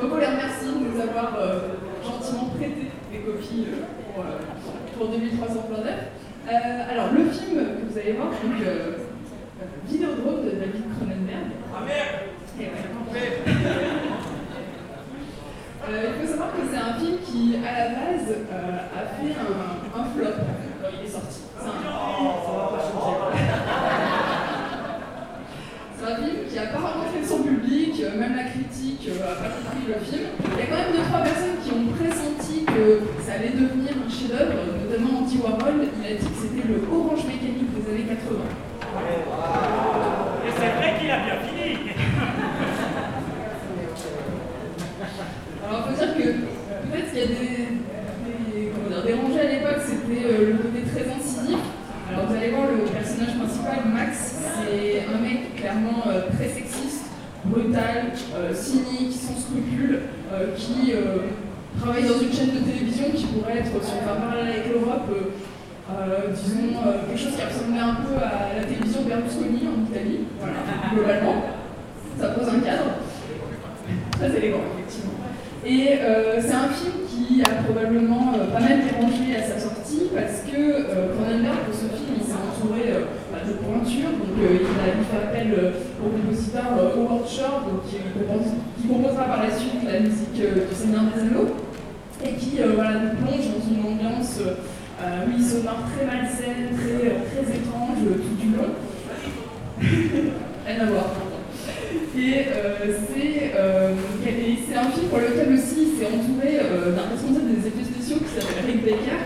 Donc on les remercie de nous avoir euh, gentiment prêté des copies. copie pour, euh, pour 2300 plans neuf. Euh, alors, le film que vous allez voir, donc euh, Vidéodrome de David Cronenberg. Ah merde Euh, il faut savoir que c'est un film qui, à la base, a fait un, un flop quand il est sorti. C'est un, ça va pas changer. Qui n'a pas rencontré son public, euh, même la critique n'a pas compris le film. Il y a quand même deux trois personnes qui ont pressenti que ça allait devenir un chef-d'œuvre, notamment Andy Warhol. Il a dit que c'était le Orange Mécanique des années 80. Et c'est vrai qu'il a bien fini Alors, il faut dire que peut-être qu'il y a des, des, rangées à l'époque, c'était euh, le côté très incisif. Alors, vous allez voir le personnage principal, Max, c'est un clairement euh, très sexiste, brutal, euh, cynique, sans scrupules, euh, qui travaille dans une chaîne de télévision qui pourrait être, si on parler avec l'Europe, disons quelque chose qui ressemblait un peu à la télévision Berlusconi en Italie, voilà, globalement. Ça pose un cadre. Très élégant, effectivement. Et c'est un film qui a probablement pas mal dérangé à sa sortie parce que Cronenberg, pour ce film, il s'est entouré de pointures. Donc, euh, il a fait appel euh, au compositeur euh, Howard Shore, qui, compose- qui composera par la suite la musique euh, du Seigneur des Anneaux et qui euh, voilà, nous plonge dans une ambiance euh, euh, oui, sonore très malsaine, très, euh, très étrange euh, tout du long. *laughs* Rien à voir. Et euh, c'est euh, un film pour lequel aussi il s'est entouré euh, d'un responsable des effets spéciaux qui s'appelle Rick Baker,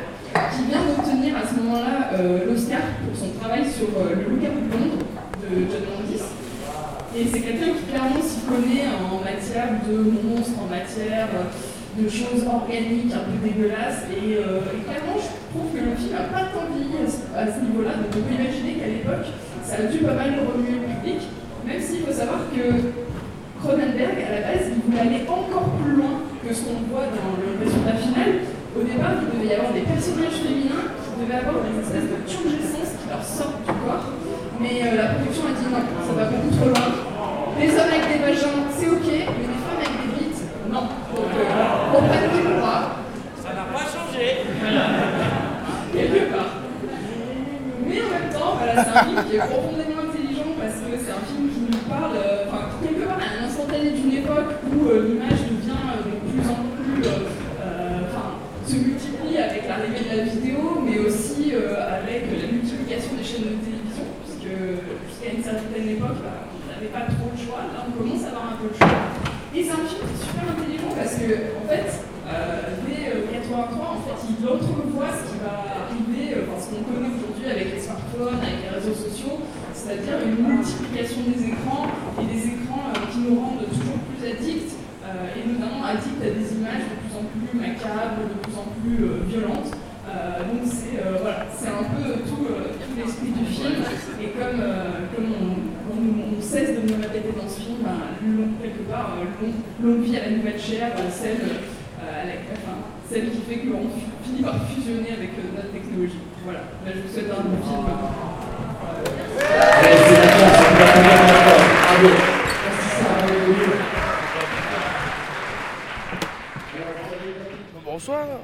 qui vient d'obtenir à ce moment-là euh, l'Oscar pour son travail sur euh, Le Loup-garou de Londres de John Landis. Et c'est quelqu'un qui clairement s'y connaît en matière de monstres, en matière euh, de choses organiques un peu dégueulasses. Et, clairement, je trouve que le film n'a pas tant vieilli à ce, à ce niveau-là. Donc on peut imaginer qu'à l'époque, ça a dû pas mal remuer le public. Même s'il faut savoir que Cronenberg, à la base, il voulait aller encore plus loin que ce qu'on voit dans le résultat final. Au départ, il devait y avoir des personnages féminins qui devaient avoir des espèces de turgescence qui leur sortent du corps. Mais euh, la production a dit non, ça va beaucoup trop loin. Les hommes avec des vagins, c'est ok, mais les femmes avec des bites, non. Donc, euh, on prenne du droit. Ça n'a pas changé Quelque part. Mais en même temps, voilà, c'est un film qui est profondément intelligent parce que c'est un film qui nous parle, euh, enfin, quelque part, à instantané d'une époque où euh, l'image devient euh, de plus en plus, euh, euh, enfin, se multiplie avec l'arrivée de la vidéo, mais aussi euh, avec la multiplication des chaînes de télévision, puisque jusqu'à une certaine époque, bah, on n'avait pas trop le choix. Là, on commence à avoir un peu le choix. Et c'est un film qui est super intelligent parce que, en fait, euh, dès euh, 83, en fait, il entrevoit ce qui va arriver, euh, enfin, ce qu'on connaît aujourd'hui avec les smartphones, avec les réseaux sociaux, c'est-à-dire une multiplication des écrans et des écrans euh, qui nous rendent toujours plus addicts, euh, addicts à des images de plus en plus macabres, de plus en plus euh, violentes. Euh, donc c'est euh, voilà, un peu tout, l'esprit du film. Et comme, comme on, cesse de nous répéter dans ce film, ben, quelque part, longue vie à la nouvelle chair, celle, enfin, celle qui fait qu'on fi- finit par fusionner avec notre technologie. Voilà, Ben, je vous souhaite un bon film. Bonsoir.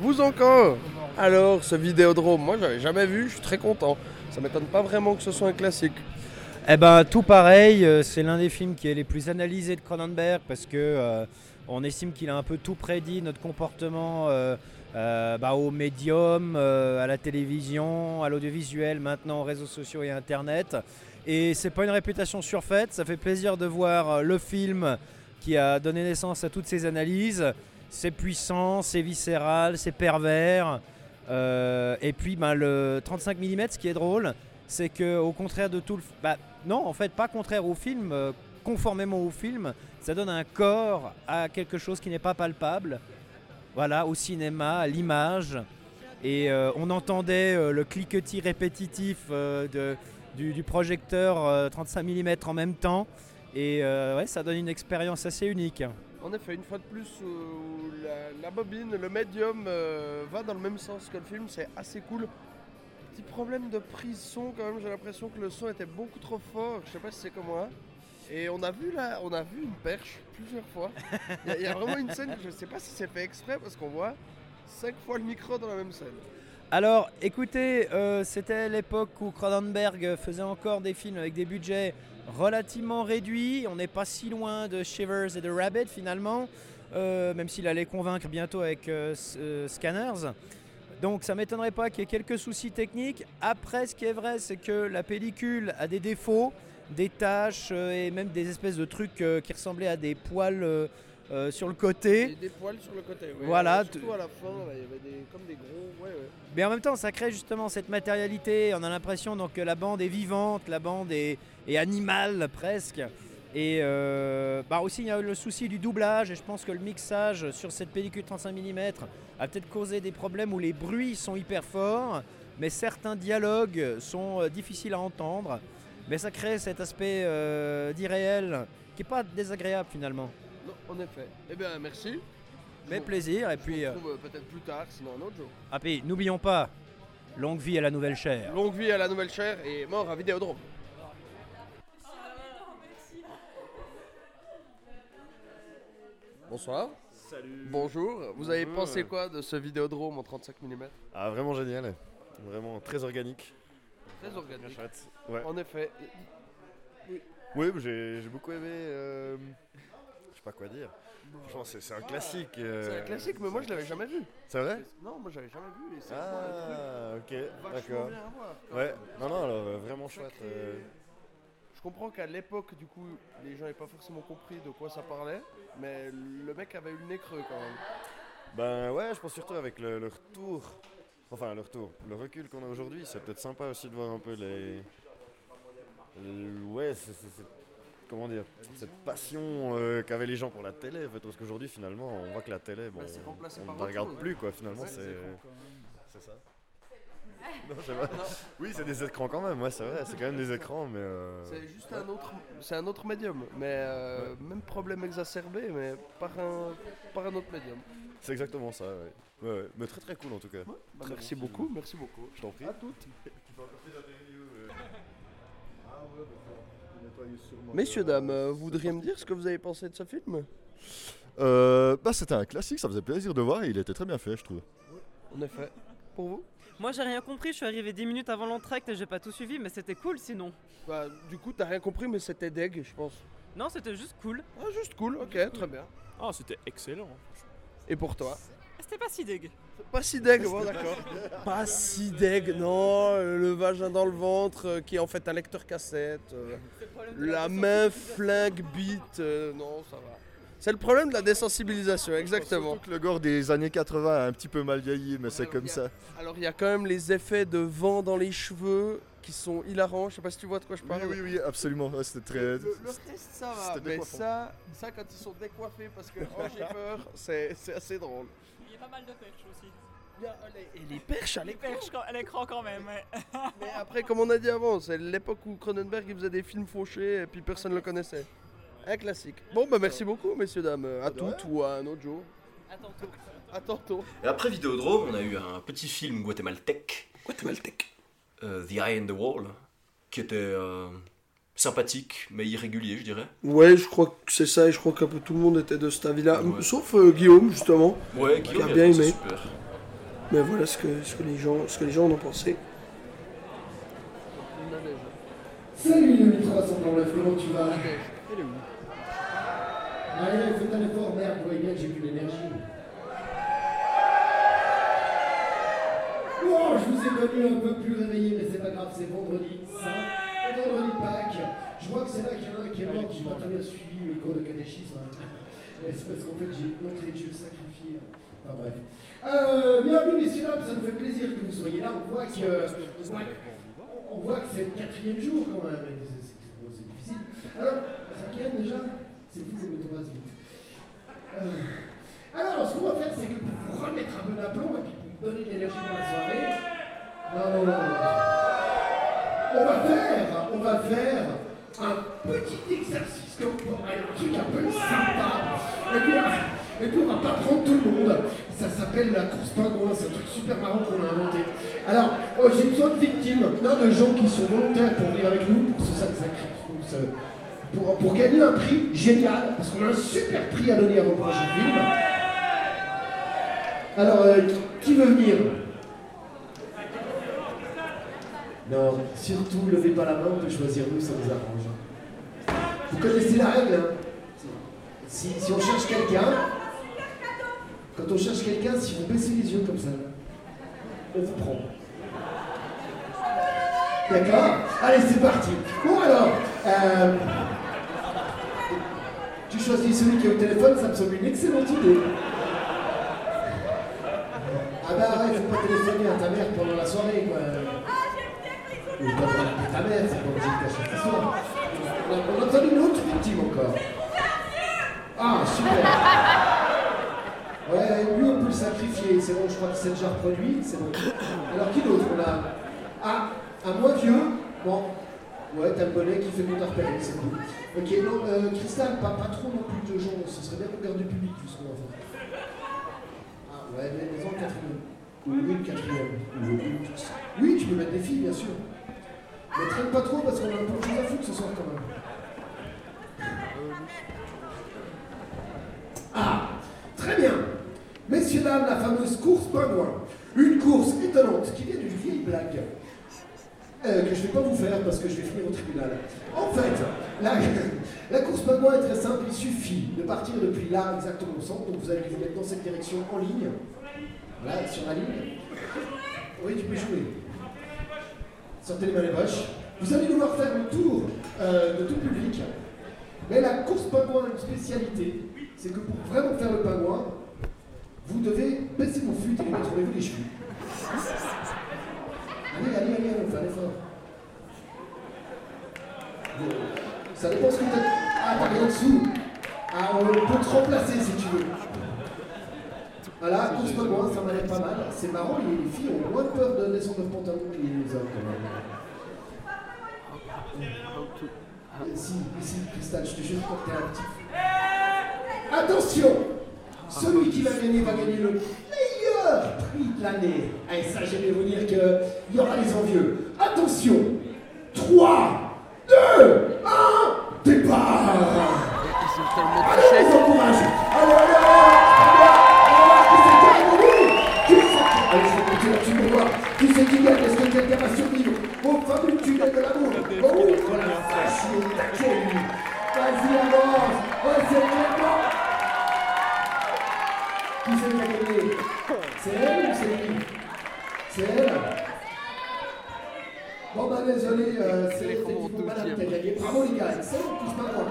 Vous encore Alors, ce Vidéodrome, moi j'avais jamais vu, je suis très content. Ça m'étonne pas vraiment que ce soit un classique. Eh ben tout pareil, euh, c'est l'un des films qui est les plus analysés de Cronenberg parce que euh, on estime qu'il a un peu tout prédit notre comportement euh, bah, au médium, à la télévision, à l'audiovisuel, maintenant aux réseaux sociaux et internet. Et c'est pas une réputation surfaite, ça fait plaisir de voir le film qui a donné naissance à toutes ces analyses. C'est puissant, c'est viscéral, c'est pervers. Euh, et puis ben, le 35 mm, ce qui est drôle, c'est que au contraire de tout le... Bah, non, en fait, pas contraire au film, euh, conformément au film, ça donne un corps à quelque chose qui n'est pas palpable. Voilà, au cinéma, à l'image. Et euh, on entendait le cliquetis répétitif du, projecteur euh, 35 mm en même temps. Et ça donne une expérience assez unique. En effet, une fois de plus, où la, bobine, le médium euh, va dans le même sens que le film, c'est assez cool. Petit problème de prise son quand même, j'ai l'impression que le son était beaucoup trop fort, je sais pas si c'est comme moi. Et on a vu là, on a vu une perche plusieurs fois. Il y, a- vraiment une scène, je sais pas si c'est fait exprès parce qu'on voit Cinq fois le micro dans la même scène. Alors, écoutez, euh, c'était l'époque où Cronenberg faisait encore des films avec des budgets relativement réduits. On n'est pas si loin de Shivers et de Rabbit finalement, euh, même s'il allait convaincre bientôt avec euh, euh, Scanners. Donc ça m'étonnerait pas qu'il y ait quelques soucis techniques. Après, ce qui est vrai, c'est que la pellicule a des défauts, des taches et même des espèces de trucs qui ressemblaient à des poils euh, sur le côté. Des poils sur le côté. ouais. Voilà, Surtout à la fin, là, il y avait des, comme des gros. Ouais, ouais. Mais en même temps, ça crée justement cette matérialité. On a l'impression donc que la bande est vivante, la bande est, est animale presque. Et euh, bah aussi, il y a le souci du doublage. Et je pense que le mixage sur cette pellicule 35 mm a peut-être causé des problèmes où les bruits sont hyper forts, mais certains dialogues sont euh, difficiles à entendre. Mais ça crée cet aspect euh, d'irréel qui n'est pas désagréable finalement. En effet. Eh bien, merci. Mais plaisir. Et puis, On euh, se retrouve euh, peut-être plus tard, sinon un autre jour. ah, puis, n'oublions pas, longue vie à la nouvelle chair. Longue vie à la nouvelle chair et mort à Vidéodrome. Bonsoir. Salut. Bonjour. Vous avez Bonjour. pensé quoi de ce Vidéodrome en 35 mm Ah, vraiment génial. Vraiment très organique. Très organique. Ouais. En effet. Oui. J'ai beaucoup aimé. euh, pas quoi dire. Franchement, c'est un classique. euh, C'est un classique, mais moi je l'avais jamais vu. C'est vrai? Non, moi j'avais jamais vu. Et c'est Ah, ok, vachement d'accord. bien à voir. Ouais, non, non, alors euh, vraiment chouette. Euh, Je comprends qu'à l'époque, du coup, les gens n'avaient pas forcément compris de quoi ça parlait, mais le mec avait eu le nez creux quand même. Ben ouais, je pense surtout avec le, le retour. Enfin, le retour. Le recul qu'on a aujourd'hui, c'est peut-être sympa aussi de voir un peu les. le- Ouais, c'est. c'est- c'est- Comment dire Cette passion euh, qu'avaient les gens pour la télé, en fait, parce qu'aujourd'hui, finalement, on voit que la télé, bon, Bah, on ne la regarde plus, quoi, finalement, c'est. c'est ça *laughs* Non, vrai. Oui, c'est des écrans quand même, ouais, c'est vrai, c'est quand même des écrans, mais. euh, C'est juste un autre, c'est un autre médium, mais euh, même problème exacerbé, mais par un, par un autre médium. C'est exactement ça, ouais. Mais très très cool en tout cas. Bah, merci beaucoup, merci beaucoup. Je t'en prie. À toutes. Messieurs, dames, euh, vous voudriez me dire ce que vous avez pensé de ce film? Euh, bah, c'était un classique, ça faisait plaisir de voir et il était très bien fait, je trouve. En effet. Pour vous? Moi j'ai rien compris, je suis arrivé 10 minutes avant l'entracte et j'ai pas tout suivi, mais c'était cool sinon. Bah, du coup, t'as rien compris, mais c'était deg, je pense. Non, c'était juste cool. Ah, juste cool, ok, très bien. Ah, c'était excellent. Et pour toi? C'était pas si dég. Pas si deg, bon, d'accord. Pas si deg, non. euh, Le vagin dans le ventre, euh, qui est en fait un lecteur cassette. euh, la main flingue bite, euh, non, ça va. C'est le problème de la désensibilisation, exactement. Surtout que le gore des années 80 a un petit peu mal vieilli, mais c'est comme ça. Alors il y a quand même les effets de vent dans les cheveux qui sont hilarants. Je sais pas si tu vois de quoi je Oui, parle. oui, oui, absolument. ouais, C'était très. Le, le reste ça va, C'était mais décoiffant. ça, ça quand ils sont décoiffés parce que oh, j'ai peur, *laughs* c'est c'est assez drôle. Il y a pas mal de perches aussi. Et les perches à Les perches quand- à l'écran quand même, ouais. *laughs* Mais après, comme on a dit avant, c'est l'époque où Cronenberg il faisait des films fauchés et puis personne ne le connaissait. Un classique. Bon, bah merci beaucoup, messieurs, dames. À toutes ou à un autre jour. À tantôt. À tantôt. Et après Vidéodrome, on a eu un petit film guatémaltèque. Guatémaltèque. The Eye in the Wall, qui était euh, sympathique, mais irrégulier, je dirais. Ouais, je crois que c'est ça et je crois qu'un peu tout le monde était de cet avis-là. Ouais. Sauf euh, Guillaume, justement. Ouais, qui Guillaume, a bien aimé. super. Mais voilà ce que, ce que, les, gens, ce que les gens en ont pensé. Salut le 1309, comment tu vas Allez, faites un effort, merde, vous voyez bien que j'ai plus d'énergie. Oh, je vous ai connu un peu plus réveillé, mais c'est pas grave, c'est vendredi. Je vois que c'est là qu'il y en a un qui est mort, qui pas très bien suivi mes cours de catéchisme. Mais c'est parce qu'en fait, j'ai montré Dieu sacrifié. Enfin bref. Euh, bienvenue, messieurs, dames, ça nous fait plaisir que vous soyez là. On voit que. ouais, on voit que c'est le quatrième jour quand même. c'est- c'est- C'est difficile. Alors, cinquième déjà C'est fou comme le vite. Euh, alors, ce qu'on va faire, c'est que pour vous remettre un peu d'aplomb et pour vous donner de l'énergie dans la soirée. Non, non, non, non. On va faire, on va faire un petit exercice corporel, un truc un peu sympa. Et puis, on- va pas prendre tout le monde. Ça s'appelle la course pingouin, c'est un truc super marrant qu'on a inventé. Alors, oh, j'ai besoin de victimes, non, de gens qui sont volontaires pour venir avec nous pour ce sacrifice. Pour, pour gagner un prix génial, parce qu'on a un super prix à donner à vos prochains films. Alors, euh, qui veut venir? Non, surtout, levez pas la main, on peut choisir nous, ça nous arrange. Vous connaissez la règle, hein? Si, si on cherche quelqu'un, quand on cherche quelqu'un, si vous baissez les yeux comme ça, on vous prend. D'accord? Allez, c'est parti. Bon alors, euh, tu choisis celui qui est au téléphone, ça me semble une excellente idée. Ah bah arrête, faut pas téléphoner à ta mère pendant la soirée, quoi. Ta mère, c'est pas obligé de. On a, une autre victime encore. Ah, super Ouais, lui on peut le sacrifier, c'est bon, je crois qu'il s'est déjà reproduit, c'est bon. Alors qui d'autre on a? Ah, un moins vieux Bon. Ouais, t'as le bonnet qui fait mon repérer, c'est cool. Ok, non, euh, Cristal, pas, trop non plus de gens, ce serait bien qu'on garde du public, faire. Ah ouais, mais maison quatrième. Ou une quatrième. Oui, tu peux mettre des filles, bien sûr. Mais traîne pas trop parce qu'on a un peu de choses à foutre ce soir quand même. Ah, très bien. Messieurs, dames, la fameuse course pingouin. Une course étonnante qui vient d'une vieille blague. euh, que je ne vais pas vous faire parce que je vais finir au tribunal. En fait, la, *laughs* la course pingouin est très simple. Il suffit de partir depuis là, exactement au centre. Donc vous allez vous mettre dans cette direction en ligne. Voilà, sur la ligne. Oui, tu peux jouer. Sortez les mains les poches. Vous allez devoir faire le tour euh, de tout public. Mais la course pingouin a une spécialité. C'est que pour vraiment faire le pingouin, vous devez baisser vos flûtes et les mettre niveau des cheveux. Allez, allez, allez, on fait un effort. Bon, Ça dépend ce que t'as. Ah, t'as en dessous. Ah, on peut te remplacer si tu veux. Voilà, course pingouin, ça m'a l'air pas mal. C'est marrant, les, les filles ont moins peur de descendre leur pantalon que les hommes quand même. Si, ici, Cristal, je te jure que t'es un petit. Attention Celui qui va gagner va gagner le meilleur prix de l'année. Et ça, j'aimerais vous dire qu'il y aura les envieux. Attention 3, 2, 1, départ Allez, les encourage Allez, allez, allez Qui c'est qui gagne Est-ce que quelqu'un va survivre Au fameux tunnel de l'amour. Oh, voilà, vache, il est taquet, lui Vas-y, avance. Ouais, c'est vraiment Qui c'est qui a gagné C'est elle ou c'est lui C'est elle. Bon bah désolé, euh, c'est effectivement madame qui a gagné. Bravo les gars, excellent, tous pas moi.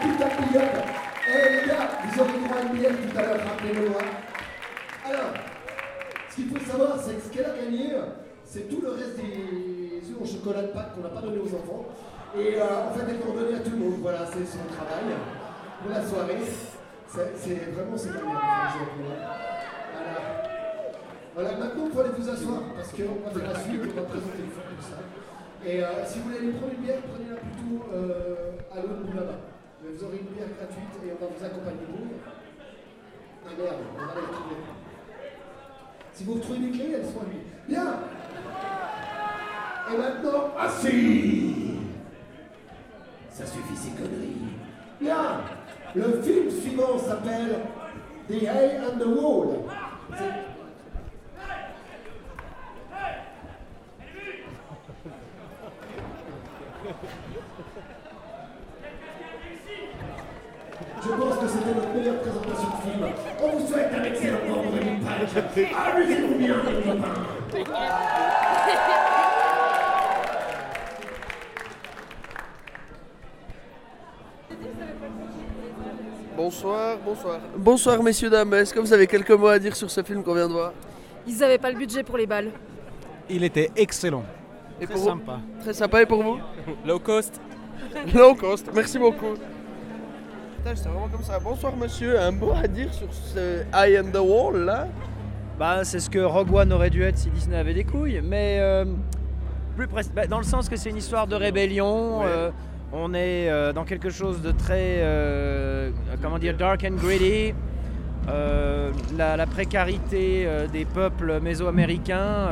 Putain de. Eh les gars, vous aurez droit à une billette tout à l'heure, rappelez-le moi. Alors, ce qu'il faut savoir, c'est que ce qu'elle a gagné, c'est tout le reste des œufs au chocolat de Pâques qu'on n'a pas donné aux enfants. Et euh, en fait, elles vont donner à tout le monde. Voilà, c'est son travail pour la soirée. C'est vraiment c'est. Voilà. Voilà, maintenant vous allez vous asseoir parce qu'on va faire la suite, on va présenter le comme ça. Et euh, si vous voulez aller prendre une bière, prenez-la plutôt euh, à l'autre bout là-bas. Vous aurez une bière gratuite et on va vous accompagner pour. Ah merde, on va aller retrouver. Si vous retrouvez des clés, elles sont à lui. Bien Et maintenant, assis Ça suffit ces conneries. Bien Le film suivant s'appelle The Hay and the Wall. C'est- Je pense que c'était notre meilleure présentation de film. On vous souhaite un excellent vendredi de Pâques. Amusez-vous *laughs* bien, les copains. Bonsoir, bonsoir. Bonsoir messieurs, dames. Est-ce que vous avez quelques mots à dire sur ce film qu'on vient de voir? Ils n'avaient pas le budget pour les balles. Il était excellent. Et Très pour vous sympa. Très sympa et pour vous? *laughs* Low cost. *laughs* Low cost, merci beaucoup. Putain, C'est vraiment comme ça. Bonsoir monsieur, un mot à dire sur ce Eye and the Wall là? Bah, c'est ce que Rogue One aurait dû être si Disney avait des couilles, mais euh, plus près- bah, dans le sens que c'est une histoire de rébellion. Ouais. euh, on est euh, dans quelque chose de très, comment dire, dark and gritty. La, la précarité des peuples mésoaméricains.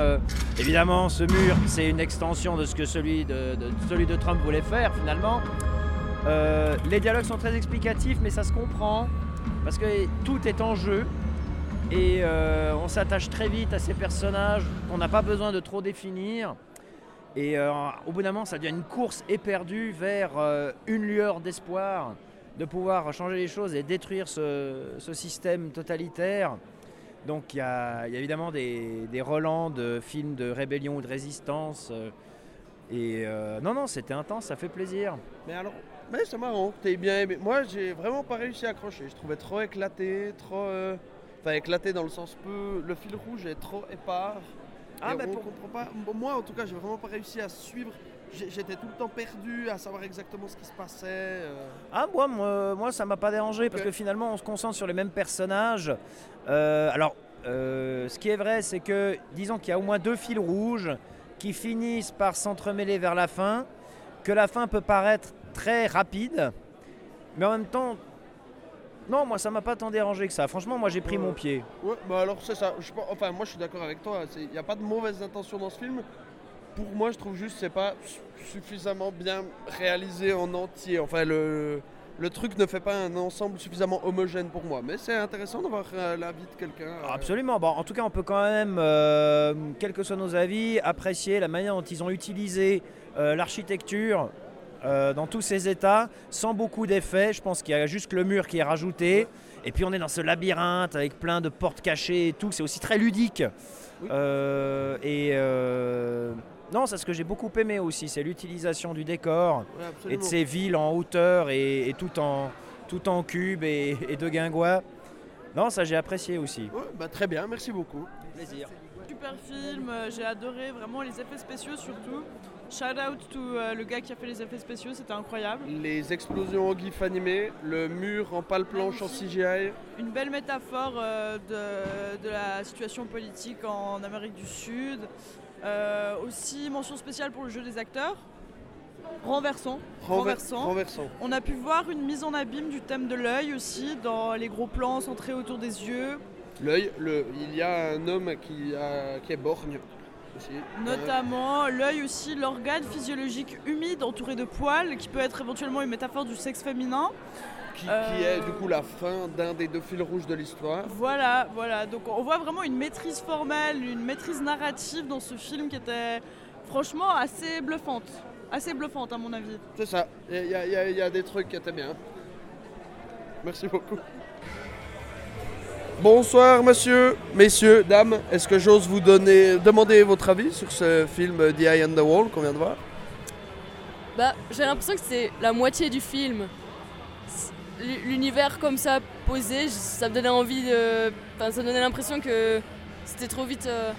évidemment, ce mur, c'est une extension de ce que celui de, de- celui de Trump voulait faire finalement. Les dialogues sont très explicatifs, mais ça se comprend. parce que tout est en jeu et euh, on s'attache très vite à ces personnages qu'on n'a pas besoin de trop définir. Et euh, au bout d'un moment, ça devient une course éperdue vers euh, une lueur d'espoir de pouvoir changer les choses et détruire ce, système totalitaire. Donc il y, a évidemment des, des relents de films de rébellion ou de résistance. et non, non, c'était intense, ça fait plaisir. Mais alors, mais c'est marrant, t'es bien aimé. Moi, j'ai vraiment pas réussi à accrocher. Je trouvais trop éclaté, trop. Enfin, éclaté dans le sens peu. Le fil rouge est trop épars. Ah, Et bah, on pour- comprend pas. Moi, en tout cas, j'ai vraiment pas réussi à suivre. J'étais tout le temps perdu à savoir exactement ce qui se passait. euh. Ah moi, moi, moi, ça m'a pas dérangé parce que finalement on se concentre sur les mêmes personnages. Euh, alors euh, ce qui est vrai c'est que disons qu'il y a au moins deux fils rouges qui finissent par s'entremêler vers la fin, que la fin peut paraître très rapide, mais en même temps, non moi ça m'a pas tant dérangé que ça. Franchement moi j'ai pris mon pied. Ouais, bah alors c'est ça. Je, enfin, moi, je suis d'accord avec toi. Il n'y a pas de mauvaise intention dans ce film. Pour moi, je trouve juste que c'est pas su- suffisamment bien réalisé en entier. Enfin, le, le truc ne fait pas un ensemble suffisamment homogène pour moi. Mais c'est intéressant d'avoir euh, l'avis de quelqu'un. euh, Absolument. Bon, en tout cas, on peut quand même, euh, quels que soient nos avis, apprécier la manière dont ils ont utilisé euh, l'architecture euh, dans tous ces états, sans beaucoup d'effets. Je pense qu'il y a juste le mur qui est rajouté. Et puis on est dans ce labyrinthe avec plein de portes cachées et tout. C'est aussi très ludique. Euh, et euh, non, c'est ce que j'ai beaucoup aimé aussi, c'est l'utilisation du décor Ouais, et de ces villes en hauteur et, et tout, en, tout en cube et, et de guingois. Non, ça j'ai apprécié aussi. Ouais, bah, très bien, merci beaucoup. Plaisir. Super film, j'ai adoré vraiment les effets spéciaux surtout. Shout out to euh, le gars qui a fait les effets spéciaux, c'était incroyable. Les explosions en gif animé, le mur en pâle planche en CGI. Une belle métaphore euh, de, de la situation politique en Amérique du Sud. Euh, aussi mention spéciale pour le jeu des acteurs. Renversant. Renver- renversant. renversant. On a pu voir une mise en abîme du thème de l'œil aussi dans les gros plans centrés autour des yeux. L'œil, il y a un homme qui, a, qui est borgne aussi. Notamment l'œil aussi, l'organe physiologique humide entouré de poils, qui peut être éventuellement une métaphore du sexe féminin. qui, Euh, qui est du coup la fin d'un des deux fils rouges de l'histoire. Voilà, voilà. Donc on voit vraiment une maîtrise formelle, une maîtrise narrative dans ce film qui était franchement assez bluffante. Assez bluffante à mon avis. C'est ça, y, y il y a des trucs qui étaient bien. Merci beaucoup. Bonsoir monsieur, messieurs, dames. Est-ce que j'ose vous donner, demander votre avis sur ce film The Eye on the Wall qu'on vient de voir? Bah, j'ai l'impression que c'est la moitié du film. L'univers comme ça posé, ça me donnait envie de. Enfin, ça me donnait l'impression que c'était trop vite euh,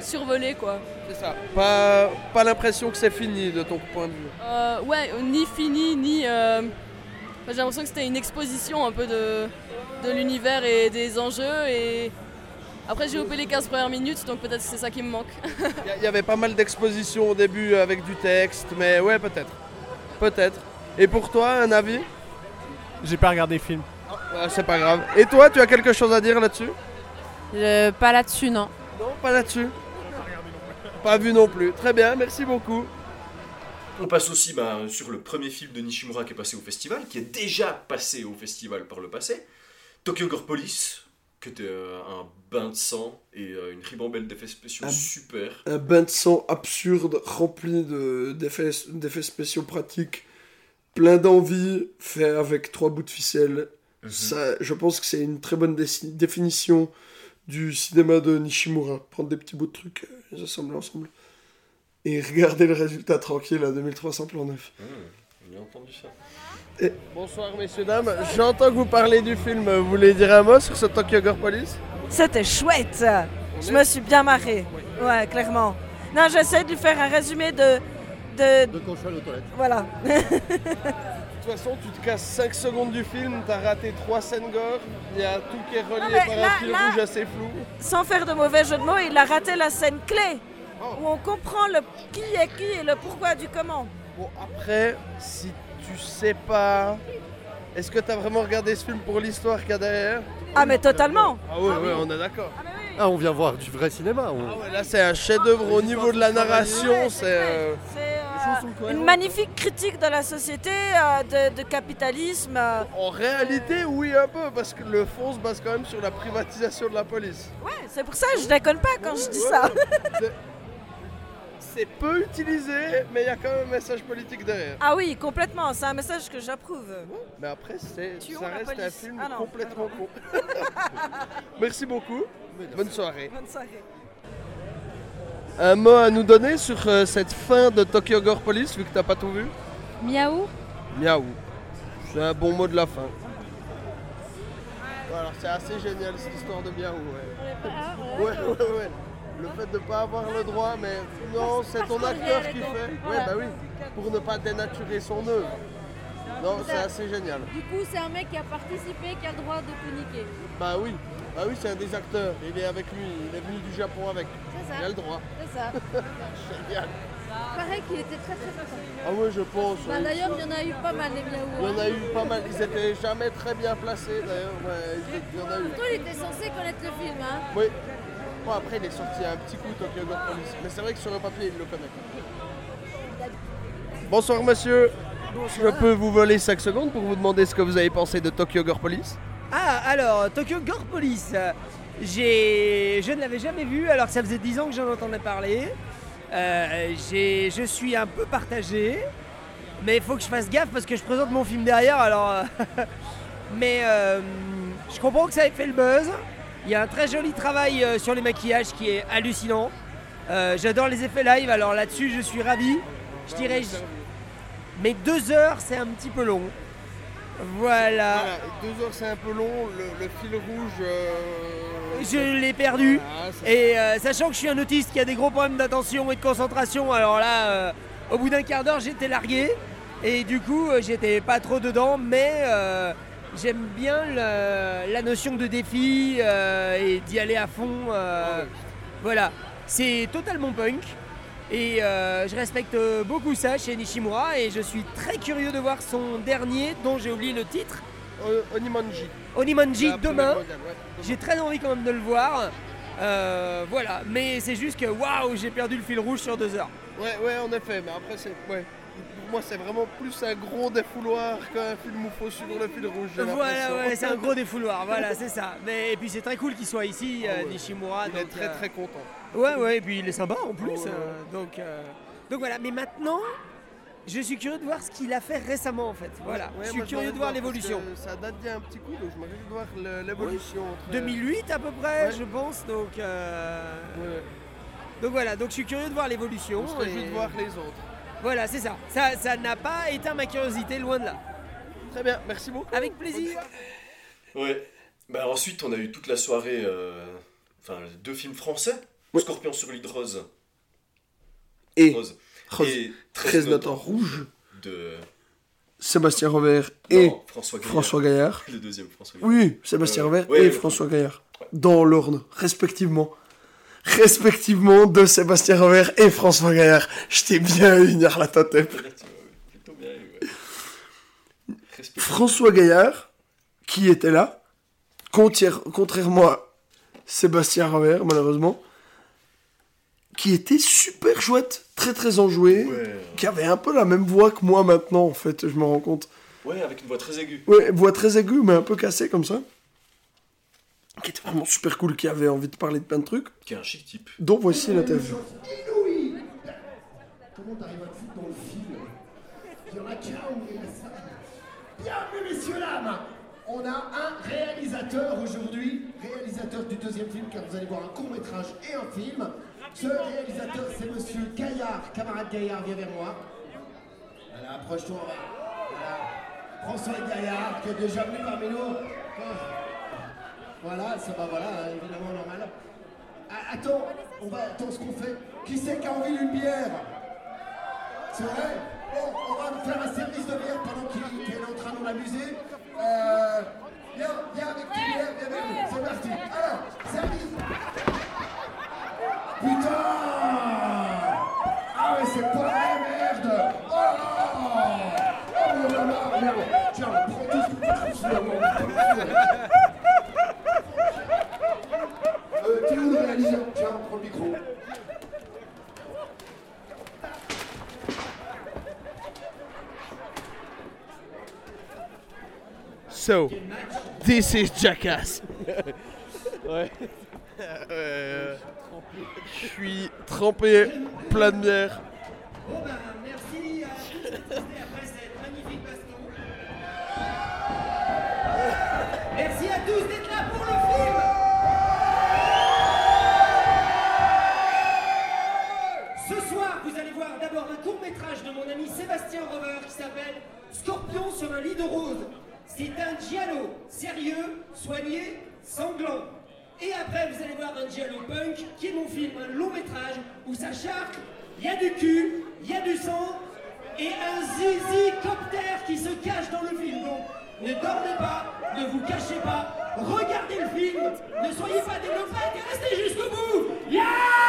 survolé quoi. C'est ça. Pas, pas l'impression que c'est fini de ton point de vue. Euh, ouais, ni fini, ni. euh, enfin, j'ai l'impression que c'était une exposition un peu de, de l'univers et des enjeux. Et après, j'ai loupé les 15 premières minutes, donc peut-être c'est ça qui me manque. *laughs* Il y avait pas mal d'expositions au début avec du texte, mais ouais, peut-être. Peut-être. Et pour toi, un avis? J'ai pas regardé le film. Ah, C'est pas grave. Et toi, tu as quelque chose à dire là-dessus? Pas là-dessus, non. Non, pas là-dessus. Pas vu non plus. Très bien, merci beaucoup. On passe aussi bah, sur le premier film de Nishimura qui est passé au festival, qui est déjà passé au festival par le passé. Tokyo Gore Police, qui était euh, un bain de sang et euh, une ribambelle d'effets spéciaux Un- super. Un bain de sang absurde, rempli de- d'effets d'effets spéciaux pratiques, plein d'envie, fait avec trois bouts de ficelle. Mhm. Ça, je pense que c'est une très bonne définition du cinéma de Nishimura. Prendre des petits bouts de trucs, euh, les assembler ensemble. Et regarder le résultat tranquille à 2300 plans neufs. J'ai entendu ça. Bonsoir messieurs, dames. J'entends que vous parlez du film. Vous voulez dire un mot sur ce Tokyo Gore Police? C'était chouette. Je me suis bien marrée. Ouais, clairement. Non, j'essaie de lui faire un résumé de. De, de console aux toilettes. Voilà. De toute façon, tu te casses 5 secondes du film, t'as raté 3 scènes gore, il y a tout qui est relié Non, par là- un fil là- rouge assez flou. Sans faire de mauvais jeu de mots, il a raté la scène clé. Où on comprend le qui est qui et le pourquoi du comment. Bon, après, si tu sais pas. Est-ce que t'as vraiment regardé ce film pour l'histoire qu'il y a derrière Ah, mais totalement. Ah ouais, ouais, on est d'accord. Ah, on vient voir du vrai cinéma. on- Ah ouais, là, c'est un chef-d'œuvre au niveau de la narration, c'est. euh, euh, une magnifique critique de la société, euh, de, de capitalisme. euh. En réalité, oui, un peu, parce que le fond se base quand même sur la privatisation de la police. Ouais, c'est pour ça que je déconne pas quand je dis ça. *laughs* C'est peu utilisé, mais il y a quand même un message politique derrière. Ah oui, complètement, c'est un message que j'approuve. Mais après, c'est, ça reste un film Ah non, complètement con. *laughs* Merci beaucoup. Bonne soirée. Bonne soirée. Un mot à nous donner sur euh, cette fin de Tokyo Gore Police, vu que t'as pas tout vu? Miaou Miaou. C'est un bon mot de la fin. Alors c'est assez génial cette histoire de Miaou, ouais. Ouais, ouais, ouais. Le fait de pas avoir le droit, mais non, c'est ton acteur qui fait. Ouais, bah oui. Pour ne pas dénaturer son œuvre. Non, c'est assez génial. Du coup, c'est un mec qui a participé, qui a le droit de tout niquer. Bah oui. Bah oui, c'est un des acteurs. Il est avec lui. Il est venu du Japon avec. C'est ça. Il a le droit. C'est ça. *laughs* Génial. Pareil qu'il était très très content. Ah ouais, je pense. Bah. D'ailleurs, il y en a eu pas mal les miaou. Il y en a eu pas mal. Ils étaient jamais très bien placés d'ailleurs. Ouais, il y en a eu. Pourtant, il était censé connaître le film. Hein. Oui. Bon, après, il est sorti un petit coup Tokyo Gore Police. Mais c'est vrai que sur le papier, il le connaît. Bonsoir, monsieur. Je peux vous voler 5 secondes pour vous demander ce que vous avez pensé de Tokyo Gore Police? Ah, alors, Tokyo Gore Police. euh, J'ai... Je ne l'avais jamais vu alors que ça faisait 10 ans que j'en entendais parler. Euh, j'ai... Je suis un peu partagé. Mais il faut que je fasse gaffe parce que je présente mon film derrière alors. euh, *laughs* mais euh, je comprends que ça ait fait le buzz. Il y a un très joli travail euh, sur les maquillages qui est hallucinant. Euh, J'adore les effets live alors là-dessus je suis ravi. Je dirais. Mais deux heures c'est un petit peu long. Voilà. Voilà, deux heures c'est un peu long, le, le fil rouge. euh, Je l'ai perdu. Ah, Et sachant que je suis un autiste qui a des gros problèmes d'attention et de concentration, alors là, au bout d'un quart d'heure, j'étais largué. Et du coup, j'étais pas trop dedans, mais j'aime bien le- la notion de défi euh, et d'y aller à fond. euh, Voilà, c'est totalement punk. Et euh, je respecte beaucoup ça chez Nishimura et je suis très curieux de voir son dernier dont j'ai oublié le titre. Onimanji. Onimanji demain. J'ai très envie quand même de le voir. Voilà, mais c'est juste que waouh, j'ai perdu le fil rouge sur deux heures. Ouais, ouais, en effet, mais après, c'est. Ouais. Pour moi, c'est vraiment plus un gros défouloir qu'un film où faut suivre le fil rouge. Voilà, ouais, c'est un gros défouloir, voilà, c'est ça. Mais et puis c'est très cool qu'il soit ici, euh, Nishimura. Il est donc, très, euh, très content. Ouais, ouais, et puis il est sympa en plus. Ouais, euh, donc, donc voilà, mais maintenant, je suis curieux de voir ce qu'il a fait récemment en fait. Voilà, Ouais, je suis curieux de voir l'évolution. Ça date d'il y a un petit coup, donc je réjouis de voir l'évolution. entre- 2008 à peu près, Ouais. je pense. Donc, euh, donc voilà, donc je suis curieux de voir l'évolution. On se réjouit et- de voir les autres. Voilà, c'est ça. Ça ça n'a pas éteint ma curiosité, loin de là. Très bien, merci beaucoup. Avec plaisir. Ouais. Bah ensuite, on a eu toute la soirée. euh, Enfin, deux films français. Scorpion sur l'île Rose. Et Rose. Rose. Et 13 notes en rouge. De. Sébastien Robert et Non, François Gaillard. François Gaillard. Le deuxième, François Gaillard. Oui, Sébastien Euh, Robert ouais, et ouais. François Gaillard. Dans l'ordre, respectivement. Respectivement de Sébastien Robert et François Gaillard. Je t'ai bien eu, Nyarlathotep. François Gaillard, qui était là, contrairement à Sébastien Robert, malheureusement, qui était super chouette, très très enjoué, Ouais. qui avait un peu la même voix que moi maintenant, en fait, je me rends compte. Ouais, avec une voix très aiguë. Ouais, voix très aiguë, mais un peu cassée comme ça. Qui était vraiment super cool, qui avait envie de parler de plein de trucs. Qui est un chic type. Donc voici l'interview. Inouï Comment t'arrives à te foutre dans le film? Il y en a qu'un où il y a ça. Bienvenue, messieurs, dames On a un réalisateur aujourd'hui, réalisateur du deuxième film, car vous allez voir un court-métrage et un film. Ce réalisateur, c'est monsieur Gaillard, camarade Gaillard, viens vers moi. Voilà, approche-toi, on va. Voilà. François Gaillard, qui est déjà venu parmi nous. Voilà, ça va, voilà, évidemment, normal. Ah, attends, on va, attends, ce qu'on fait. Qui c'est qui a envie d'une bière? C'est vrai? Bon, on va me faire un service de bière pendant qu'il qu'il est en train de nous amuser. Euh, viens, viens avec tes bières, viens avec nous. C'est parti. Alors, service. Putain Ah ouais, c'est pas vrai, merde Oh là Oh là là, merde Tiens, prends tout ce que tu trouves sous la main. Euh, tiens, le réalisateur, tiens, le micro. So, this is Jackass. *laughs* ouais. Je suis trempé, plein de bière. Bon ben, merci à tous. Scorpion sur un lit de rose. C'est un giallo sérieux, soigné, sanglant. Et après, vous allez voir un giallo punk qui est mon film, un long métrage où ça charque, il y a du cul, il y a du sang et un zizi copter qui se cache dans le film. Donc, ne dormez pas, ne vous cachez pas, regardez le film, ne soyez pas des et restez jusqu'au bout. Yeah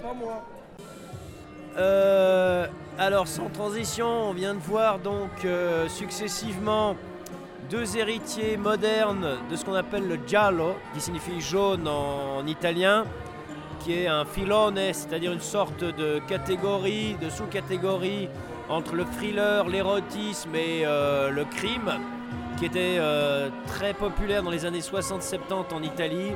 pas moi. Euh, alors sans transition, on vient de voir donc euh, successivement deux héritiers modernes de ce qu'on appelle le giallo, qui signifie jaune en, en italien, qui est un filone, c'est-à-dire une sorte de catégorie, de sous-catégorie entre le thriller, l'érotisme et euh, le crime, qui était très populaire dans les années 60-70 en Italie,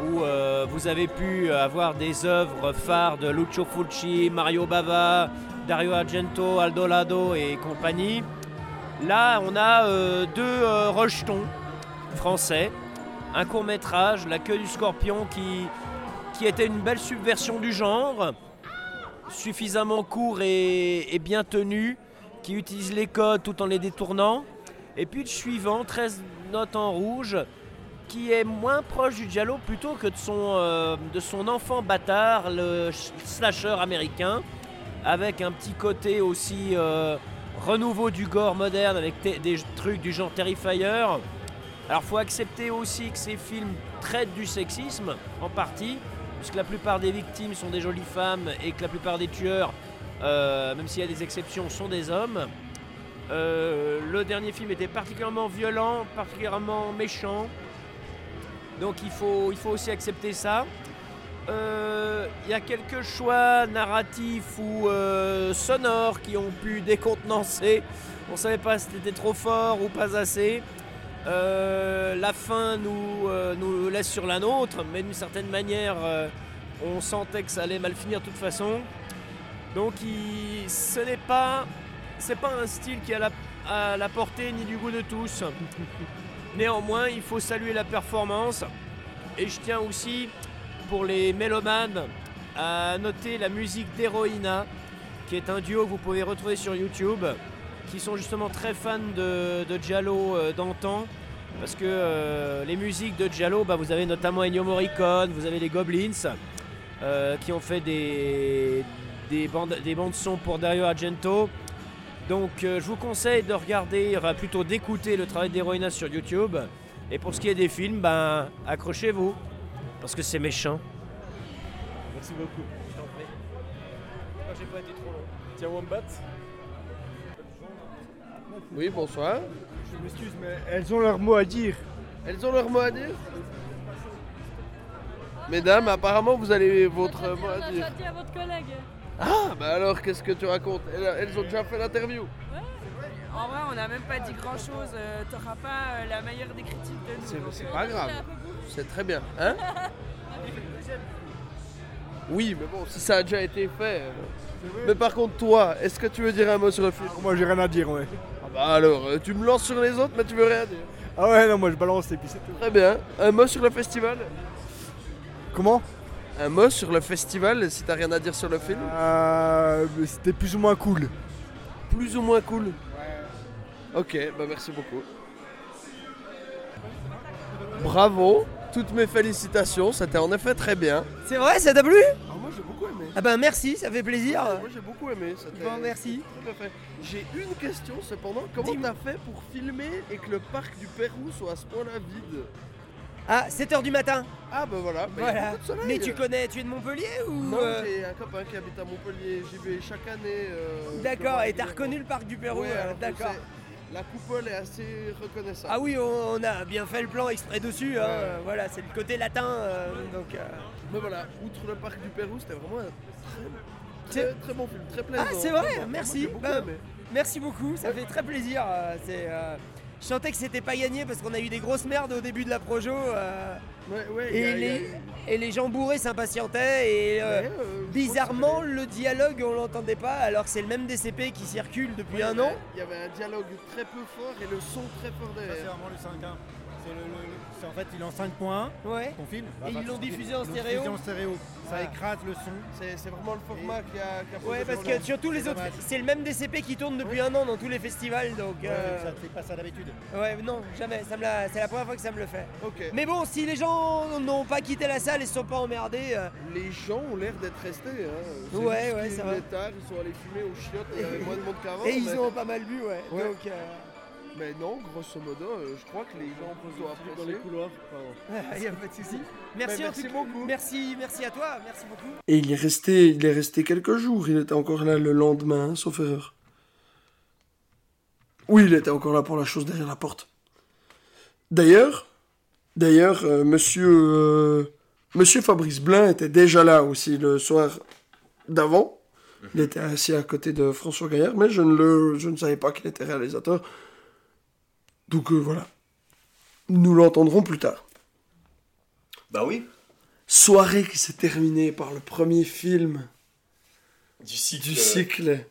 où euh, vous avez pu avoir des œuvres phares de Lucio Fulci, Mario Bava, Dario Argento, Aldo Lado et compagnie. Là, on a euh, deux euh, rejetons français, un court métrage, La queue du scorpion, qui, qui était une belle subversion du genre, suffisamment court et, et bien tenu, qui utilise les codes tout en les détournant. Et puis le suivant, 13 notes en rouge, qui est moins proche du Giallo plutôt que de son, euh, de son enfant bâtard, le sh- slasher américain, avec un petit côté aussi euh, renouveau du gore moderne avec des trucs du genre Terrifier. Alors faut accepter aussi que ces films traitent du sexisme en partie, puisque la plupart des victimes sont des jolies femmes et que la plupart des tueurs, euh, même s'il y a des exceptions, sont des hommes. Le dernier film était particulièrement violent, particulièrement méchant. Donc il faut, il faut aussi accepter ça. Euh, Il y a quelques choix narratifs ou euh, sonores qui ont pu décontenancer. On savait pas si c'était trop fort ou pas assez. Euh, la fin nous, euh, nous laisse sur la nôtre, mais d'une certaine manière, euh, on sentait que ça allait mal finir de toute façon. Donc ce n'est pas, pas un style qui a la portée ni du goût de tous. *laughs* Néanmoins, il faut saluer la performance. Et je tiens aussi, pour les mélomanes, à noter la musique d'Heroina, qui est un duo que vous pouvez retrouver sur YouTube, qui sont justement très fans de, de euh, d'antan. Parce que euh, les musiques de Giallo, bah, vous avez notamment Ennio Morricone, vous avez les Goblins, euh, qui ont fait des, des, bandes, des bandes son pour Dario Argento. Donc euh, je vous conseille de regarder, enfin plutôt d'écouter le travail d'Heroina sur YouTube. Et pour ce qui est des films, ben accrochez-vous, parce que c'est méchant. Merci beaucoup. Je t'en prie. j'ai pas été trop long. Tiens, Wombat. Oui, bonsoir. Je m'excuse, mais elles ont leur mot à dire. Elles ont leur mot à dire Mesdames, apparemment vous avez votre mot à dire. dit à votre collègue. Ah, bah alors qu'est-ce que tu racontes elles, elles ont déjà fait l'interview. En vrai, on n'a même pas dit grand chose. T'auras pas euh, la meilleure des critiques de nous. C'est euh, pas grave. C'est très bien. Hein Oui, mais bon, si ça a déjà été fait. euh. Mais par contre, toi, est-ce que tu veux dire un mot sur le film Moi, j'ai rien à dire, ouais. Ah bah alors, euh, tu me lances sur les autres, mais tu veux rien dire. Ah ouais, non, moi je balance et puis c'est tout. Très bien. Un mot sur le festival? Comment? Un mot sur le festival, si t'as rien à dire sur le film Euh, mais C'était plus ou moins cool. Plus ou moins cool Ok, bah merci beaucoup. Bravo, toutes mes félicitations, c'était en effet très bien. C'est vrai, ça t'a plu Ah, moi j'ai beaucoup aimé. Ah ben merci, ça fait plaisir. Moi j'ai beaucoup aimé. Bon, merci. Tout à fait. J'ai une question cependant, comment t'as fait pour filmer et que le parc du Pérou soit à ce point-là vide? Ah, 7h du matin. Ah bah voilà, bah, il y a Voilà. beaucoup de soleil. Mais tu connais, tu es de Montpellier ou Non, euh, j'ai un copain qui habite à Montpellier, j'y vais chaque année. euh, D'accord, et t'as reconnu le parc du Pérou, Ouais, euh, d'accord. La coupole est assez reconnaissable. Ah oui, on, on a bien fait le plan exprès dessus. hein, Voilà, c'est le côté latin. donc, Mais voilà, outre le parc du Pérou, c'était vraiment un très, très, très bon film, très plaisant. Ah, c'est vrai, merci. beaucoup Bah, aimé. merci beaucoup, ça fait très plaisir. c'est, je sentais que c'était pas gagné parce qu'on a eu des grosses merdes au début de la projo. euh, ouais, et, a- a les, eu- et les gens bourrés s'impatientaient. Et euh, Ouais, euh, bizarrement, le dialogue, on l'entendait pas alors que c'est le même DCP qui circule depuis Ouais, un an. Il y avait un dialogue très peu fort et le son très fort c'est derrière. vraiment le 5.1. C'est le, le- le- c'est- en fait, il est en 5.1, Ouais. ton film. Et ils l'ont diffusé en ils l'ont stéréo. diffusé en stéréo. Ça Ah. écrase le son. C'est vraiment le format qui a, qui a Ouais, parce que surtout les autres, c'est le même DCP qui tourne depuis un an dans tous les festivals. Donc, Ouais, euh, Ça te fait pas ça d'habitude. Ouais, non, jamais. Ça me l'a- C'est la première fois que ça me le fait. Ok. Mais bon, si les gens n'ont pas quitté la salle et se sont pas emmerdés. euh, Les gens ont l'air d'être restés. Hein. Ouais, ouais, ça va. tard, ils sont allés fumer aux chiottes et avait moins de monde qu'avant. *laughs* Et ils ont pas mal bu, ouais. Ouais. Donc, euh, Mais non, grosso modo, euh, je crois que les gens apprécié. dans les couloirs. *laughs* il y a pas de souci. Merci, en merci beaucoup. Merci, merci à toi. Merci beaucoup. Et il est resté, il est resté quelques jours. Il était encore là le lendemain, hein, sauf erreur. Oui, il était encore là pour la chose derrière la porte. D'ailleurs, d'ailleurs, euh, Monsieur, euh, Monsieur Fabrice Blin était déjà là aussi le soir d'avant. Il était assis à côté de François Gaillard, mais je ne le, je ne savais pas qu'il était réalisateur. Donc euh, voilà, nous l'entendrons plus tard. Bah oui. Soirée qui s'est terminée par le premier film Du cycle. du cycle.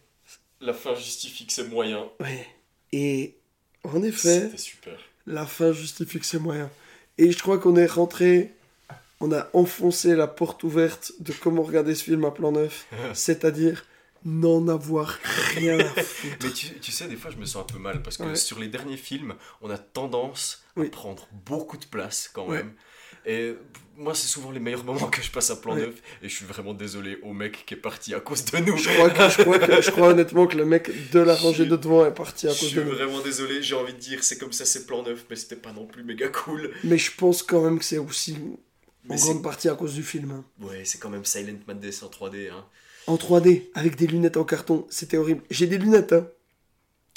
La fin justifie que c'est moyen. Ouais. Et en effet, C'était super. la fin justifie que c'est moyen. Et je crois qu'on est rentré, on a enfoncé la porte ouverte de comment regarder ce film à plan neuf, *laughs* c'est-à-dire n'en avoir rien à *laughs* foutre. Mais tu, tu sais, des fois, je me sens un peu mal parce que Ouais. sur les derniers films, on a tendance à prendre beaucoup de place quand Ouais. même. Et moi, c'est souvent les meilleurs moments que je passe à plan Ouais. neuf. Et je suis vraiment désolé au mec qui est parti à cause de nous. Je crois, que, je, crois que- je crois honnêtement que le mec de la rangée de devant est parti à Je cause suis de nous. vraiment désolé, j'ai envie de dire, c'est comme ça, c'est plan neuf, mais c'était pas non plus méga cool. Mais je pense quand même que c'est aussi Mais en grande partie à cause du film. hein. Ouais, c'est quand même Silent Madness en 3D. Hein. En 3D, avec des lunettes en carton, c'était horrible. J'ai des lunettes, hein.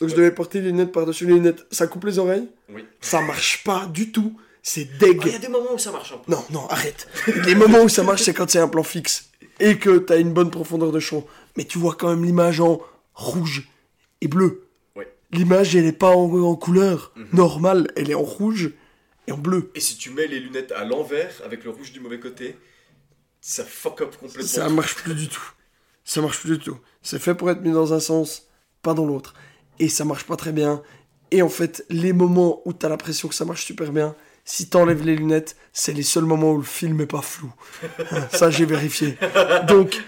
Donc je devais porter des lunettes par-dessus les lunettes. Ça coupe les oreilles Oui. Ça marche pas du tout. C'est deg. Ah, Il y a des moments où ça marche un peu. Non, non, arrête. Les moments où ça marche, c'est quand c'est un plan fixe et que t'as une bonne profondeur de champ. Mais tu vois quand même l'image en rouge et bleu. Ouais. L'image, elle est pas en, en couleur Mhm. normale, elle est en rouge et en bleu. Et si tu mets les lunettes à l'envers, avec le rouge du mauvais côté, ça fuck up complètement. Ça marche plus du tout. Ça marche plus du tout. C'est fait pour être mis dans un sens, pas dans l'autre. Et ça marche pas très bien. Et en fait, les moments où t'as l'impression que ça marche super bien, si t'enlèves les lunettes, c'est les seuls moments où le film est pas flou. Hein, ça, j'ai vérifié. Donc,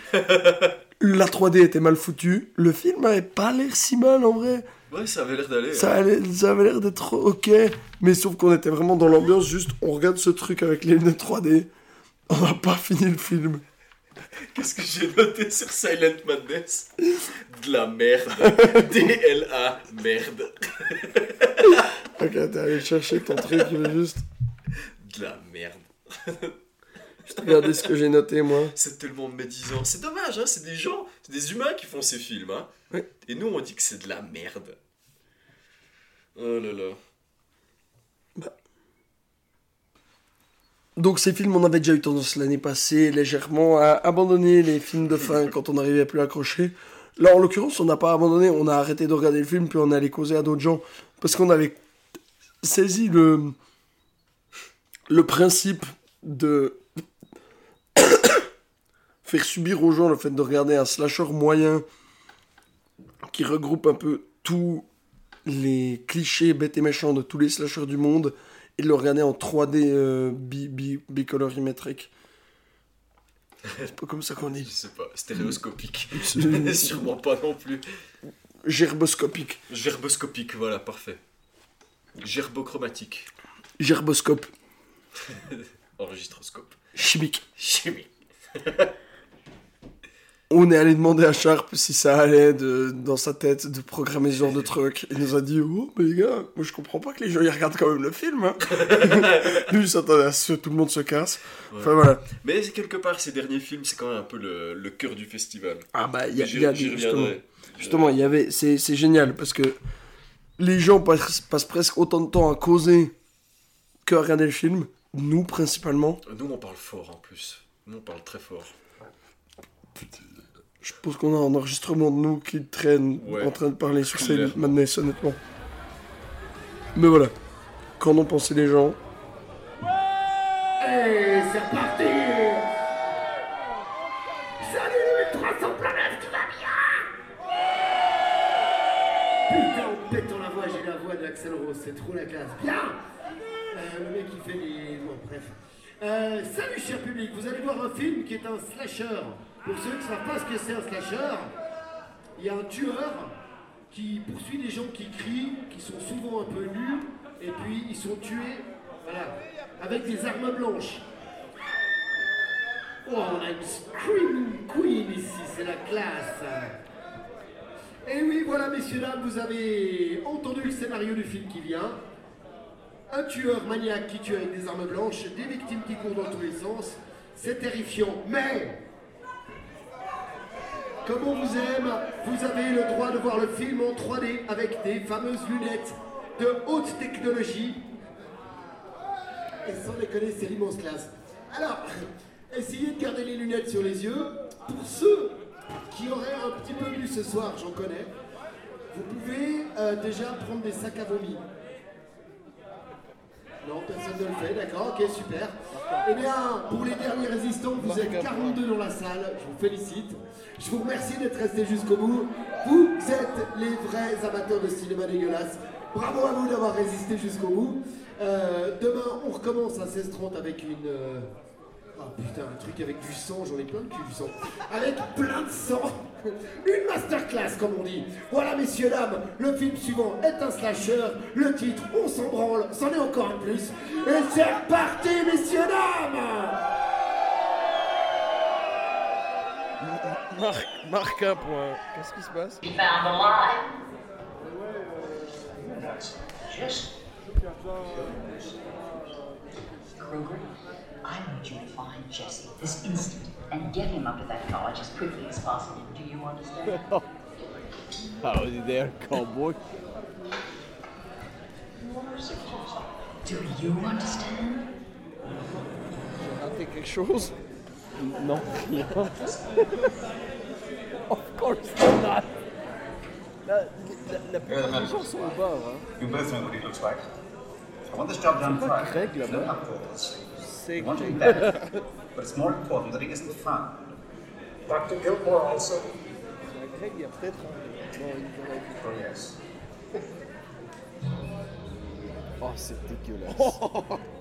la 3D était mal foutue. Le film avait pas l'air si mal en vrai. Ouais, ça avait l'air d'aller. Ça, hein. ça avait l'air d'être ok. Mais sauf qu'on était vraiment dans l'ambiance, juste on regarde ce truc avec les lunettes 3D. On n'a pas fini le film. *laughs* Qu'est-ce que j'ai noté sur Silent Madness? De la merde. *laughs* D-L-A, merde. *laughs* Ok, t'es allé chercher ton truc, juste. De la merde. Juste regarder ce que j'ai noté, moi. C'est tellement médisant. C'est dommage, hein, c'est des gens, c'est des humains qui font ces films. Hein. Et nous, on dit que c'est de la merde. Oh là là. Donc, ces films, on avait déjà eu tendance l'année passée légèrement à abandonner les films de fin quand on n'arrivait plus à accrocher. Là, en l'occurrence, on n'a pas abandonné, on a arrêté de regarder le film, puis on est allé causer à d'autres gens. Parce qu'on avait saisi le, le principe de *coughs* faire subir aux gens le fait de regarder un slasher moyen qui regroupe un peu tous les clichés bêtes et méchants de tous les slashers du monde et de le regarder en 3D euh, bi, bi, bicolorimétrique. C'est pas comme ça qu'on dit. Je sais pas, stéréoscopique. *laughs* *laughs* Sûrement pas non plus. Gerboscopique. Gerboscopique, voilà, parfait. Gerbochromatique. Gerboscope. *laughs* Enregistroscope. Chimique. Chimie. On est allé demander à Sharp si ça allait de, dans sa tête de programmer ce genre de truc. Il nous a dit Oh, mais les gars, moi je comprends pas que les gens ils regardent quand même le film. Hein. *laughs* Lui, il s'attendait à ce que tout le monde se casse. Enfin voilà. Mais quelque part, ces derniers films, c'est quand même un peu le, le cœur du festival. Ah bah, il y a, y a j'y des- justement, reviendrai. justement, il y avait, c'est, c'est génial parce que les gens passent, passent presque autant de temps à causer que à regarder le film. Nous, principalement. Nous, on parle fort en plus. Nous, on parle très fort. Je pense qu'on a un enregistrement de nous qui traîne Ouais. en train de parler sur scène. Madness, honnêtement. Mais voilà. Qu'en ont pensé les gens Et c'est reparti Salut 300 planètes, tu vas bien Putain, on pète dans la voix, j'ai la voix d'Axel Rose, c'est trop la classe. Bien Euh, Le mec qui fait des... Bon, bref. Euh, salut cher public, vous allez voir un film qui est un slasher. Pour ceux qui ne savent pas ce que c'est un slasher, il y a un tueur qui poursuit des gens qui crient, qui sont souvent un peu nus, et puis ils sont tués, avec des armes blanches. Oh, on a une Scream Queen ici, c'est la classe. Et oui, voilà, messieurs, dames, vous avez entendu le scénario du film qui vient. Un tueur maniaque qui tue avec des armes blanches, des victimes qui courent dans tous les sens. C'est terrifiant, mais comme on vous aime, vous avez le droit de voir le film en 3D avec des fameuses lunettes de haute technologie. Et sans déconner, c'est l'immense classe. Alors, *laughs* essayez de garder les lunettes sur les yeux. Pour ceux qui auraient un petit peu bu ce soir, j'en connais, vous pouvez euh, déjà prendre des sacs à vomi. Non, personne ne le fait, d'accord, ok, super. Eh bien, pour les derniers résistants, vous êtes 42 dans la salle, je vous félicite. Je vous remercie d'être restés jusqu'au bout. Vous êtes les vrais amateurs de cinéma dégueulasse. Bravo à vous d'avoir résisté jusqu'au bout. Euh, demain, on recommence à 16h30 avec une... Oh putain, un truc avec du sang, j'en ai plein de cul du sang. Avec plein de sang. *laughs* Une masterclass, comme on dit. Voilà, messieurs, dames, le film suivant est un slasher. Le titre, on s'en branle, c'en est encore un plus. Et c'est reparti, messieurs, dames Marc, marque un point. Qu'est-ce qui se passe? Kruger, I need you to find Jesse this instant and get him up to that college as quickly as possible. Do you understand? *laughs* Howdy there, cowboy. Do you understand? J'ai raté quelque chose Non, rien. *laughs* of course not. La, la, la plupart des gens sont au bar. Hein. You both know what he looks like. I want this job done C'est pas right. Greg, There's no là-bas. upwards. C'est I want him Greg. better, but it's more important that he isn't found. Dr. Gilmore also. Greg, il y a peut-être un. Non, il y en a Oh yes. *laughs* Oh, c'est dégueulasse. *laughs*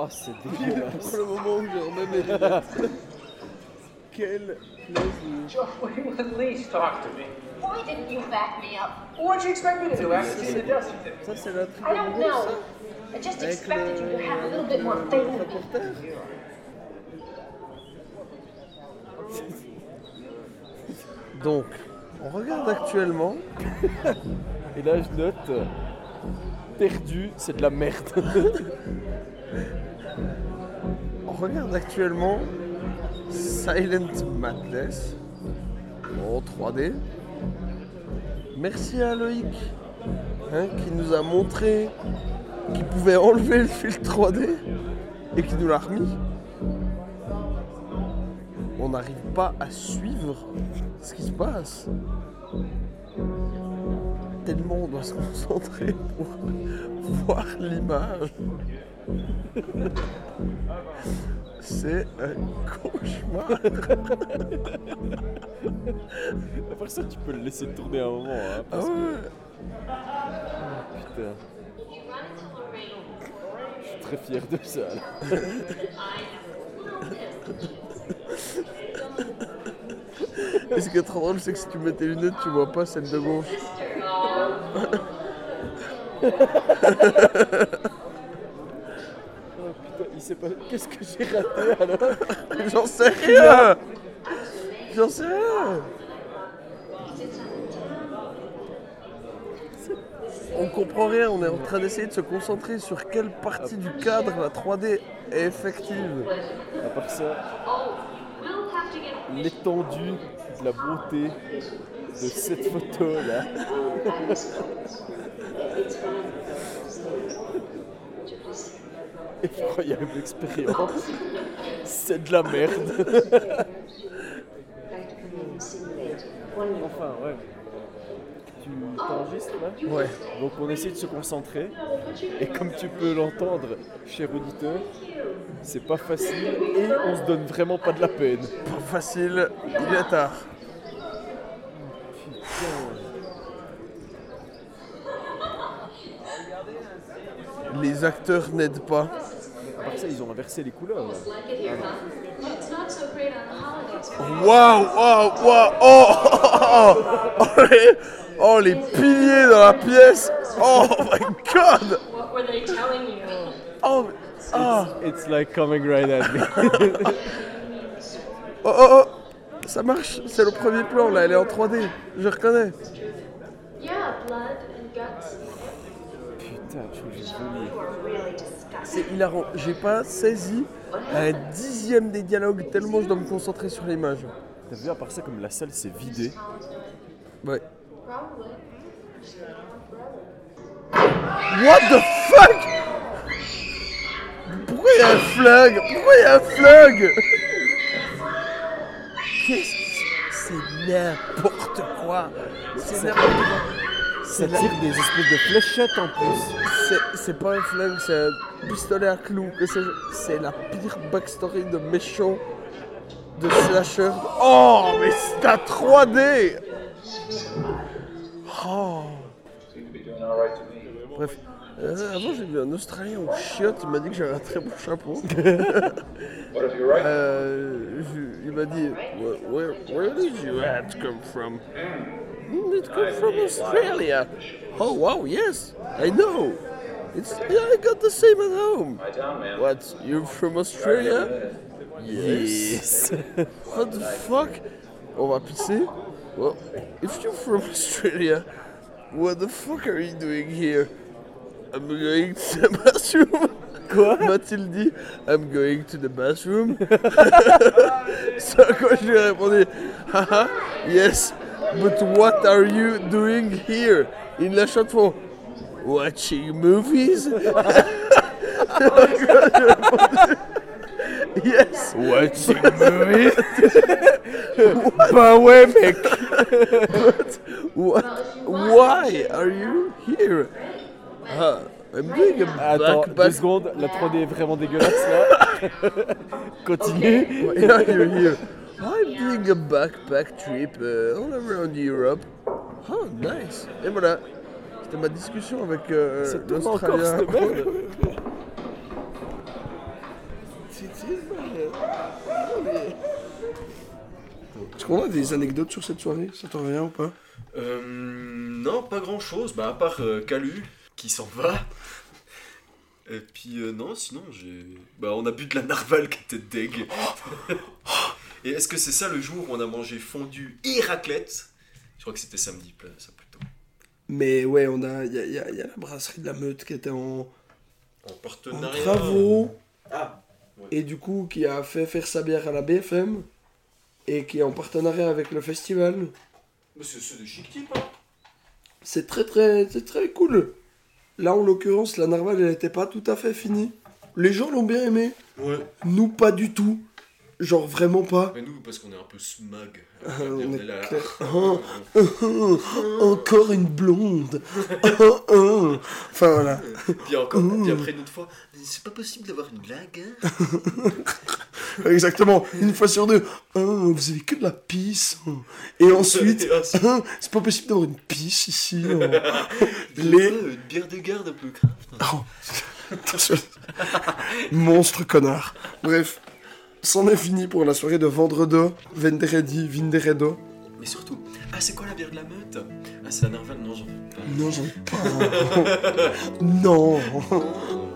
Oh, c'est dégueulasse. Pour le moment où je remets mes lunettes. Quel plaisir. At least talk to me? Why didn't you back me up? What'd you expect me to do? The death certificate? Ça, c'est la tribu I don't know. I just expected le- you to have a little bit more faith in me. Donc, on regarde actuellement. *laughs* Et là, je note. euh, Perdu, c'est de la merde. *laughs* on regarde actuellement Silent Madness en 3D. Merci à Loïc hein, qui nous a montré qu'il pouvait enlever le filtre 3D et qui nous l'a remis. On n'arrive pas à suivre ce qui se passe. Tellement on doit se concentrer pour *laughs* voir l'image. C'est un cauchemar. Après ça, tu peux le laisser tourner un moment. Hein, Ah parce que- ouais. Oh, putain. Je suis très fier de ça. là. Et ce qui est trop drôle, c'est que si tu mets tes lunettes, tu vois pas celle de gauche. *laughs* Il sait pas. Qu'est-ce que j'ai raté alors *laughs* J'en sais rien J'en sais rien On comprend rien, on est en train d'essayer de se concentrer sur quelle partie du cadre la 3D est effective. À part ça, l'étendue de la beauté de cette photo là. *laughs* Effroyable expérience. C'est de la merde. enfin, ouais. Tu t'enregistres là Ouais. Donc on essaie de se concentrer. Et comme tu peux l'entendre, cher auditeur, c'est pas facile et on se donne vraiment pas de la peine. Pas facile, il est tard. Les acteurs n'aident pas. Ça, ils ont inversé les couleurs. Waouh, waouh, waouh, oh, oh, oh, oh, les, oh, piliers dans la pièce. Oh my god. What were they telling you? Oh, ah. It's like coming right at me. Oh, oh, oh, ça marche, c'est le premier plan là, elle est en 3D, je reconnais. Yeah, blood and guts. Putain, j'ai. C'est hilarant, j'ai pas saisi un dixième des dialogues tellement je dois me concentrer sur l'image. T'as vu, à part ça, comme la salle s'est vidée. Ouais. What the fuck? Pourquoi il y a un flag Pourquoi il y a un flag Qu'est-ce que c'est? N'importe quoi C'est n'importe quoi Ça tire des espèces de fléchettes en plus. C'est- pas un flingue, c'est un pistolet à clous. C'est la pire backstory de méchant de slasher. Oh, mais c'est à 3D Oh Bref, euh, avant j'ai vu un Australien au chiotte, il m'a dit que j'avais un très beau chapeau. *laughs* Euh, je- il m'a dit, where, where, where did your hat come from? "Hmm, It comes from Australia. Oh wow, yes, I know. It's yeah, I got the same at home. What? You're from Australia? Yes. *laughs* What the fuck? On va pisser? Well, if you're from Australia, what the fuck are you doing here? I'm going to the *laughs* bathroom. Quoi M'a-t-il dit I'm going to the bathroom. Ce à quoi je lui ai répondu Haha, yes, but what are you doing here? In la shot fond Watching movies? *laughs* Yes. Watching *laughs* movies? Bah ouais, mec. But what, why are you here? Ah, I'm doing a Attends, deux secondes, la 3D est vraiment dégueulasse là. *laughs* Continue. Why are you here? I'm doing a backpack trip uh, all around Europe. Oh, nice. Et voilà. C'était ma discussion avec euh, l'Australien. merde. *laughs* Est-ce qu'on a des anecdotes sur cette soirée? Ça t'en revient ou pas? Euh, non, pas grand chose, bah, à part euh, Calu qui s'en va. Et puis euh, non, sinon j'ai. Bah, on a bu de la narval qui était deg. *laughs* Et est-ce que c'est ça le jour où on a mangé fondu et raclette? Je crois que c'était samedi, ça plutôt. Mais ouais, on a, il y a, il y a- il y a la brasserie de la Meute qui était en, En en partenariat. travaux Ah et du coup qui a fait faire sa bière à la BFM et qui est en partenariat avec le festival. Mais c'est des chic types, hein C'est très très c'est très cool. Là en l'occurrence la narval elle était pas tout à fait finie. Les gens l'ont bien aimé. Ouais. Nous pas du tout. Genre vraiment pas. Mais nous, parce qu'on est un peu smug. *laughs* Ah, on est là. Oh, oh, oh, encore une blonde. Enfin voilà. Puis encore, Oh. puis après une autre fois, c'est pas possible d'avoir une blague. hein *laughs* Exactement. Une fois sur deux. Vous avez que de la pisse. Et ensuite, c'est pas possible d'avoir une pisse ici. *laughs* Les... Une bière de garde un peu craft. Oh. Monstre connard. Bref, c'en est fini pour la soirée de vendredi, vendredi, vinderedo. Mais surtout, ah, c'est quoi la bière de la meute? Ah, c'est la narval, non, j'en veux pas. Non, j'en ai pas. non. *laughs*